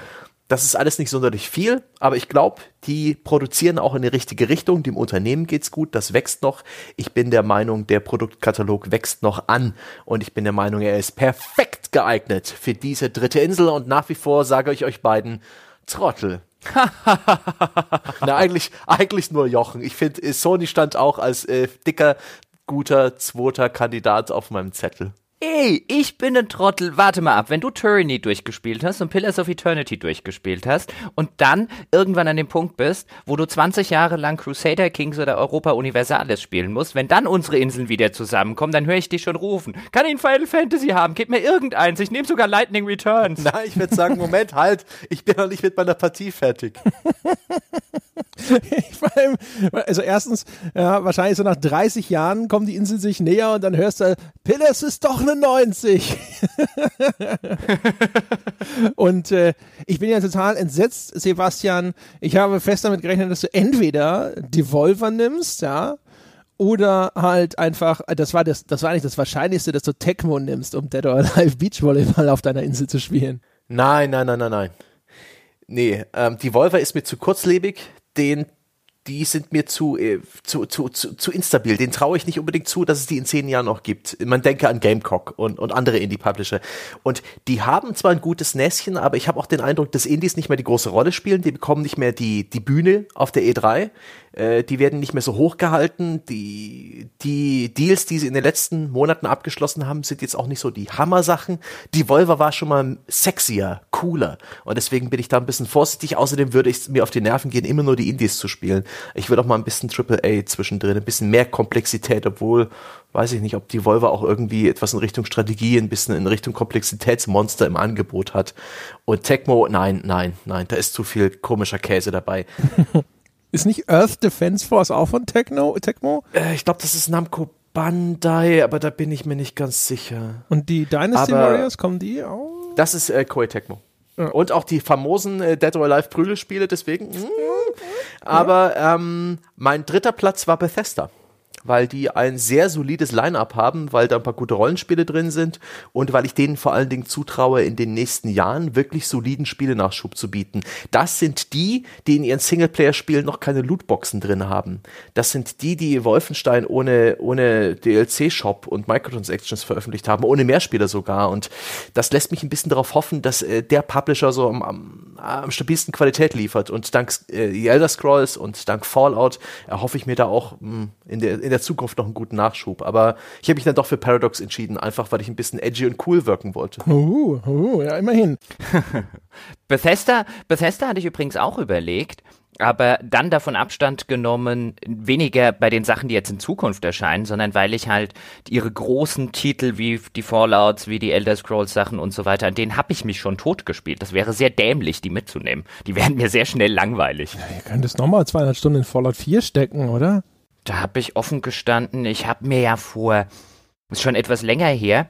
Das ist alles nicht sonderlich viel, aber ich glaube, die produzieren auch in die richtige Richtung. Dem Unternehmen geht's gut, das wächst noch. Ich bin der Meinung, der Produktkatalog wächst noch an und ich bin der Meinung, er ist perfekt geeignet für diese dritte Insel und nach wie vor sage ich euch beiden, Trottel. Na, eigentlich, eigentlich nur Jochen. Ich finde, äh, Sony stand auch als äh, dicker, guter, zweiter Kandidat auf meinem Zettel. Ey, ich bin ein Trottel. Warte mal ab, wenn du Tyranny durchgespielt hast und Pillars of Eternity durchgespielt hast und dann irgendwann an dem Punkt bist, wo du 20 Jahre lang Crusader Kings oder Europa Universalis spielen musst, wenn dann unsere Inseln wieder zusammenkommen, dann höre ich dich schon rufen. Kann ich ein Final Fantasy haben? Gib mir irgendeins. Ich nehme sogar Lightning Returns. Nein, ich würde sagen, Moment, halt, ich bin noch nicht mit meiner Partie fertig. Also erstens, ja, wahrscheinlich so nach 30 Jahren kommen die Inseln sich näher und dann hörst du, Pillars ist doch eine 90. und äh, ich bin ja total entsetzt, Sebastian. Ich habe fest damit gerechnet, dass du entweder Devolver nimmst, ja, oder halt einfach, das war das, das war eigentlich das Wahrscheinlichste, dass du Tecmo nimmst, um Dead or Alive Beachvolleyball auf deiner Insel zu spielen. Nein, nein, nein, nein, nein. Nee, ähm, Devolver ist mir zu kurzlebig. Den die sind mir zu, äh, zu, zu, zu, zu instabil. Den traue ich nicht unbedingt zu, dass es die in zehn Jahren noch gibt. Man denke an Gamecock und, und andere Indie-Publisher. Und die haben zwar ein gutes Näschen, aber ich habe auch den Eindruck, dass Indies nicht mehr die große Rolle spielen. Die bekommen nicht mehr die, die Bühne auf der E3. Äh, die werden nicht mehr so hoch gehalten. Die, die Deals, die sie in den letzten Monaten abgeschlossen haben, sind jetzt auch nicht so die Hammer-Sachen. Die Volver war schon mal sexier, cooler. Und deswegen bin ich da ein bisschen vorsichtig. Außerdem würde ich mir auf die Nerven gehen, immer nur die Indies zu spielen. Ich würde auch mal ein bisschen AAA zwischendrin, ein bisschen mehr Komplexität, obwohl weiß ich nicht, ob die Volvo auch irgendwie etwas in Richtung Strategie, ein bisschen in Richtung Komplexitätsmonster im Angebot hat. Und Tecmo, nein, nein, nein, da ist zu viel komischer Käse dabei. Ist nicht Earth Defense Force auch von Techno, Tecmo? Äh, ich glaube, das ist Namco Bandai, aber da bin ich mir nicht ganz sicher. Und die Dynasty Aber- Warriors, kommen die auch? Das ist äh, Koei Tecmo. Ja. Und auch die famosen äh, Dead or Alive Prügelspiele, deswegen. mm. Aber ähm, mein dritter Platz war Bethesda. Weil die ein sehr solides Line-up haben, weil da ein paar gute Rollenspiele drin sind und weil ich denen vor allen Dingen zutraue, in den nächsten Jahren wirklich soliden Spielenachschub zu bieten. Das sind die, die in ihren Singleplayer-Spielen noch keine Lootboxen drin haben. Das sind die, die Wolfenstein ohne, ohne DLC-Shop und Microtransactions veröffentlicht haben, ohne Mehrspieler sogar. Und das lässt mich ein bisschen darauf hoffen, dass äh, der Publisher so am, am, am stabilsten Qualität liefert. Und dank äh, Elder Scrolls und dank Fallout erhoffe ich mir da auch mh, in, der, in der Zukunft noch einen guten Nachschub. Aber ich habe mich dann doch für Paradox entschieden, einfach weil ich ein bisschen edgy und cool wirken wollte. Uh, uh, ja, immerhin. Bethesda, Bethesda hatte ich übrigens auch überlegt, aber dann davon Abstand genommen, weniger bei den Sachen, die jetzt in Zukunft erscheinen, sondern weil ich halt ihre großen Titel wie die Fallouts, wie die Elder Scrolls Sachen und so weiter, an denen habe ich mich schon totgespielt. Das wäre sehr dämlich, die mitzunehmen. Die werden mir sehr schnell langweilig. Ihr könntest nochmal 200 Stunden in Fallout 4 stecken, oder? Da habe ich offen gestanden, ich habe mir ja vor, ist schon etwas länger her,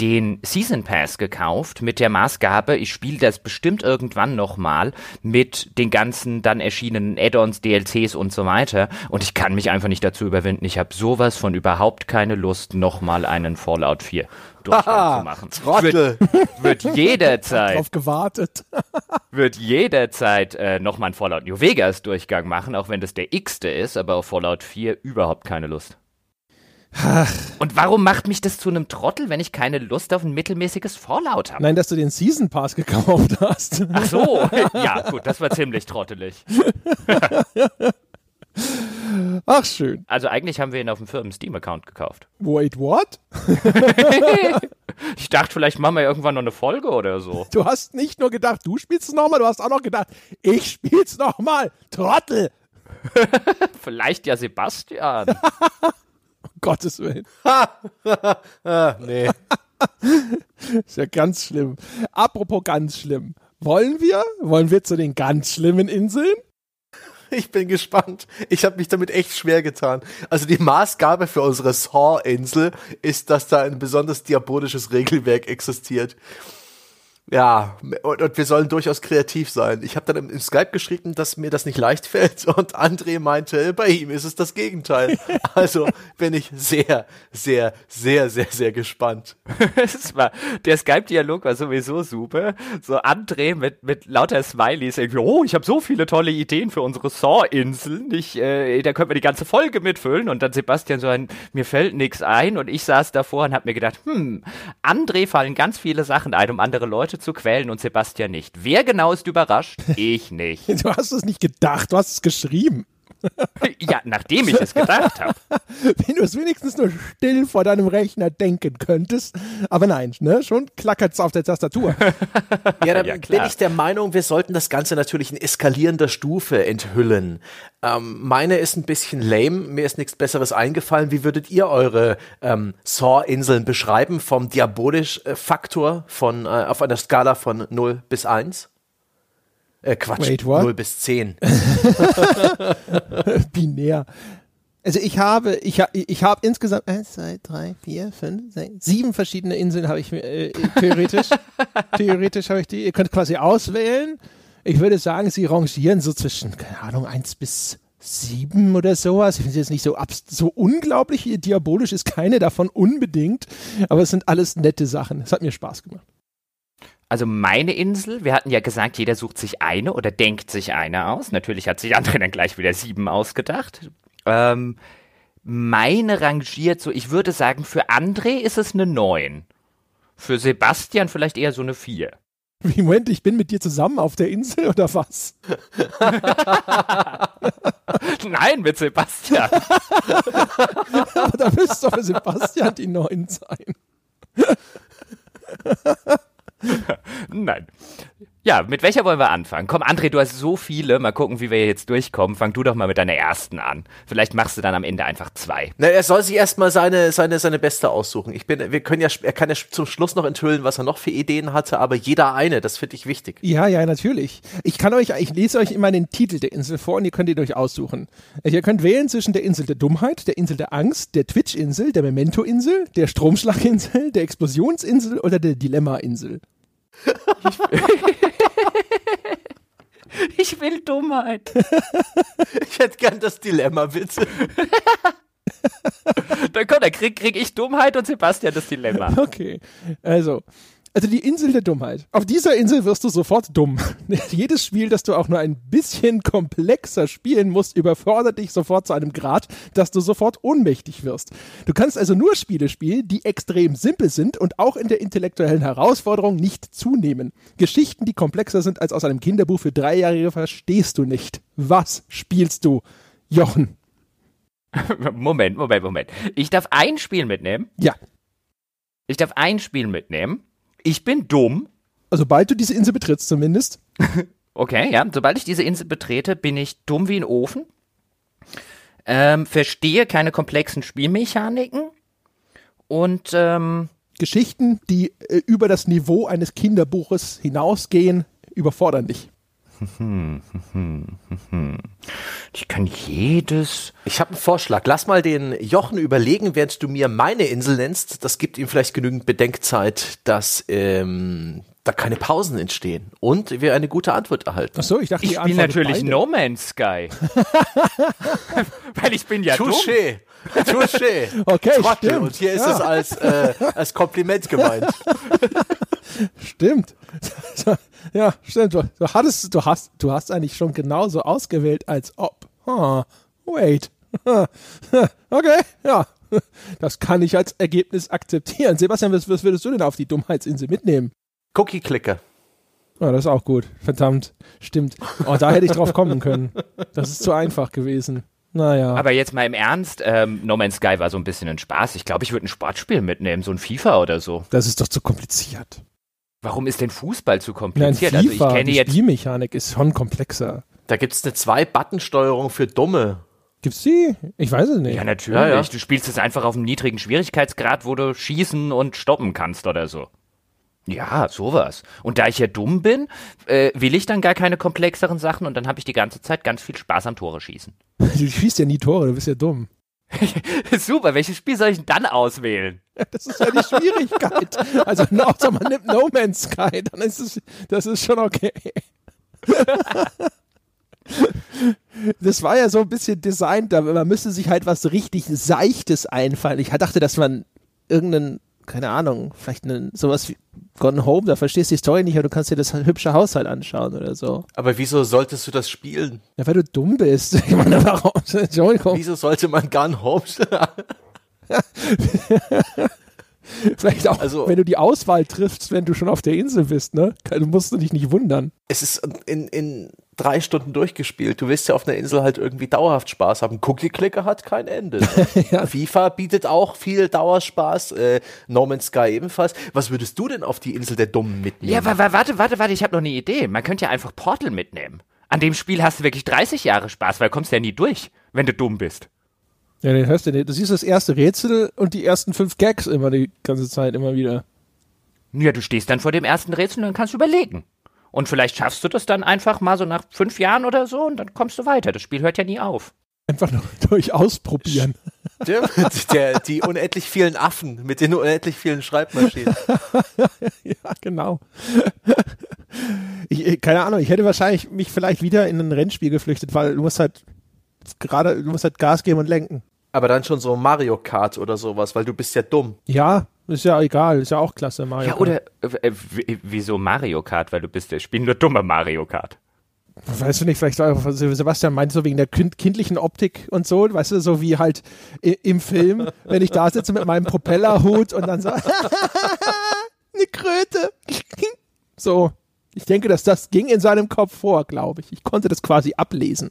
den Season Pass gekauft mit der Maßgabe, ich spiele das bestimmt irgendwann nochmal mit den ganzen dann erschienenen Add-ons, DLCs und so weiter. Und ich kann mich einfach nicht dazu überwinden. Ich habe sowas von überhaupt keine Lust, nochmal einen Fallout 4 Durchgang zu machen. Trottel. Wird, wird jederzeit Drauf gewartet. wird jederzeit äh, nochmal einen Fallout New Vegas Durchgang machen, auch wenn das der x-te ist, aber auf Fallout 4 überhaupt keine Lust. Und warum macht mich das zu einem Trottel, wenn ich keine Lust auf ein mittelmäßiges Fallout habe? Nein, dass du den Season Pass gekauft hast. Ach so, ja gut, das war ziemlich trottelig. Ach, schön. Also eigentlich haben wir ihn auf dem Firmen Steam-Account gekauft. Wait, what? Ich dachte, vielleicht machen wir irgendwann noch eine Folge oder so. Du hast nicht nur gedacht, du spielst es nochmal, du hast auch noch gedacht, ich spiel's nochmal. Trottel. Vielleicht ja Sebastian. Gottes Willen. ah, nee. Ist ja ganz schlimm. Apropos ganz schlimm. Wollen wir? Wollen wir zu den ganz schlimmen Inseln? Ich bin gespannt. Ich habe mich damit echt schwer getan. Also die Maßgabe für unsere Saw-Insel ist, dass da ein besonders diabolisches Regelwerk existiert. Ja, und, und wir sollen durchaus kreativ sein. Ich habe dann im, im Skype geschrieben, dass mir das nicht leicht fällt und André meinte, bei ihm ist es das Gegenteil. Also bin ich sehr, sehr, sehr, sehr, sehr gespannt. Es war, der Skype-Dialog war sowieso super. So André mit, mit lauter Smileys irgendwie, oh, ich habe so viele tolle Ideen für unsere Saw-Inseln. Äh, da können wir die ganze Folge mitfüllen. Und dann Sebastian so ein, mir fällt nichts ein. Und ich saß davor und habe mir gedacht, hm, André fallen ganz viele Sachen ein, um andere Leute Leute zu quälen und Sebastian nicht. Wer genau ist überrascht? Ich nicht. Du hast es nicht gedacht, du hast es geschrieben. ja, nachdem ich es gedacht habe. Wenn du es wenigstens nur still vor deinem Rechner denken könntest. Aber nein, ne? schon klackert es auf der Tastatur. ja, dann ja, bin ich der Meinung, wir sollten das Ganze natürlich in eskalierender Stufe enthüllen. Ähm, meine ist ein bisschen lame, mir ist nichts Besseres eingefallen. Wie würdet ihr eure ähm, Saw-Inseln beschreiben vom Diabolisch-Faktor von, äh, auf einer Skala von 0 bis 1? Äh, Quatsch, Wait, 0 bis 10. Binär. Also ich habe, ich, ich habe insgesamt eins, zwei, drei, vier, fünf, sechs, sieben verschiedene Inseln habe ich äh, theoretisch. theoretisch habe ich die. Ihr könnt quasi auswählen. Ich würde sagen, sie rangieren so zwischen, keine Ahnung, eins bis sieben oder sowas. Ich finde jetzt nicht so, so unglaublich diabolisch ist keine davon unbedingt, aber es sind alles nette Sachen. Es hat mir Spaß gemacht. Also meine Insel, wir hatten ja gesagt, jeder sucht sich eine oder denkt sich eine aus. Natürlich hat sich andere dann gleich wieder sieben ausgedacht. Ähm, meine rangiert so, ich würde sagen, für André ist es eine neun. Für Sebastian vielleicht eher so eine vier. Wie, Moment, ich bin mit dir zusammen auf der Insel oder was? Nein, mit Sebastian. Aber da müsste doch für Sebastian die neun sein. Nein. Ja, mit welcher wollen wir anfangen? Komm, André, du hast so viele. Mal gucken, wie wir jetzt durchkommen. Fang du doch mal mit deiner ersten an. Vielleicht machst du dann am Ende einfach zwei. Na, er soll sich erstmal seine, seine, seine beste aussuchen. Ich bin, wir können ja, er kann ja zum Schluss noch enthüllen, was er noch für Ideen hatte, aber jeder eine, das finde ich wichtig. Ja, ja, natürlich. Ich kann euch, ich lese euch immer den Titel der Insel vor und ihr könnt ihn euch aussuchen. Ihr könnt wählen zwischen der Insel der Dummheit, der Insel der Angst, der Twitch-Insel, der Memento-Insel, der Stromschlaginsel, der Explosionsinsel oder der Dilemma-Insel. Ich will Dummheit. Ich hätte gern das Dilemma, bitte. Dann komm, dann krieg, krieg ich Dummheit und Sebastian das Dilemma. Okay, also also die Insel der Dummheit. Auf dieser Insel wirst du sofort dumm. Jedes Spiel, das du auch nur ein bisschen komplexer spielen musst, überfordert dich sofort zu einem Grad, dass du sofort ohnmächtig wirst. Du kannst also nur Spiele spielen, die extrem simpel sind und auch in der intellektuellen Herausforderung nicht zunehmen. Geschichten, die komplexer sind als aus einem Kinderbuch für Dreijährige, verstehst du nicht. Was spielst du, Jochen? Moment, Moment, Moment. Ich darf ein Spiel mitnehmen? Ja. Ich darf ein Spiel mitnehmen ich bin dumm. Also, sobald du diese Insel betrittst, zumindest. okay, ja. Sobald ich diese Insel betrete, bin ich dumm wie ein Ofen. Ähm, verstehe keine komplexen Spielmechaniken und ähm, Geschichten, die äh, über das Niveau eines Kinderbuches hinausgehen, überfordern dich. Ich kann jedes. Ich habe einen Vorschlag. Lass mal den Jochen überlegen, während du mir meine Insel nennst. Das gibt ihm vielleicht genügend Bedenkzeit, dass ähm, da keine Pausen entstehen und wir eine gute Antwort erhalten. Ach so, ich dachte, ich spiele natürlich No Man's Sky. Weil ich bin ja Touché. dumm. Touché. Okay, Trottel. stimmt. Und hier ist ja. es als, äh, als Kompliment gemeint. stimmt. Ja, stimmt. Du, du, hattest, du hast, du hast eigentlich schon genauso ausgewählt, als ob. Huh, wait. okay, ja. Das kann ich als Ergebnis akzeptieren. Sebastian, was, was würdest du denn auf die Dummheitsinsel mitnehmen? Cookie-Clicker. Oh, das ist auch gut. Verdammt. Stimmt. Oh, da hätte ich drauf kommen können. Das ist zu einfach gewesen. Naja. Aber jetzt mal im Ernst, ähm, No Man's Sky war so ein bisschen ein Spaß. Ich glaube, ich würde ein Sportspiel mitnehmen, so ein FIFA oder so. Das ist doch zu kompliziert. Warum ist denn Fußball zu kompliziert? Nein, FIFA, also ich kenne die jetzt Spielmechanik ist schon komplexer. Da gibt es eine Zwei-Button-Steuerung für Dumme. Gibt's die? Ich weiß es nicht. Ja, natürlich. Ja, ja. Du spielst es einfach auf einem niedrigen Schwierigkeitsgrad, wo du schießen und stoppen kannst oder so. Ja, sowas. Und da ich ja dumm bin, äh, will ich dann gar keine komplexeren Sachen und dann habe ich die ganze Zeit ganz viel Spaß am Tore schießen. Du schießt ja nie Tore, du bist ja dumm. Super, welches Spiel soll ich denn dann auswählen? Das ist ja die Schwierigkeit. Also, außer man nimmt No Man's Sky, dann ist es, das ist schon okay. Das war ja so ein bisschen designt, man müsste sich halt was richtig Seichtes einfallen. Ich dachte, dass man irgendeinen keine Ahnung, vielleicht eine, sowas wie Gone Home, da verstehst du die Story nicht, aber du kannst dir das hübsche Haus halt anschauen oder so. Aber wieso solltest du das spielen? Ja, weil du dumm bist. Ich meine, warum? Entschuldigung. Wieso sollte man Gone Home Vielleicht auch, Also- wenn du die Auswahl triffst, wenn du schon auf der Insel bist, ne? Du musst du dich nicht wundern. Es ist in, in drei Stunden durchgespielt. Du willst ja auf einer Insel halt irgendwie dauerhaft Spaß haben. Cookie Clicker hat kein Ende. FIFA bietet auch viel Dauerspaß. Äh, no Man's Sky ebenfalls. Was würdest du denn auf die Insel der Dummen mitnehmen? Ja, wa wa warte, warte, warte, ich habe noch eine Idee. Man könnte ja einfach Portal mitnehmen. An dem Spiel hast du wirklich 30 Jahre Spaß, weil du kommst ja nie durch, wenn du dumm bist. Ja, den hörst du nicht. Du siehst das erste Rätsel und die ersten fünf Gags immer die ganze Zeit, immer wieder. Ja, du stehst dann vor dem ersten Rätsel und dann kannst du überlegen. Und vielleicht schaffst du das dann einfach mal so nach fünf Jahren oder so und dann kommst du weiter. Das Spiel hört ja nie auf. Einfach nur durch ausprobieren. Der, der, die unendlich vielen Affen mit den unendlich vielen Schreibmaschinen. ja, genau. Ich, keine Ahnung, ich hätte wahrscheinlich mich vielleicht wieder in ein Rennspiel geflüchtet, weil du musst halt gerade, du musst halt Gas geben und lenken. Aber dann schon so Mario Kart oder sowas, weil du bist ja dumm. Ja, ist ja egal, ist ja auch klasse, Mario. Ja, oder äh, w- wieso Mario Kart? Weil du bist der Spiel nur dumme Mario Kart. Weißt du nicht, vielleicht war Sebastian meint so wegen der kind kindlichen Optik und so, weißt du, so wie halt im Film, wenn ich da sitze mit meinem Propellerhut und dann so, eine Kröte. So, ich denke, dass das ging in seinem Kopf vor, glaube ich. Ich konnte das quasi ablesen.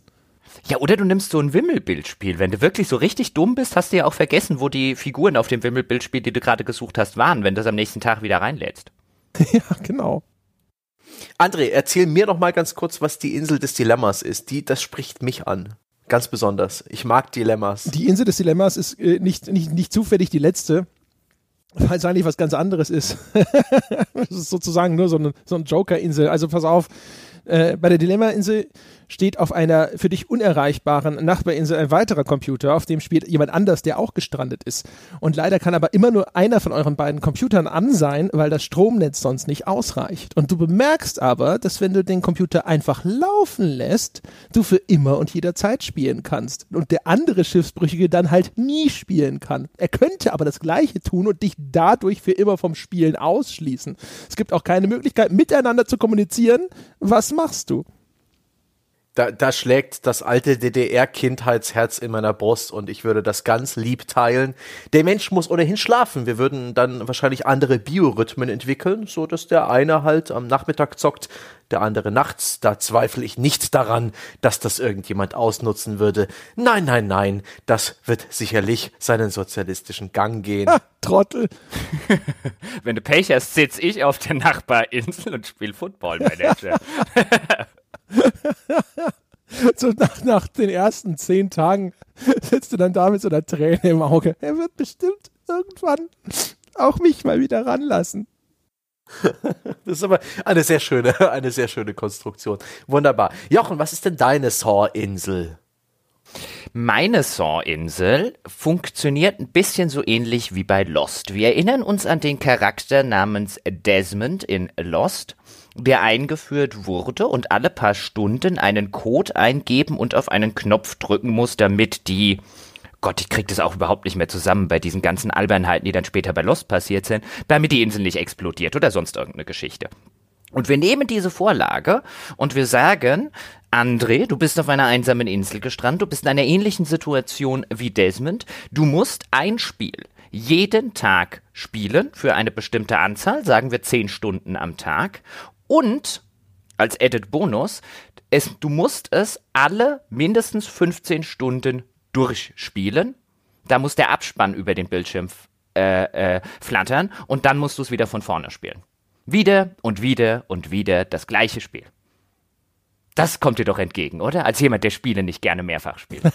Ja, oder du nimmst so ein Wimmelbildspiel. Wenn du wirklich so richtig dumm bist, hast du ja auch vergessen, wo die Figuren auf dem Wimmelbildspiel, die du gerade gesucht hast, waren, wenn du das am nächsten Tag wieder reinlädst. ja, genau. André, erzähl mir noch mal ganz kurz, was die Insel des Dilemmas ist. Die, das spricht mich an. Ganz besonders. Ich mag Dilemmas. Die Insel des Dilemmas ist äh, nicht, nicht, nicht zufällig die letzte, weil es eigentlich was ganz anderes ist. Es ist sozusagen nur so eine, so eine Joker-Insel. Also pass auf, äh, bei der Dilemma-Insel steht auf einer für dich unerreichbaren Nachbarinsel ein weiterer Computer, auf dem spielt jemand anders, der auch gestrandet ist. Und leider kann aber immer nur einer von euren beiden Computern an sein, weil das Stromnetz sonst nicht ausreicht. Und du bemerkst aber, dass wenn du den Computer einfach laufen lässt, du für immer und jederzeit spielen kannst. Und der andere Schiffsbrüchige dann halt nie spielen kann. Er könnte aber das Gleiche tun und dich dadurch für immer vom Spielen ausschließen. Es gibt auch keine Möglichkeit, miteinander zu kommunizieren. Was machst du? Da, da schlägt das alte DDR-Kindheitsherz in meiner Brust und ich würde das ganz lieb teilen. Der Mensch muss ohnehin schlafen. Wir würden dann wahrscheinlich andere Biorhythmen entwickeln, so dass der eine halt am Nachmittag zockt, der andere nachts. Da zweifle ich nicht daran, dass das irgendjemand ausnutzen würde. Nein, nein, nein, das wird sicherlich seinen sozialistischen Gang gehen. Ha, Trottel. Wenn du Pech hast, sitz ich auf der Nachbarinsel und spiel Football Manager. So nach, nach den ersten zehn Tagen sitzt du dann da mit so einer Träne im Auge. Er wird bestimmt irgendwann auch mich mal wieder ranlassen. Das ist aber eine sehr schöne, eine sehr schöne Konstruktion. Wunderbar. Jochen, was ist denn deine Saw-Insel? Meine Saw-Insel funktioniert ein bisschen so ähnlich wie bei Lost. Wir erinnern uns an den Charakter namens Desmond in Lost, der eingeführt wurde und alle paar Stunden einen Code eingeben und auf einen Knopf drücken muss, damit die Gott, ich krieg das auch überhaupt nicht mehr zusammen bei diesen ganzen Albernheiten, die dann später bei Lost passiert sind, damit die Insel nicht explodiert oder sonst irgendeine Geschichte. Und wir nehmen diese Vorlage und wir sagen, André, du bist auf einer einsamen Insel gestrandet, du bist in einer ähnlichen Situation wie Desmond, du musst ein Spiel jeden Tag spielen für eine bestimmte Anzahl, sagen wir zehn Stunden am Tag und als Edit Bonus, es, du musst es alle mindestens 15 Stunden durchspielen. Da muss der Abspann über den Bildschirm äh, äh, flattern und dann musst du es wieder von vorne spielen. Wieder und wieder und wieder das gleiche Spiel. Das kommt dir doch entgegen, oder? Als jemand, der Spiele nicht gerne mehrfach spielt.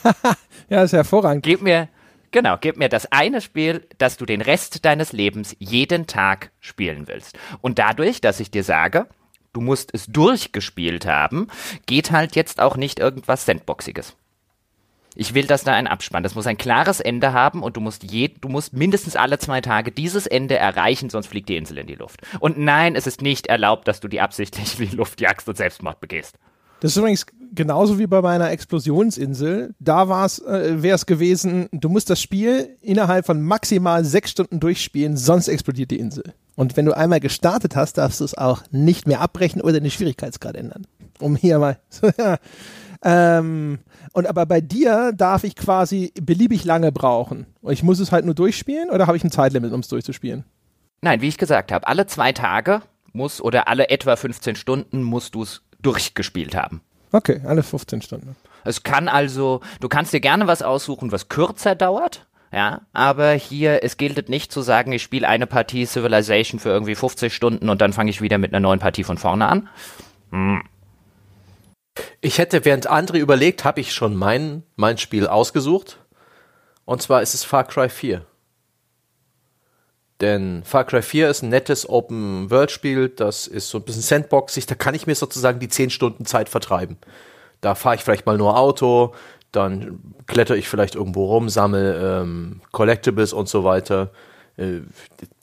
Ja, ist hervorragend. Gib mir, genau, gib mir das eine Spiel, das du den Rest deines Lebens jeden Tag spielen willst. Und dadurch, dass ich dir sage, du musst es durchgespielt haben, geht halt jetzt auch nicht irgendwas Sandboxiges. Ich will, dass da ein Abspann. Das muss ein klares Ende haben und du musst je, du musst mindestens alle zwei Tage dieses Ende erreichen, sonst fliegt die Insel in die Luft. Und nein, es ist nicht erlaubt, dass du die absichtlich in die Luft jagst und Selbstmord begehst. Das ist übrigens genauso wie bei meiner Explosionsinsel. Da war's, äh, wäre es gewesen, du musst das Spiel innerhalb von maximal sechs Stunden durchspielen, sonst explodiert die Insel. Und wenn du einmal gestartet hast, darfst du es auch nicht mehr abbrechen oder den Schwierigkeitsgrad ändern. Um hier mal. ähm, und aber bei dir darf ich quasi beliebig lange brauchen. Ich muss es halt nur durchspielen oder habe ich ein Zeitlimit, um es durchzuspielen? Nein, wie ich gesagt habe, alle zwei Tage muss oder alle etwa 15 Stunden musst du es durchgespielt haben. Okay, alle 15 Stunden. Es kann also, du kannst dir gerne was aussuchen, was kürzer dauert. Ja, aber hier, es gilt nicht zu sagen, ich spiele eine Partie Civilization für irgendwie 50 Stunden und dann fange ich wieder mit einer neuen Partie von vorne an. Hm. Ich hätte, während André überlegt, habe ich schon mein, mein Spiel ausgesucht. Und zwar ist es Far Cry 4. Denn Far Cry 4 ist ein nettes Open-World-Spiel, das ist so ein bisschen Sandboxig, da kann ich mir sozusagen die 10 Stunden Zeit vertreiben. Da fahre ich vielleicht mal nur Auto, dann kletter ich vielleicht irgendwo rum, sammle ähm, Collectibles und so weiter. Äh,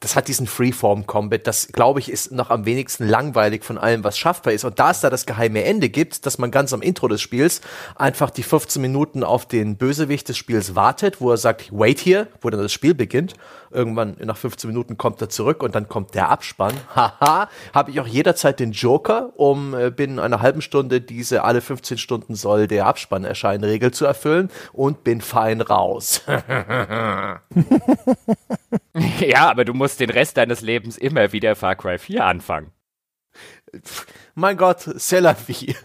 das hat diesen Freeform-Combat, das glaube ich ist noch am wenigsten langweilig von allem, was schaffbar ist. Und da es da das geheime Ende gibt, dass man ganz am Intro des Spiels einfach die 15 Minuten auf den Bösewicht des Spiels wartet, wo er sagt, wait here, wo dann das Spiel beginnt. Irgendwann nach 15 Minuten kommt er zurück und dann kommt der Abspann. Haha, habe ich auch jederzeit den Joker, um äh, binnen einer halben Stunde diese alle 15 Stunden soll der Abspann erscheinen Regel zu erfüllen und bin fein raus. ja, aber du musst den Rest deines Lebens immer wieder Far Cry 4 anfangen. Mein Gott, c'est la vie.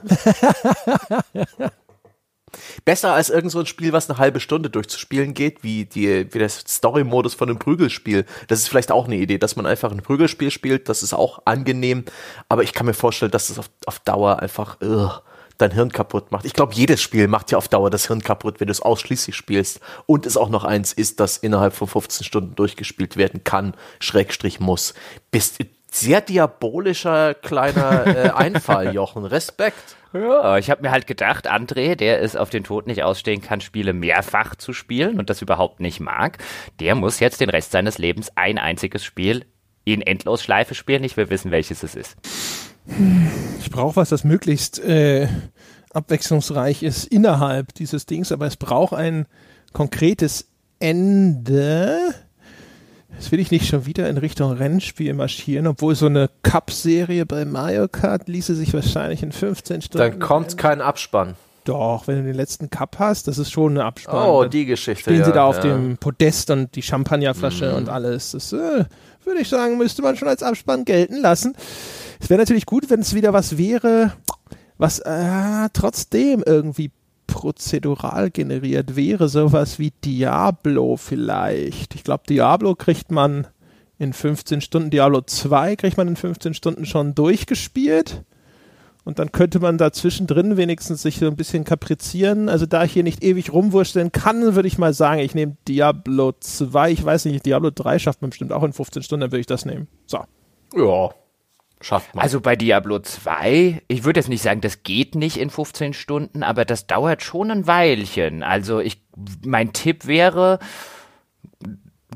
Besser als irgend so ein Spiel, was eine halbe Stunde durchzuspielen geht, wie, die, wie der Story-Modus von einem Prügelspiel. Das ist vielleicht auch eine Idee, dass man einfach ein Prügelspiel spielt. Das ist auch angenehm. Aber ich kann mir vorstellen, dass das auf, auf Dauer einfach ugh, dein Hirn kaputt macht. Ich glaube, jedes Spiel macht ja auf Dauer das Hirn kaputt, wenn du es ausschließlich spielst. Und es auch noch eins ist, das innerhalb von 15 Stunden durchgespielt werden kann, Schrägstrich muss. Bist sehr diabolischer kleiner äh, Einfall, Jochen. Respekt. Ja, ich habe mir halt gedacht, André, der es auf den Tod nicht ausstehen kann, Spiele mehrfach zu spielen und das überhaupt nicht mag, der muss jetzt den Rest seines Lebens ein einziges Spiel in Endlosschleife spielen. Ich will wissen, welches es ist. Ich brauche was, das möglichst äh, abwechslungsreich ist innerhalb dieses Dings, aber es braucht ein konkretes Ende. Jetzt will ich nicht schon wieder in Richtung Rennspiel marschieren, obwohl so eine Cup-Serie bei Mario Kart ließe sich wahrscheinlich in 15 Stunden. Dann kommt kein Abspann. Doch, wenn du den letzten Cup hast, das ist schon eine Abspann. Oh, die Geschichte. Stehen ja, sie da auf ja. dem Podest und die Champagnerflasche Mhm. und alles. Das äh, würde ich sagen, müsste man schon als Abspann gelten lassen. Es wäre natürlich gut, wenn es wieder was wäre, was äh, trotzdem irgendwie prozedural generiert wäre. Sowas wie Diablo vielleicht. Ich glaube, Diablo kriegt man in 15 Stunden, Diablo 2 kriegt man in 15 Stunden schon durchgespielt. Und dann könnte man dazwischen drin wenigstens sich so ein bisschen kaprizieren. Also da ich hier nicht ewig rumwursteln kann, würde ich mal sagen, ich nehme Diablo 2. Ich weiß nicht, Diablo 3 schafft man bestimmt auch in 15 Stunden, dann würde ich das nehmen. So. Ja, schafft man. Also bei Diablo 2, ich würde jetzt nicht sagen, das geht nicht in 15 Stunden, aber das dauert schon ein Weilchen. Also ich, mein Tipp wäre,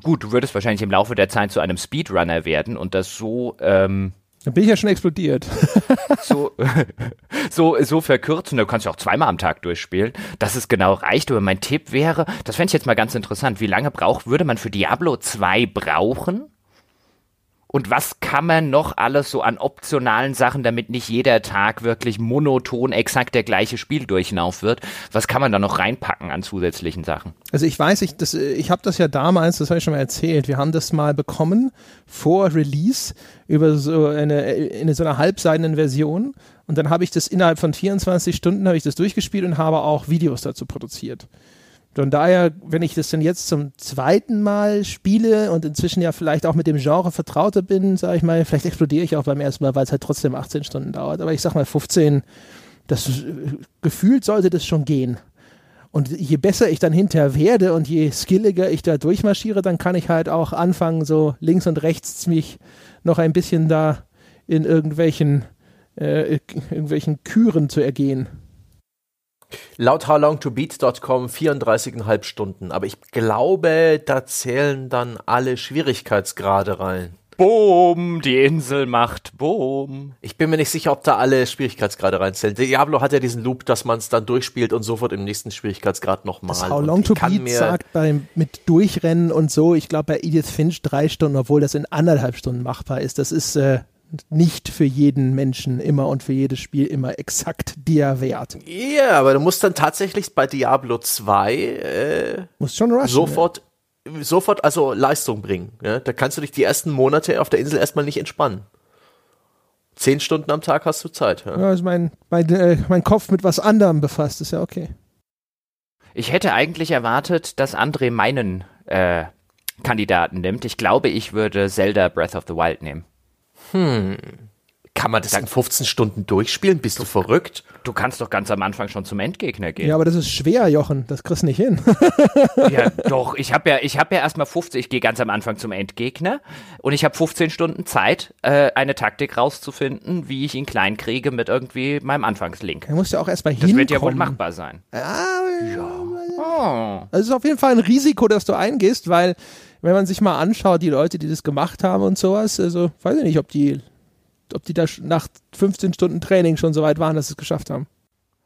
gut, du würdest wahrscheinlich im Laufe der Zeit zu einem Speedrunner werden und das so, ähm, Dann bin ich ja schon explodiert. so, so, so verkürzen. Du kannst ja auch zweimal am Tag durchspielen, dass es genau reicht. Aber mein Tipp wäre, das fände ich jetzt mal ganz interessant, wie lange braucht, würde man für Diablo 2 brauchen? Und was kann man noch alles so an optionalen Sachen, damit nicht jeder Tag wirklich monoton exakt der gleiche Spieldurchlauf wird? Was kann man da noch reinpacken an zusätzlichen Sachen? Also ich weiß, ich, das, ich habe das ja damals, das habe ich schon mal erzählt, wir haben das mal bekommen vor Release über so eine, in so einer halbseidenen Version und dann habe ich das innerhalb von 24 Stunden habe ich das durchgespielt und habe auch Videos dazu produziert. Von daher, wenn ich das dann jetzt zum zweiten Mal spiele und inzwischen ja vielleicht auch mit dem Genre vertrauter bin, sage ich mal, vielleicht explodiere ich auch beim ersten Mal, weil es halt trotzdem 18 Stunden dauert. Aber ich sag mal 15, das äh, gefühlt sollte das schon gehen. Und je besser ich dann hinterher werde und je skilliger ich da durchmarschiere, dann kann ich halt auch anfangen, so links und rechts mich noch ein bisschen da in irgendwelchen, äh, irgendwelchen Küren zu ergehen. Laut howlongtobeat.com 34,5 Stunden. Aber ich glaube, da zählen dann alle Schwierigkeitsgrade rein. Boom, die Insel macht Boom. Ich bin mir nicht sicher, ob da alle Schwierigkeitsgrade reinzählen. Diablo hat ja diesen Loop, dass man es dann durchspielt und sofort im nächsten Schwierigkeitsgrad nochmal. Das How Long to Beat sagt beim, mit Durchrennen und so, ich glaube bei Edith Finch drei Stunden, obwohl das in anderthalb Stunden machbar ist. Das ist äh, nicht für jeden Menschen immer und für jedes Spiel immer exakt der Wert. Ja, aber du musst dann tatsächlich bei Diablo 2 äh, Muss schon rushen. sofort sofort also Leistung bringen. Ja? Da kannst du dich die ersten Monate auf der Insel erstmal nicht entspannen. Zehn Stunden am Tag hast du Zeit. Ja, Ja, ist mein, mein, äh, mein Kopf mit was anderem befasst, ist ja okay. Ich hätte eigentlich erwartet, dass André meinen äh, Kandidaten nimmt. Ich glaube, ich würde Zelda Breath of the Wild nehmen. Kann man das in 15 Stunden durchspielen? Bist du verrückt? Du kannst doch ganz am Anfang schon zum Endgegner gehen. Ja, aber das ist schwer, Jochen. Das kriegst du nicht hin. Ja, doch. Ich habe ja, ich habe ja erstmal 15. Ich gehe ganz am Anfang zum Endgegner und ich habe 15 Stunden Zeit, äh, eine Taktik rauszufinden, wie ich ihn klein kriege mit irgendwie meinem Anfangslink. Er muss ja auch erstmal Das hinkommen. wird ja wohl machbar sein. Oh. Also es ist auf jeden Fall ein Risiko, dass du eingehst, weil wenn man sich mal anschaut, die Leute, die das gemacht haben und sowas, also weiß ich nicht, ob die, ob die da nach 15 Stunden Training schon so weit waren, dass sie es geschafft haben.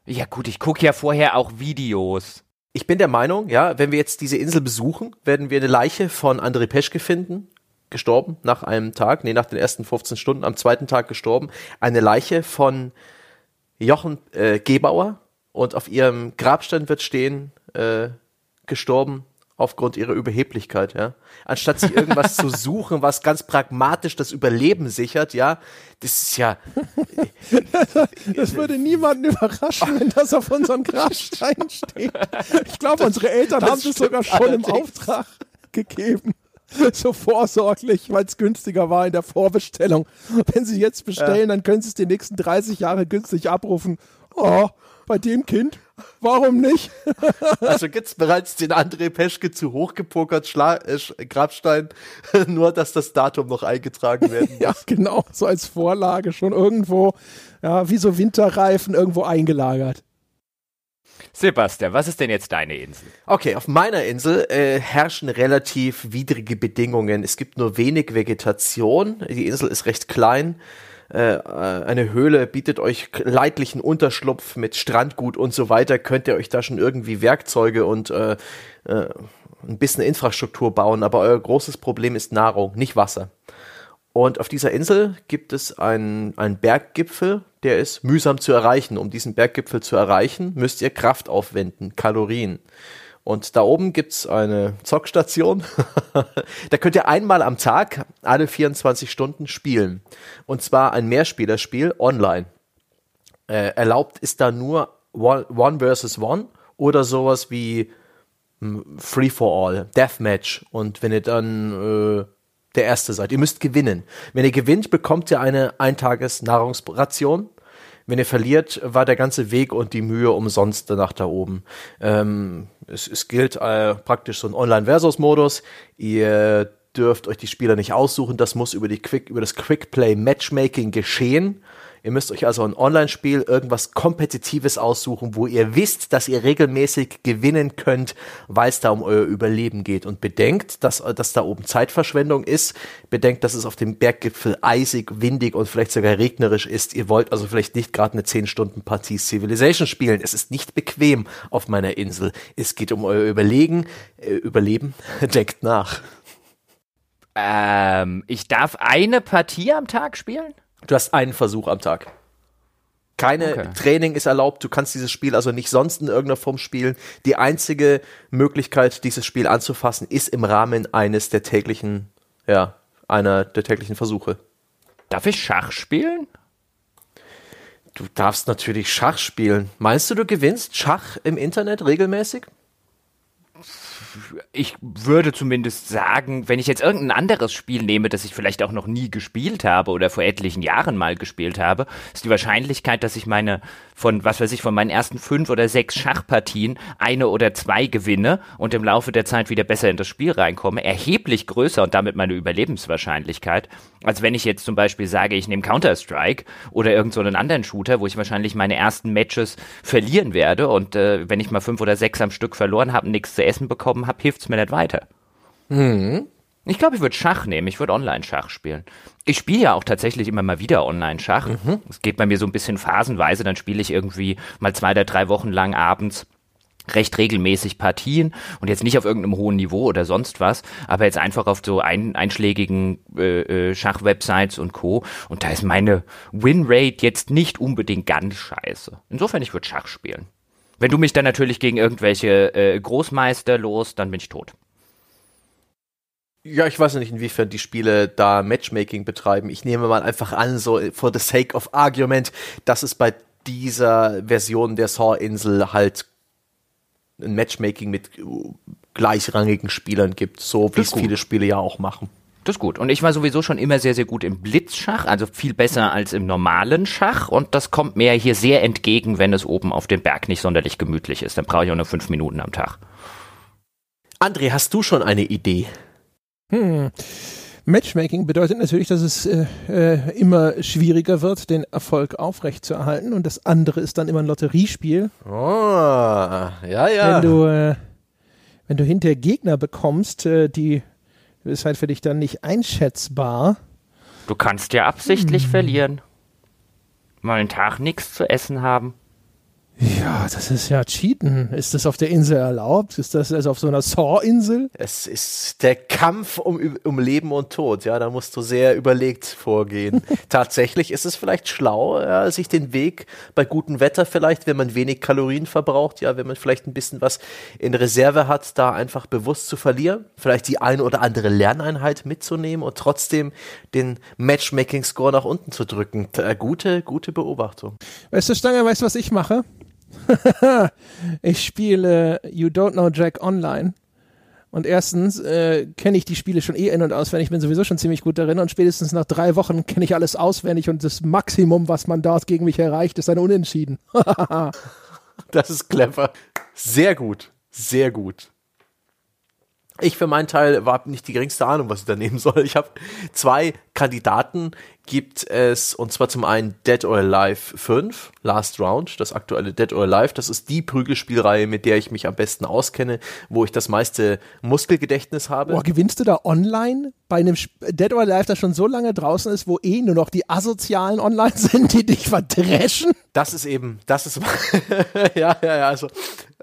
Ja gut, ich gucke ja vorher auch Videos. Ich bin der Meinung, ja, wenn wir jetzt diese Insel besuchen, werden wir eine Leiche von André Peschke finden. Gestorben nach einem Tag, nee, nach den ersten 15 Stunden, am zweiten Tag gestorben. Eine Leiche von Jochen äh, Gebauer und auf ihrem Grabstein wird stehen, äh, gestorben aufgrund ihrer Überheblichkeit, ja. Anstatt sich irgendwas zu suchen, was ganz pragmatisch das Überleben sichert, ja. Das ist ja, Das würde niemanden überraschen, wenn das auf unserem Grabstein steht. Ich glaube, unsere Eltern haben das sogar schon im allerdings. Auftrag gegeben. So vorsorglich, weil es günstiger war in der Vorbestellung. Wenn sie jetzt bestellen, dann können sie es die nächsten 30 Jahre günstig abrufen. Oh, bei dem Kind? Warum nicht? Also gibt's bereits den André Peschke zu hochgepokert Schla äh, Grabstein, nur dass das Datum noch eingetragen werden muss. Ja, genau, so als Vorlage schon irgendwo, ja, wie so Winterreifen irgendwo eingelagert. Sebastian, was ist denn jetzt deine Insel? Okay, auf meiner Insel äh, herrschen relativ widrige Bedingungen. Es gibt nur wenig Vegetation. Die Insel ist recht klein. Äh, äh, eine Höhle bietet euch leidlichen Unterschlupf mit Strandgut und so weiter. Könnt ihr euch da schon irgendwie Werkzeuge und äh, äh, ein bisschen Infrastruktur bauen. Aber euer großes Problem ist Nahrung, nicht Wasser. Und auf dieser Insel gibt es einen, einen Berggipfel, der ist mühsam zu erreichen. Um diesen Berggipfel zu erreichen, müsst ihr Kraft aufwenden, Kalorien. Und da oben gibt's eine Zockstation. da könnt ihr einmal am Tag, alle 24 Stunden spielen. Und zwar ein Mehrspielerspiel online. Äh, erlaubt ist da nur One, one versus One oder sowas wie hm, Free for All, Deathmatch. Und wenn ihr dann äh, der Erste seid, ihr müsst gewinnen. Wenn ihr gewinnt, bekommt ihr eine Eintages-Nahrungsration. Wenn ihr verliert, war der ganze Weg und die Mühe umsonst nach da oben. Ähm, es, es gilt äh, praktisch so ein Online-Versus-Modus. Ihr dürft euch die Spieler nicht aussuchen. Das muss über, die Quick, über das Quick-Play-Matchmaking geschehen. Ihr müsst euch also ein Online-Spiel irgendwas Kompetitives aussuchen, wo ihr wisst, dass ihr regelmäßig gewinnen könnt, weil es da um euer Überleben geht. Und bedenkt, dass, äh, dass da oben Zeitverschwendung ist. Bedenkt, dass es auf dem Berggipfel eisig, windig und vielleicht sogar regnerisch ist. Ihr wollt also vielleicht nicht gerade eine 10-Stunden-Partie Civilization spielen. Es ist nicht bequem auf meiner Insel. Es geht um euer Überlegen, äh, Überleben. Denkt nach. Ähm, ich darf eine Partie am Tag spielen? Du hast einen Versuch am Tag. Keine Okay. Training ist erlaubt. Du kannst dieses Spiel also nicht sonst in irgendeiner Form spielen. Die einzige Möglichkeit, dieses Spiel anzufassen, ist im Rahmen eines der täglichen, ja, einer der täglichen Versuche. Darf ich Schach spielen? Du darfst natürlich Schach spielen. Meinst du, du gewinnst Schach im Internet regelmäßig? Ich würde zumindest sagen, wenn ich jetzt irgendein anderes Spiel nehme, das ich vielleicht auch noch nie gespielt habe oder vor etlichen Jahren mal gespielt habe, ist die Wahrscheinlichkeit, dass ich meine von, was weiß ich, von meinen ersten fünf oder sechs Schachpartien eine oder zwei gewinne und im Laufe der Zeit wieder besser in das Spiel reinkomme, erheblich größer und damit meine Überlebenswahrscheinlichkeit, als wenn ich jetzt zum Beispiel sage, ich nehme Counter-Strike oder irgendeinen so anderen Shooter, wo ich wahrscheinlich meine ersten Matches verlieren werde und äh, wenn ich mal fünf oder sechs am Stück verloren habe, nichts zu essen bekommen habe, hilft's mir nicht weiter. Ich glaube, ich würde Schach nehmen. Ich würde Online-Schach spielen. Ich spiele ja auch tatsächlich immer mal wieder Online-Schach. Es geht bei mir so ein bisschen phasenweise. Dann spiele ich irgendwie mal zwei oder drei Wochen lang abends recht regelmäßig Partien und jetzt nicht auf irgendeinem hohen Niveau oder sonst was, aber jetzt einfach auf so ein, einschlägigen äh, äh, Schachwebsites und Co. Und da ist meine Winrate jetzt nicht unbedingt ganz scheiße. Insofern, ich würde Schach spielen. Wenn du mich dann natürlich gegen irgendwelche äh, Großmeister los, dann bin ich tot. Ja, ich weiß nicht, inwiefern die Spiele da Matchmaking betreiben. Ich nehme mal einfach an, so for the sake of argument, dass es bei dieser Version der Saw-Insel halt ein Matchmaking mit gleichrangigen Spielern gibt, so wie es viele Spiele ja auch machen. Das ist gut. Und ich war sowieso schon immer sehr, sehr gut im Blitzschach, also viel besser als im normalen Schach. Und das kommt mir hier sehr entgegen, wenn es oben auf dem Berg nicht sonderlich gemütlich ist. Dann brauche ich auch nur fünf Minuten am Tag. André, hast du schon eine Idee? Hm. Matchmaking bedeutet natürlich, dass es äh, äh, immer schwieriger wird, den Erfolg aufrechtzuerhalten. Und das andere ist dann immer ein Lotteriespiel. Oh, ja, ja. Wenn du, äh, wenn du hinterher Gegner bekommst, äh, die ist halt für dich dann nicht einschätzbar. Du kannst ja absichtlich hm. verlieren. Mal einen Tag nichts zu essen haben. Ja, das ist ja Cheaten. Ist das auf der Insel erlaubt? Ist das also auf so einer Saw-Insel? Es ist der Kampf um, um Leben und Tod. Ja, da musst du sehr überlegt vorgehen. Tatsächlich ist es vielleicht schlau, ja, sich den Weg bei gutem Wetter vielleicht, wenn man wenig Kalorien verbraucht, ja, wenn man vielleicht ein bisschen was in Reserve hat, da einfach bewusst zu verlieren. Vielleicht die eine oder andere Lerneinheit mitzunehmen und trotzdem den Matchmaking-Score nach unten zu drücken. Äh, gute, gute Beobachtung. Weißt du, Stange, weißt du, was ich mache? ich spiele You Don't Know Jack online. Und erstens äh, kenne ich die Spiele schon eh in- und auswendig, ich bin sowieso schon ziemlich gut darin und spätestens nach drei Wochen kenne ich alles auswendig und das Maximum, was man dort gegen mich erreicht, ist ein Unentschieden. das ist clever. Sehr gut. Sehr gut. Ich für meinen Teil war nicht die geringste Ahnung, was ich da nehmen soll. Ich habe zwei Kandidaten, gibt es, und zwar zum einen Dead or Alive 5, Last Round, das aktuelle Dead or Alive. Das ist die Prügelspielreihe, mit der ich mich am besten auskenne, wo ich das meiste Muskelgedächtnis habe. Boah, gewinnst du da online bei einem Dead or Alive, das schon so lange draußen ist, wo eh nur noch die Asozialen online sind, die dich verdreschen? Das ist eben, das ist, ja, ja, ja, also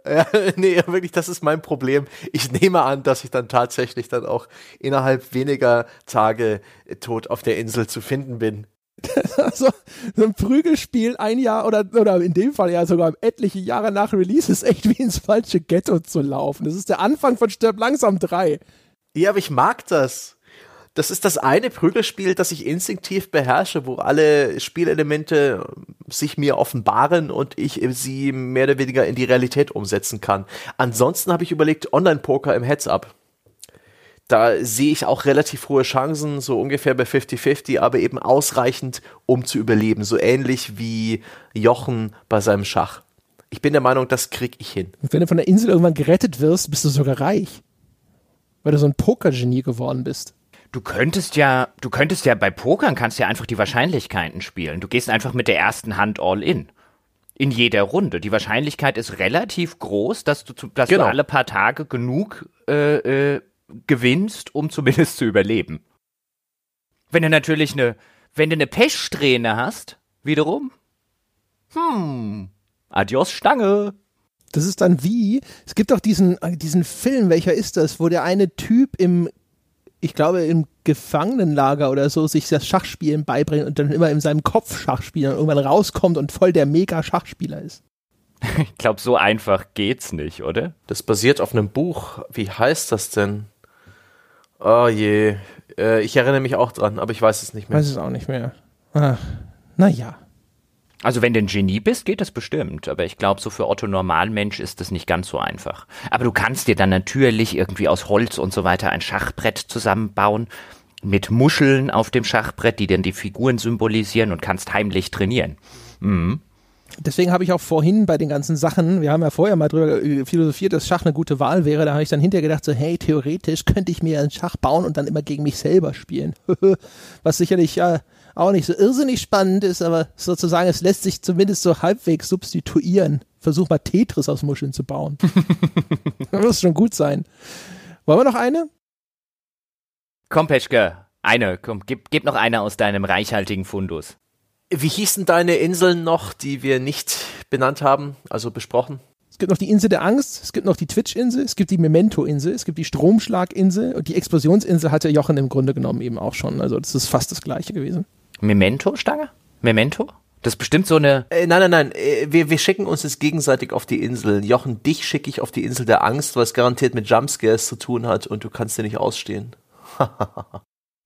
ja, nee, wirklich, das ist mein Problem. Ich nehme an, dass ich dann tatsächlich dann auch innerhalb weniger Tage tot auf der Insel zu finden bin. Also, so ein Prügelspiel ein Jahr oder, oder in dem Fall ja sogar etliche Jahre nach Release ist echt wie ins falsche Ghetto zu laufen. Das ist der Anfang von Stirb langsam 3. Ja, aber ich mag das das ist das eine Prügelspiel, das ich instinktiv beherrsche, wo alle Spielelemente sich mir offenbaren und ich sie mehr oder weniger in die Realität umsetzen kann. Ansonsten habe ich überlegt, Online-Poker im Heads-Up. Da sehe ich auch relativ hohe Chancen, so ungefähr bei 50-50, aber eben ausreichend, um zu überleben. So ähnlich wie Jochen bei seinem Schach. Ich bin der Meinung, das krieg ich hin. wenn du von der Insel irgendwann gerettet wirst, bist du sogar reich. Weil du so ein Pokergenie geworden bist. Du könntest ja, du könntest ja bei Pokern kannst ja einfach die Wahrscheinlichkeiten spielen. Du gehst einfach mit der ersten Hand all in. In jeder Runde. Die Wahrscheinlichkeit ist relativ groß, dass du, dass genau. du alle paar Tage genug äh, äh, gewinnst, um zumindest zu überleben. Wenn du natürlich eine, wenn du eine Pechsträhne hast, wiederum, hm, adios Stange. Das ist dann wie, es gibt auch diesen, diesen Film, welcher ist das, wo der eine Typ im ich glaube, im Gefangenenlager oder so sich das Schachspielen beibringt und dann immer in seinem Kopf Schach spielt und irgendwann rauskommt und voll der Mega-Schachspieler ist. Ich glaube, so einfach geht's nicht, oder? Das basiert auf einem Buch. Wie heißt das denn? Oh je. Äh, ich erinnere mich auch dran, aber ich weiß es nicht mehr. Weiß es auch nicht mehr. Ach, naja. Also wenn du ein Genie bist, geht das bestimmt. Aber ich glaube, so für Otto Normalmensch ist das nicht ganz so einfach. Aber du kannst dir dann natürlich irgendwie aus Holz und so weiter ein Schachbrett zusammenbauen mit Muscheln auf dem Schachbrett, die dann die Figuren symbolisieren und kannst heimlich trainieren. Mhm. Deswegen habe ich auch vorhin bei den ganzen Sachen, wir haben ja vorher mal drüber philosophiert, dass Schach eine gute Wahl wäre, da habe ich dann hinterher gedacht, so hey, theoretisch könnte ich mir einen Schach bauen und dann immer gegen mich selber spielen. Was sicherlich ja auch nicht so irrsinnig spannend ist, aber sozusagen, es lässt sich zumindest so halbwegs substituieren. Versuch mal Tetris aus Muscheln zu bauen. das muss schon gut sein. Wollen wir noch eine? Komm, Peschke, eine, komm, gib, gib noch eine aus deinem reichhaltigen Fundus. Wie hießen deine Inseln noch, die wir nicht benannt haben, also besprochen? Es gibt noch die Insel der Angst, es gibt noch die Twitch-Insel, es gibt die Memento-Insel, es gibt die Stromschlag-Insel und die Explosionsinsel hatte Jochen im Grunde genommen eben auch schon. Also das ist fast das gleiche gewesen. Memento-Stange? Memento? Das ist bestimmt so eine. Äh, nein, nein, nein. Äh, wir, wir schicken uns jetzt gegenseitig auf die Insel. Jochen, dich schicke ich auf die Insel der Angst, weil es garantiert mit Jumpscares zu tun hat und du kannst dir nicht ausstehen.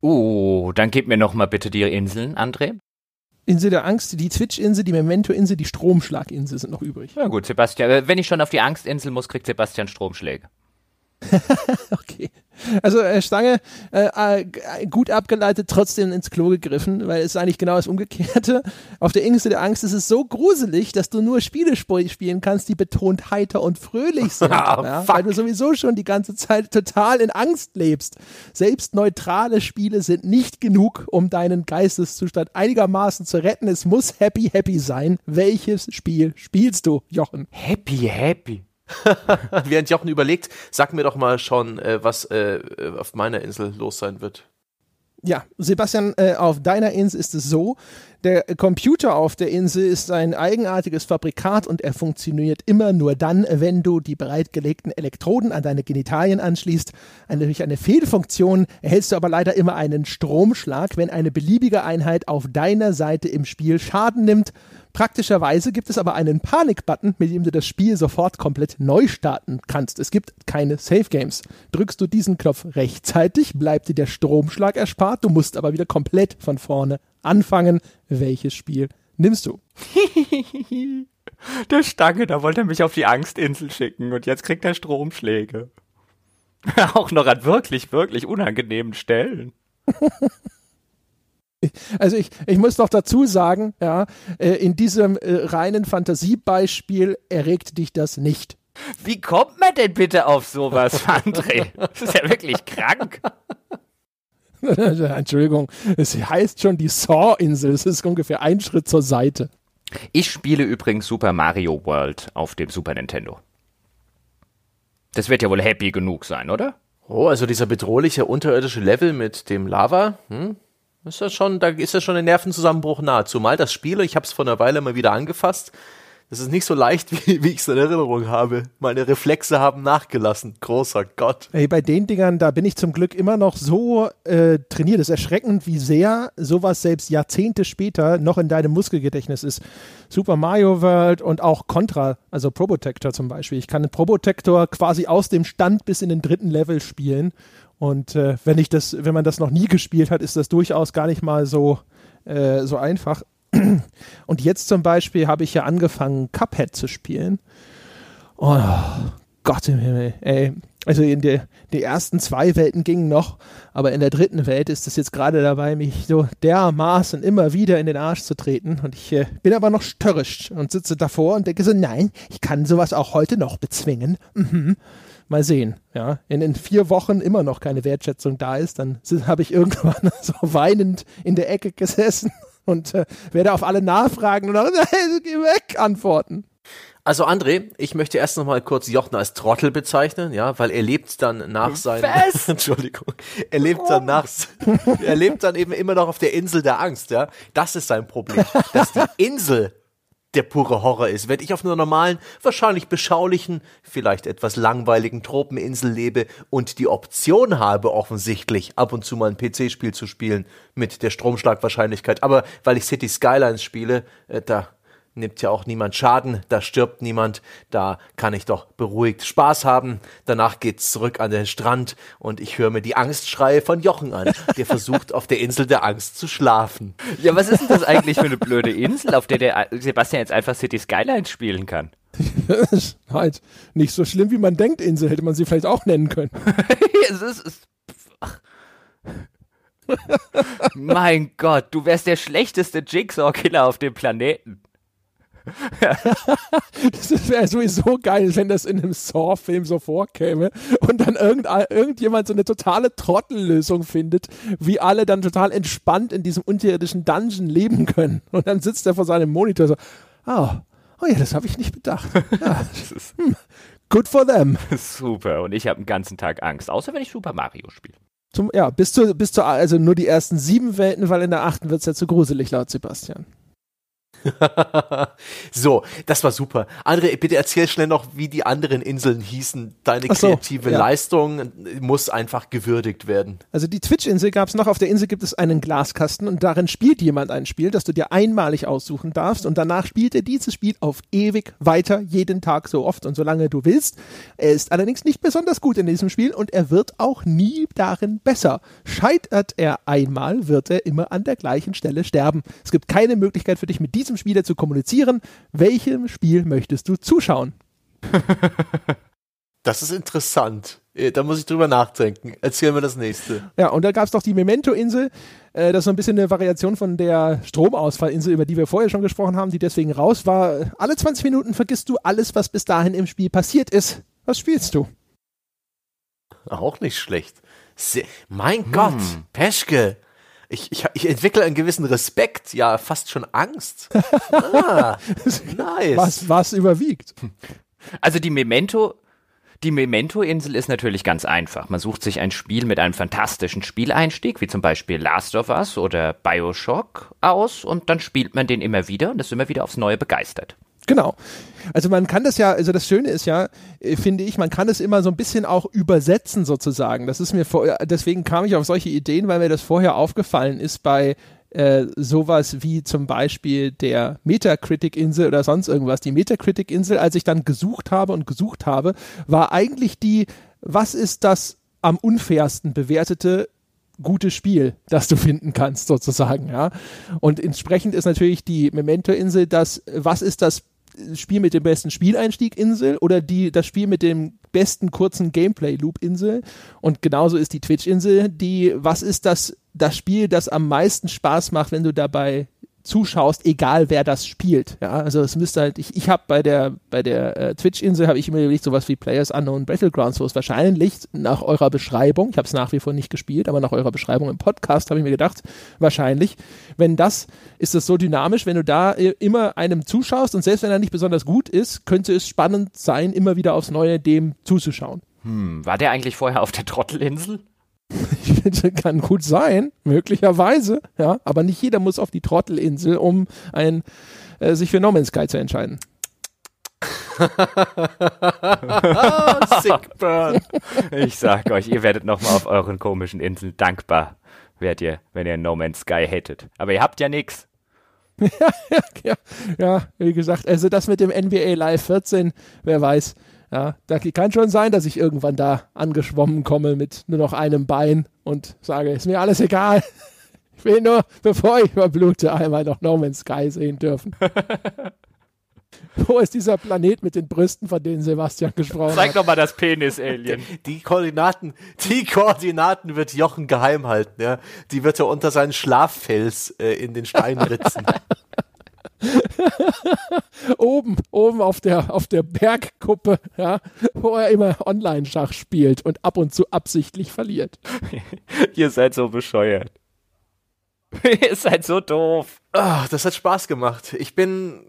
uh, dann gib mir noch mal bitte die Inseln, André. Insel der Angst, die Twitch-Insel, die Memento-Insel, die Stromschlag-Insel sind noch übrig. Na gut, Sebastian, äh, wenn ich schon auf die Angstinsel muss, kriegt Sebastian Stromschläge. okay. Also äh, Stange äh, äh, gut abgeleitet, trotzdem ins Klo gegriffen, weil es eigentlich genau das Umgekehrte. Auf der Insel der Angst ist es so gruselig, dass du nur Spiele sp spielen kannst, die betont heiter und fröhlich sind. Ah, ja, weil du sowieso schon die ganze Zeit total in Angst lebst. Selbst neutrale Spiele sind nicht genug, um deinen Geisteszustand einigermaßen zu retten. Es muss happy, happy sein. Welches Spiel spielst du, Jochen? Happy, happy. Während Jochen überlegt, sag mir doch mal schon, äh, was äh, auf meiner Insel los sein wird. Ja, Sebastian, äh, auf deiner Insel ist es so, der Computer auf der Insel ist ein eigenartiges Fabrikat und er funktioniert immer nur dann, wenn du die bereitgelegten Elektroden an deine Genitalien anschließt. Eine, durch eine Fehlfunktion erhältst du aber leider immer einen Stromschlag, wenn eine beliebige Einheit auf deiner Seite im Spiel Schaden nimmt. Praktischerweise gibt es aber einen Panik-Button, mit dem du das Spiel sofort komplett neu starten kannst. Es gibt keine Save Games. Drückst du diesen Knopf rechtzeitig, bleibt dir der Stromschlag erspart. Du musst aber wieder komplett von vorne anfangen. Welches Spiel nimmst du? Der Stange, da wollte er mich auf die Angstinsel schicken und jetzt kriegt er Stromschläge. Auch noch an wirklich, wirklich unangenehmen Stellen. Also ich, ich muss noch dazu sagen, ja, äh, in diesem äh, reinen Fantasiebeispiel erregt dich das nicht. Wie kommt man denn bitte auf sowas, André? Das ist ja wirklich krank. Entschuldigung, es heißt schon die Saw-Insel. Es ist ungefähr ein Schritt zur Seite. Ich spiele übrigens Super Mario World auf dem Super Nintendo. Das wird ja wohl happy genug sein, oder? Oh, also dieser bedrohliche unterirdische Level mit dem Lava, hm? Ist das schon, da ist ja schon ein Nervenzusammenbruch nahe. Zumal das Spiel, ich habe es vor einer Weile mal wieder angefasst, das ist nicht so leicht, wie, wie ich es in Erinnerung habe. Meine Reflexe haben nachgelassen. Großer Gott. Ey, bei den Dingern, da bin ich zum Glück immer noch so äh, trainiert. Es ist erschreckend, wie sehr sowas selbst Jahrzehnte später noch in deinem Muskelgedächtnis ist. Super Mario World und auch Contra, also Probotector zum Beispiel. Ich kann Probotector quasi aus dem Stand bis in den dritten Level spielen. Und äh, wenn ich das, wenn man das noch nie gespielt hat, ist das durchaus gar nicht mal so, äh, so einfach. Und jetzt zum Beispiel habe ich ja angefangen, Cuphead zu spielen. Oh Gott im Himmel, ey. Also in der, die ersten zwei Welten gingen noch, aber in der dritten Welt ist es jetzt gerade dabei, mich so dermaßen immer wieder in den Arsch zu treten. Und ich äh, bin aber noch störrisch und sitze davor und denke so, nein, ich kann sowas auch heute noch bezwingen. Mhm. Mal sehen, ja. Wenn in vier Wochen immer noch keine Wertschätzung da ist, dann habe ich irgendwann so weinend in der Ecke gesessen und äh, werde auf alle Nachfragen und dann, geh weg antworten. Also André, ich möchte erst noch mal kurz Jochen als Trottel bezeichnen, ja, weil er lebt dann nach seinem Was? Entschuldigung, er lebt dann nach er lebt dann eben immer noch auf der Insel der Angst, ja. Das ist sein Problem, dass die Insel der pure Horror ist. Wenn ich auf einer normalen, wahrscheinlich beschaulichen, vielleicht etwas langweiligen Tropeninsel lebe und die Option habe, offensichtlich ab und zu mal ein PC-Spiel zu spielen mit der Stromschlagwahrscheinlichkeit, aber weil ich City Skylines spiele, äh, da nimmt ja auch niemand Schaden, da stirbt niemand, da kann ich doch beruhigt Spaß haben. Danach geht's zurück an den Strand und ich höre mir die Angstschreie von Jochen an, der versucht auf der Insel der Angst zu schlafen. Ja, was ist denn das eigentlich für eine blöde Insel, auf der der Sebastian jetzt einfach City Skylines spielen kann? Das ist halt nicht so schlimm, wie man denkt, Insel. Hätte man sie vielleicht auch nennen können. es ist, es, ach. mein Gott, du wärst der schlechteste Jigsaw-Killer auf dem Planeten. Das wäre sowieso geil, wenn das in einem Saw-Film so vorkäme und dann irgend, irgendjemand so eine totale Trottellösung findet, wie alle dann total entspannt in diesem unterirdischen Dungeon leben können. Und dann sitzt er vor seinem Monitor so, oh, oh ja, das habe ich nicht bedacht. Ja, hm, good for them. Super, und ich habe den ganzen Tag Angst, außer wenn ich Super Mario spiele. Zum, ja, bis zu, bis zu, also nur die ersten sieben Welten, weil in der achten wird es ja zu gruselig, laut Sebastian. so, das war super. André, bitte erzähl schnell noch, wie die anderen Inseln hießen. Deine so, kreative ja. Leistung muss einfach gewürdigt werden. Also die Twitch-Insel gab es noch. Auf der Insel gibt es einen Glaskasten und darin spielt jemand ein Spiel, das du dir einmalig aussuchen darfst und danach spielt er dieses Spiel auf ewig weiter, jeden Tag so oft und solange du willst. Er ist allerdings nicht besonders gut in diesem Spiel und er wird auch nie darin besser. Scheitert er einmal, wird er immer an der gleichen Stelle sterben. Es gibt keine Möglichkeit für dich mit diesem Spieler zu kommunizieren. Welchem Spiel möchtest du zuschauen? Das ist interessant. Äh, Da muss ich drüber nachdenken. Erzähl mir das nächste. Ja, und da gab es doch die Memento-Insel. Äh, das ist so ein bisschen eine Variation von der Stromausfallinsel, über die wir vorher schon gesprochen haben, die deswegen raus war. Alle 20 Minuten vergisst du alles, was bis dahin im Spiel passiert ist. Was spielst du? Auch nicht schlecht. Se mein Gott, Peschke. Ich, ich, ich entwickle einen gewissen Respekt, ja, fast schon Angst. Ah, nice. Was, was überwiegt? Also die Memento, die Memento-Insel ist natürlich ganz einfach. Man sucht sich ein Spiel mit einem fantastischen Spieleinstieg, wie zum Beispiel Last of Us oder Bioshock aus und dann spielt man den immer wieder und ist immer wieder aufs Neue begeistert. Genau. Also man kann das ja, also das Schöne ist ja, äh, finde ich, man kann es immer so ein bisschen auch übersetzen sozusagen. Das ist mir vor, deswegen kam ich auf solche Ideen, weil mir das vorher aufgefallen ist bei äh, sowas wie zum Beispiel der Metacritic-Insel oder sonst irgendwas. Die Metacritic-Insel, als ich dann gesucht habe und gesucht habe, war eigentlich die, was ist das am unfairsten bewertete gute Spiel, das du finden kannst, sozusagen, ja. Und entsprechend ist natürlich die Memento-Insel das, was ist das Spiel mit dem besten Spieleinstieg-Insel oder die, das Spiel mit dem besten kurzen Gameplay-Loop-Insel. Und genauso ist die Twitch-Insel die, was ist das, das Spiel, das am meisten Spaß macht, wenn du dabei zuschaust, egal wer das spielt. Ja, also es müsste halt, ich, ich habe bei der, bei der äh, Twitch-Insel habe ich immer überlegt, sowas wie Players Unknown Battlegrounds, wo es wahrscheinlich nach eurer Beschreibung, ich habe es nach wie vor nicht gespielt, aber nach eurer Beschreibung im Podcast habe ich mir gedacht, wahrscheinlich, wenn das, ist das so dynamisch, wenn du da immer einem zuschaust und selbst wenn er nicht besonders gut ist, könnte es spannend sein, immer wieder aufs Neue dem zuzuschauen. Hm, war der eigentlich vorher auf der Trottelinsel? Ich finde, kann gut sein, möglicherweise, ja, aber nicht jeder muss auf die Trottelinsel, um ein, äh, sich für No Man's Sky zu entscheiden. Sick Burn. Ich sag euch, ihr werdet nochmal auf euren komischen Inseln dankbar, werdet ihr, wenn ihr No Man's Sky hättet. Aber ihr habt ja nix. ja, ja, wie gesagt, also das mit dem NBA Live 14, wer weiß. Ja, da kann schon sein, dass ich irgendwann da angeschwommen komme mit nur noch einem Bein und sage, ist mir alles egal. Ich will nur, bevor ich verblute, einmal noch No Man's Sky sehen dürfen. Wo ist dieser Planet mit den Brüsten, von denen Sebastian gesprochen Zeig hat? doch mal das Penis-Alien. Die Koordinaten, die Koordinaten wird Jochen geheim halten, ja. Die wird er unter seinen Schlaffels äh, in den Stein ritzen. Oben, oben auf der, auf der Bergkuppe, ja, wo er immer Online-Schach spielt und ab und zu absichtlich verliert. ihr seid so bescheuert. ihr seid so doof. Ah, das hat Spaß gemacht. Ich bin,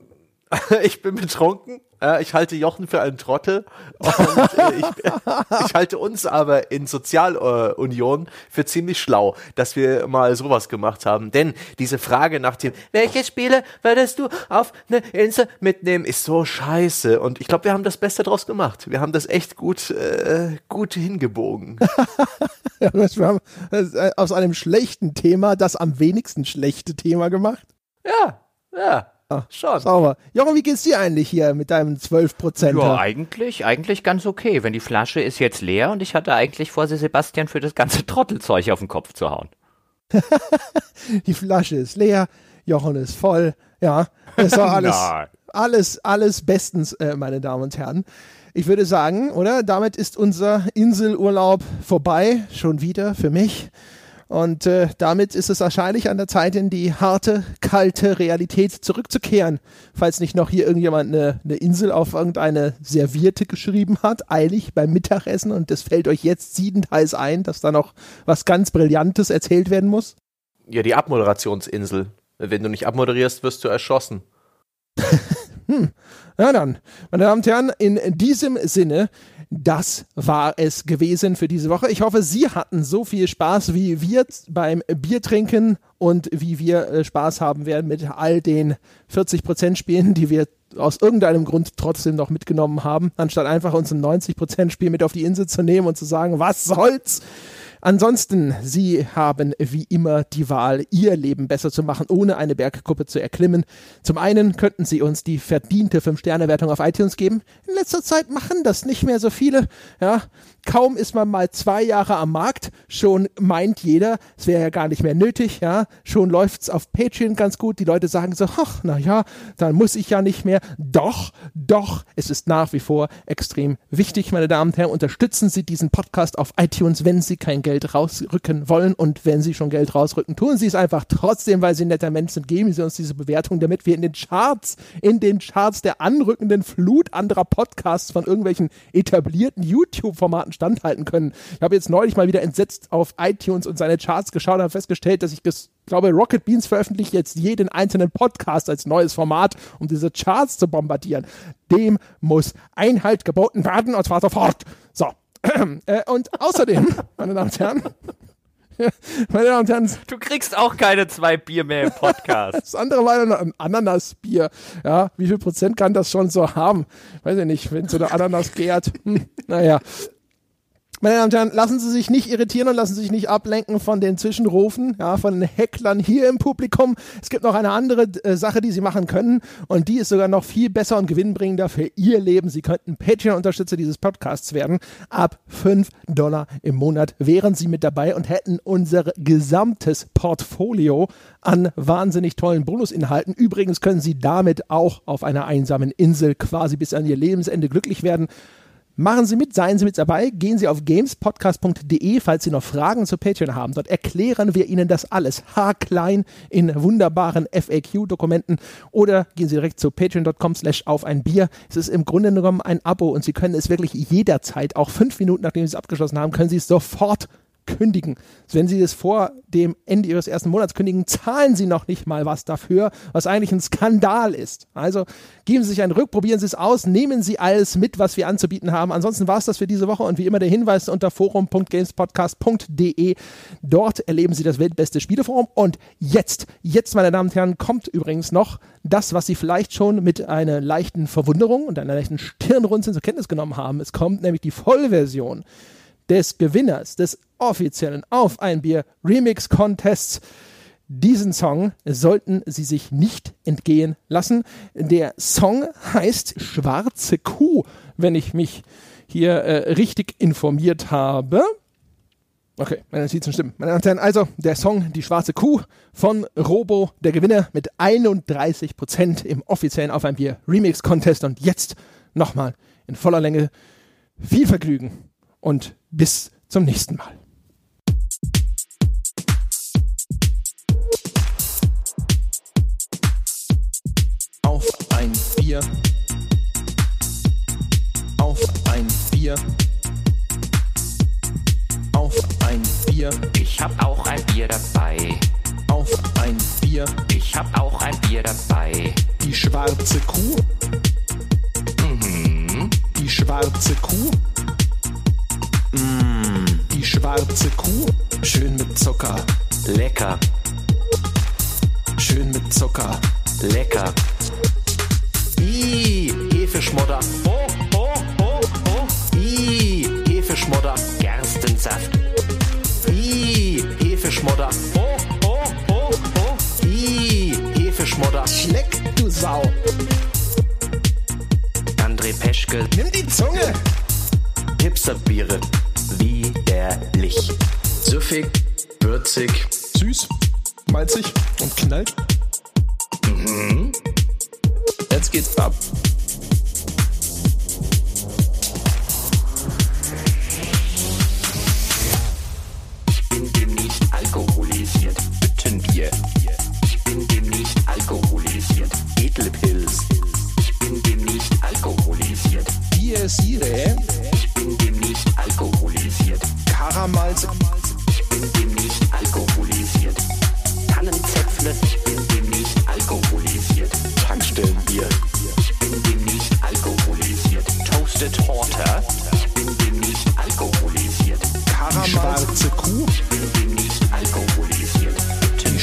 ich bin betrunken. Äh, ich halte Jochen für einen Trottel. Und äh, ich, ich halte uns aber in Sozialunion für ziemlich schlau, dass wir mal sowas gemacht haben. Denn diese Frage nach dem, welche Spiele würdest du auf eine Insel mitnehmen, ist so scheiße. Und ich glaube, wir haben das Beste draus gemacht. Wir haben das echt gut, äh, gut hingebogen. Ja, wir haben äh, aus einem schlechten Thema das am wenigsten schlechte Thema gemacht. Ja, ja, schon. Sauber. Jochen, wie geht's dir eigentlich hier mit deinem 12%? Ja, eigentlich, eigentlich ganz okay. Wenn die Flasche ist jetzt leer und ich hatte eigentlich vor, sie Sebastian für das ganze Trottelzeug auf den Kopf zu hauen. Die Flasche ist leer, Jochen ist voll. Ja, das war alles, alles, alles bestens, äh, meine Damen und Herren. Ich würde sagen, oder? Damit ist unser Inselurlaub vorbei, schon wieder für mich. Und äh, damit ist es wahrscheinlich an der Zeit, in die harte, kalte Realität zurückzukehren. Falls nicht noch hier irgendjemand eine, eine Insel auf irgendeine Serviette geschrieben hat, eilig beim Mittagessen und es fällt euch jetzt siedend heiß ein, dass da noch was ganz Brillantes erzählt werden muss. Ja, die Abmoderationsinsel. Wenn du nicht abmoderierst, wirst du erschossen. Hm. Na dann, meine Damen und Herren, in diesem Sinne, das war es gewesen für diese Woche. Ich hoffe, Sie hatten so viel Spaß wie wir beim Biertrinken und wie wir äh, Spaß haben werden mit all den 40% Spielen, die wir aus irgendeinem Grund trotzdem noch mitgenommen haben, anstatt einfach uns ein 90% Spiel mit auf die Insel zu nehmen und zu sagen, was soll's? Ansonsten, Sie haben wie immer die Wahl, Ihr Leben besser zu machen, ohne eine Bergkuppe zu erklimmen. Zum einen könnten Sie uns die verdiente 5-Sterne-Wertung auf iTunes geben. In letzter Zeit machen das nicht mehr so viele. Ja, kaum ist man mal zwei Jahre am Markt, schon meint jeder, es wäre ja gar nicht mehr nötig. Ja, schon läuft's auf Patreon ganz gut. Die Leute sagen so, ach, na ja, dann muss ich ja nicht mehr. Doch, doch, es ist nach wie vor extrem wichtig, meine Damen und Herren. Unterstützen Sie diesen Podcast auf iTunes, wenn Sie kein Geld rausrücken wollen und wenn sie schon Geld rausrücken, tun sie es einfach trotzdem, weil sie netter Mensch sind, geben sie uns diese Bewertung, damit wir in den Charts, in den Charts der anrückenden Flut anderer Podcasts von irgendwelchen etablierten YouTube-Formaten standhalten können. Ich habe jetzt neulich mal wieder entsetzt auf iTunes und seine Charts geschaut und habe festgestellt, dass ich glaube, Rocket Beans veröffentlicht jetzt jeden einzelnen Podcast als neues Format, um diese Charts zu bombardieren. Dem muss Einhalt geboten werden und zwar sofort. So, äh, und außerdem, meine Damen und Herren, meine Damen und Herren. Du kriegst auch keine zwei Bier mehr im Podcast. Das andere war ein Ananasbier. Ja, wie viel Prozent kann das schon so haben? Weiß ich nicht, wenn so eine Ananas gärt. Hm, naja, meine Damen und Herren, lassen Sie sich nicht irritieren und lassen Sie sich nicht ablenken von den Zwischenrufen, ja, von den Hecklern hier im Publikum. Es gibt noch eine andere äh, Sache, die Sie machen können und die ist sogar noch viel besser und gewinnbringender für Ihr Leben. Sie könnten Patreon-Unterstützer dieses Podcasts werden. Ab 5 Dollar im Monat wären Sie mit dabei und hätten unser gesamtes Portfolio an wahnsinnig tollen Bonusinhalten. Übrigens können Sie damit auch auf einer einsamen Insel quasi bis an Ihr Lebensende glücklich werden. Machen Sie mit, seien Sie mit dabei, gehen Sie auf gamespodcast.de, falls Sie noch Fragen zu Patreon haben. Dort erklären wir Ihnen das alles haarklein in wunderbaren FAQ-Dokumenten oder gehen Sie direkt zu patreon.com slash auf ein Bier. Es ist im Grunde genommen ein Abo und Sie können es wirklich jederzeit, auch fünf Minuten nachdem Sie es abgeschlossen haben, können Sie es sofort kündigen. Wenn Sie es vor dem Ende Ihres ersten Monats kündigen, zahlen Sie noch nicht mal was dafür, was eigentlich ein Skandal ist. Also geben Sie sich einen Rück, probieren Sie es aus, nehmen Sie alles mit, was wir anzubieten haben. Ansonsten war es das für diese Woche und wie immer der Hinweis unter forum.gamespodcast.de. Dort erleben Sie das weltbeste Spieleforum. Und jetzt, jetzt, meine Damen und Herren, kommt übrigens noch das, was Sie vielleicht schon mit einer leichten Verwunderung und einer leichten Stirnrunzeln zur Kenntnis genommen haben. Es kommt nämlich die Vollversion des Gewinners des offiziellen Auf ein Bier Remix Contests. Diesen Song sollten Sie sich nicht entgehen lassen. Der Song heißt Schwarze Kuh, wenn ich mich hier äh, richtig informiert habe. Okay, meine Notizen stimmen. Meine Damen und Herren, also der Song Die schwarze Kuh von Robo, der Gewinner mit 31% im offiziellen Auf ein Bier Remix Contest. Und jetzt nochmal in voller Länge viel Vergnügen und bis zum nächsten Mal. Auf ein Bier. Auf ein Bier. Auf ein Bier. Ich hab auch ein Bier dabei. Auf ein Bier. Ich hab auch ein Bier dabei. Die schwarze Kuh. Mhm. Die schwarze Kuh. Mm. Die schwarze Kuh. Schön mit Zucker. Lecker. Schön mit Zucker. Lecker. Ih, Hefeschmodder. Oh, oh, oh, oh. Ih, Hefeschmodder. Gerstensaft. Ih, Hefeschmodder. Oh, oh, oh, oh. Ih, Hefeschmodder. Schleck, du Sau. André Peschke. Nimm die Zunge. Hipsterbiere. Widerlich. Süffig, würzig. Süß, malzig und knallt. Mhm. Jetzt geht's ab. Ich bin demnächst alkoholisiert. Büttenbier. Ich bin demnächst alkoholisiert. Edelpilz. Ich bin demnächst alkoholisiert. Bier Sire, Ich bin alkoholisiert. Karamals, ich bin dem alkoholisiert. Tannenzäpfle, ich ich bin dem alkoholisiert. Toasted Horter, ich bin dem alkoholisiert. Karamals, schwarze Kuh, ich bin dem nicht alkoholisiert. Die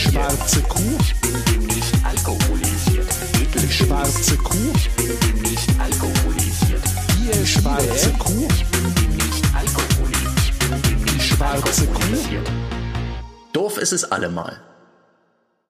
Kuh, ich bin dem alkoholisiert. Schwarze Kuh, ich bin dem nicht alkoholisiert. Die schwarze Kuh. Doof ist es allemal.